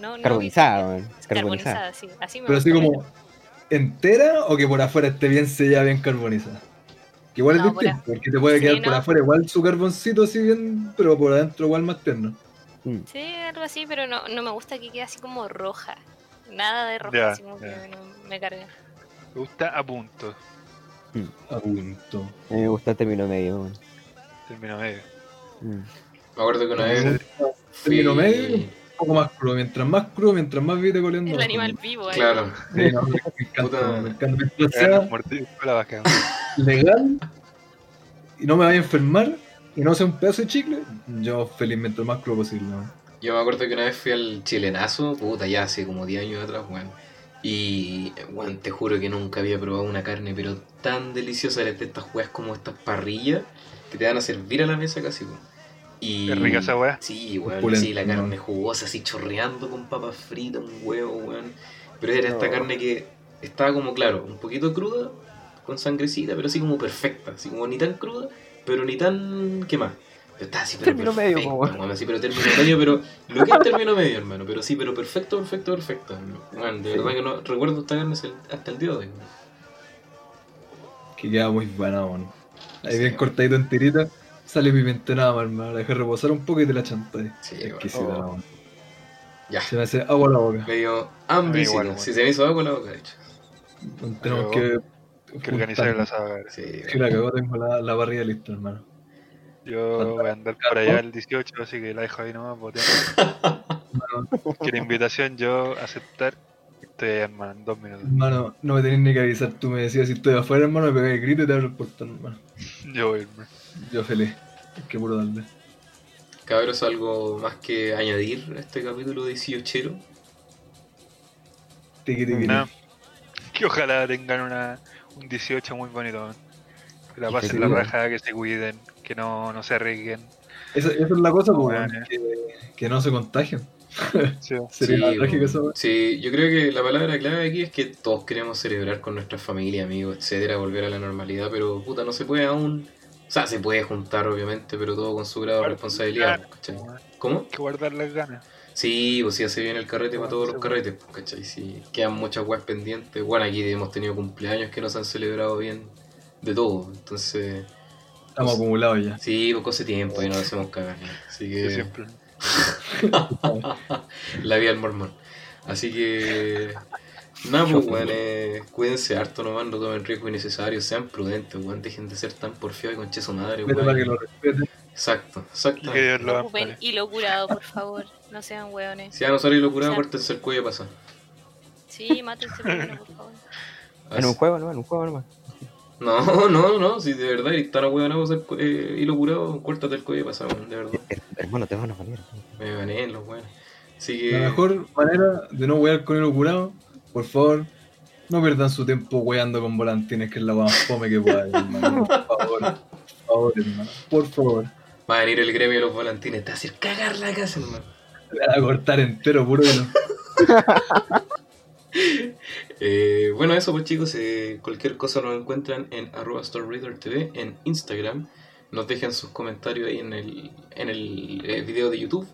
No, no Carbonizada, weón. Carbonizada. Carbonizada, sí. Así me Pero así como entera o que por afuera esté bien sellada, bien carbonizada. Que igual No, es por distinto, porque te puede Sí, quedar por afuera igual su carboncito así bien, pero por adentro igual más tierno. Sí, algo así, pero no, no me gusta que quede así como roja. Nada de roja, Ya, así como ya. que no me carga. ¿Te gusta a punto? A punto. A mí me gusta el término medio. Término medio. Mm. Me acuerdo que una Me vez término medio. Un poco más crudo, mientras más crudo, mientras más vite coleando. El más animal crudo. vivo ahí. Claro, Sí, no, me encanta, me encanta. Sea legal y no me vaya a enfermar y no sea un pedazo de chicle, yo feliz mientras más crudo posible. ¿no? Yo me acuerdo que una vez fui al chilenazo, puta, ya hace como 10 años atrás, weón. Y, weón, te juro que nunca había probado una carne, pero tan deliciosa de estas weas como estas parrillas que te van a servir a la mesa casi, weón. Y... Qué rica esa wea. Sí, weón, sí, la carne jugosa, así chorreando con papas fritas, un huevo, weón. Pero era esta carne que estaba como, claro, un poquito cruda, con sangrecita, pero así como perfecta, así como ni tan cruda, pero ni tan quemada. Pero estaba así, pero Término medio, weón. weón, así, pero término medio, pero lo que es término medio, hermano, pero sí, pero perfecto, perfecto, perfecto. Weón, de verdad que no recuerdo esta carne hasta el- día de hoy. weón. Que queda muy buena, weón. Ahí Sí. bien cortadito en tirita, sale pimentonada, hermano. La dejé reposar un poco y te la chantáis. Sí, Exquisita, weón. Ya, Se me hace agua la boca. me dio hambre, si se me hizo agua en la boca, de hecho. Tenemos que. Que organizar el asado. Sí, Sí, la cagó, tengo la, la barriga lista, hermano. Yo voy a andar por allá el 18, así que la dejo ahí nomás. bote. Quiero invitación, yo aceptar. Estoy hermano, en dos minutos. Hermano, no me tenés ni que avisar. Tú me decías si estoy afuera, hermano, me pegáis el grito y te abro el portón, hermano. Yo voy, hermano. Yo feliz. Qué puro darle. Cabros, ¿algo más que añadir a este capítulo 18? Tiki tiki. No. Que ojalá tengan una, un 18 muy bonito. Que la pasen la raja, que se cuiden, que no, no se arriesguen. Esa, esa es la cosa, Bueno, que, que no se contagien. Sí. Sería Sí, trágico weón. eso, weón. Sí, yo creo que la palabra clave aquí es que todos queremos celebrar con nuestra familia, amigos, etcétera, volver a la normalidad, pero puta, no se puede aún. O sea, se puede juntar, obviamente, pero todo con su grado de responsabilidad, ¿cachai? ¿Cómo? Hay que guardar las ganas. Sí, pues si hace bien el carrete para todos los carretes, pues, ¿cachai? Sí, quedan muchas weas pendientes. Bueno, aquí hemos tenido cumpleaños que nos han celebrado bien de todo, entonces. Estamos acumulados ya. Sí, pues hace tiempo y nos hacemos cagar. Así que. siempre. La vida del mormón. Así que. Nada, pues, weón, eh, cuídense harto nomás, no tomen riesgos innecesarios, sean prudentes, weón, dejen de ser tan porfiados y con su madre, Vete para que lo weón. respeten. Exacto, Y que exacto. Dios lo Ocupen hilo curado, por favor. No sean hueones. Si van a usar hilo curado, córtense el cuello pasado. Sí, mátense primero, por favor. En un juego, ¿no? En un juego nomás. No, no, no, si de verdad eres tan ahueonado usar eh, hilo curado, córtate el cuello pasado, weón, de verdad. Her- Hermano, te van a poner. Me baneen los weones. Así La que. mejor manera de no wear con el curado, por favor, no pierdan su tiempo weando con volantines, que es la más fome que pueda, hermano. Por favor, por favor, hermano. Por favor. Va a venir el gremio de los volantines, te va a hacer cagar la casa, hermano. Te van a cortar entero, puro que no. Eh, bueno, eso pues chicos, eh, cualquier cosa nos encuentran en arroba TV en Instagram. Nos dejan sus comentarios ahí en el, en el eh, video de YouTube.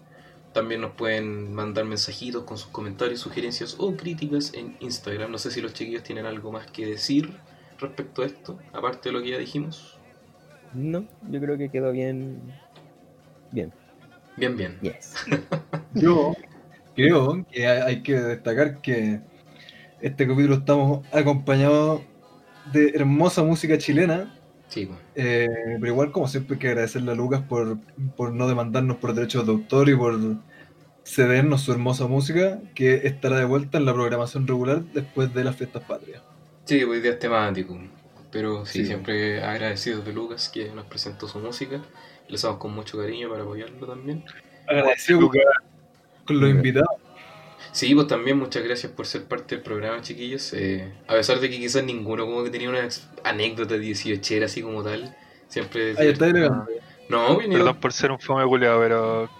También nos pueden mandar mensajitos con sus comentarios, sugerencias o críticas en Instagram. No sé si los chiquillos tienen algo más que decir respecto a esto, aparte de lo que ya dijimos. No, yo creo que quedó bien. Bien. Bien, bien. Yes. Yo creo que hay hay que destacar que este capítulo estamos acompañados de hermosa música chilena. Sí, pues. eh, pero igual, como siempre, hay que agradecerle a Lucas por, por no demandarnos por derechos de autor y por cedernos su hermosa música que estará de vuelta en la programación regular después de las fiestas patrias. Sí, hoy día es temático. Pero sí, Sí. siempre agradecidos de Lucas que nos presentó su música. Lo hacemos con mucho cariño para apoyarlo también. Agradecido con, con los invitados. Sí, pues también muchas gracias por ser parte del programa, chiquillos. Eh, a pesar de que quizás ninguno como que tenía una anécdota 18 así como tal. Siempre... Ahí está. No, vinió- Perdón por ser un fome culiado, pero.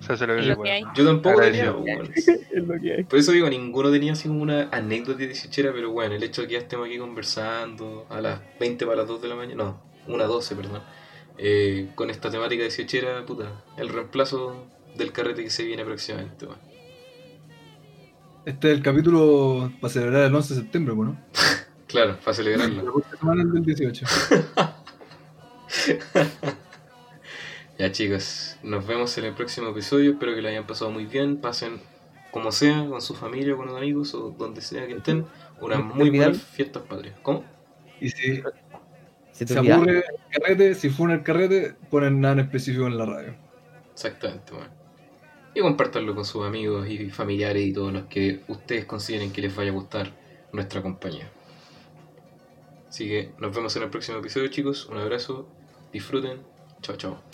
Se hace lo que Es se lo que hay. Yo tampoco tenía, Agradecido. weón. Es lo que hay. Por eso digo, ninguno tenía así como una anécdota de 18 pero bueno, el hecho de que ya estemos aquí conversando a las 20 para las 2 de la mañana, no, una 12, perdón, eh, con esta temática de 18 puta, el reemplazo del carrete que se viene próximamente, weón. Este es el capítulo para celebrar el 11 de septiembre, ¿no? Claro, para La celebrarlo. próxima semana es del 18. ya chicos, nos vemos en el próximo episodio, espero que lo hayan pasado muy bien, pasen como sea, con su familia, con los amigos o donde sea que estén, unas ¿No te muy buenas fiestas patrias. ¿Cómo? Y si ¿Se te se aburre el carrete, si fue el carrete, ponen nada en específico en la radio. Exactamente, bueno. Y compartanlo con sus amigos y familiares y todos los que ustedes consideren que les vaya a gustar nuestra compañía. Así que nos vemos en el próximo episodio, chicos. Un abrazo, disfruten. Chao, chao.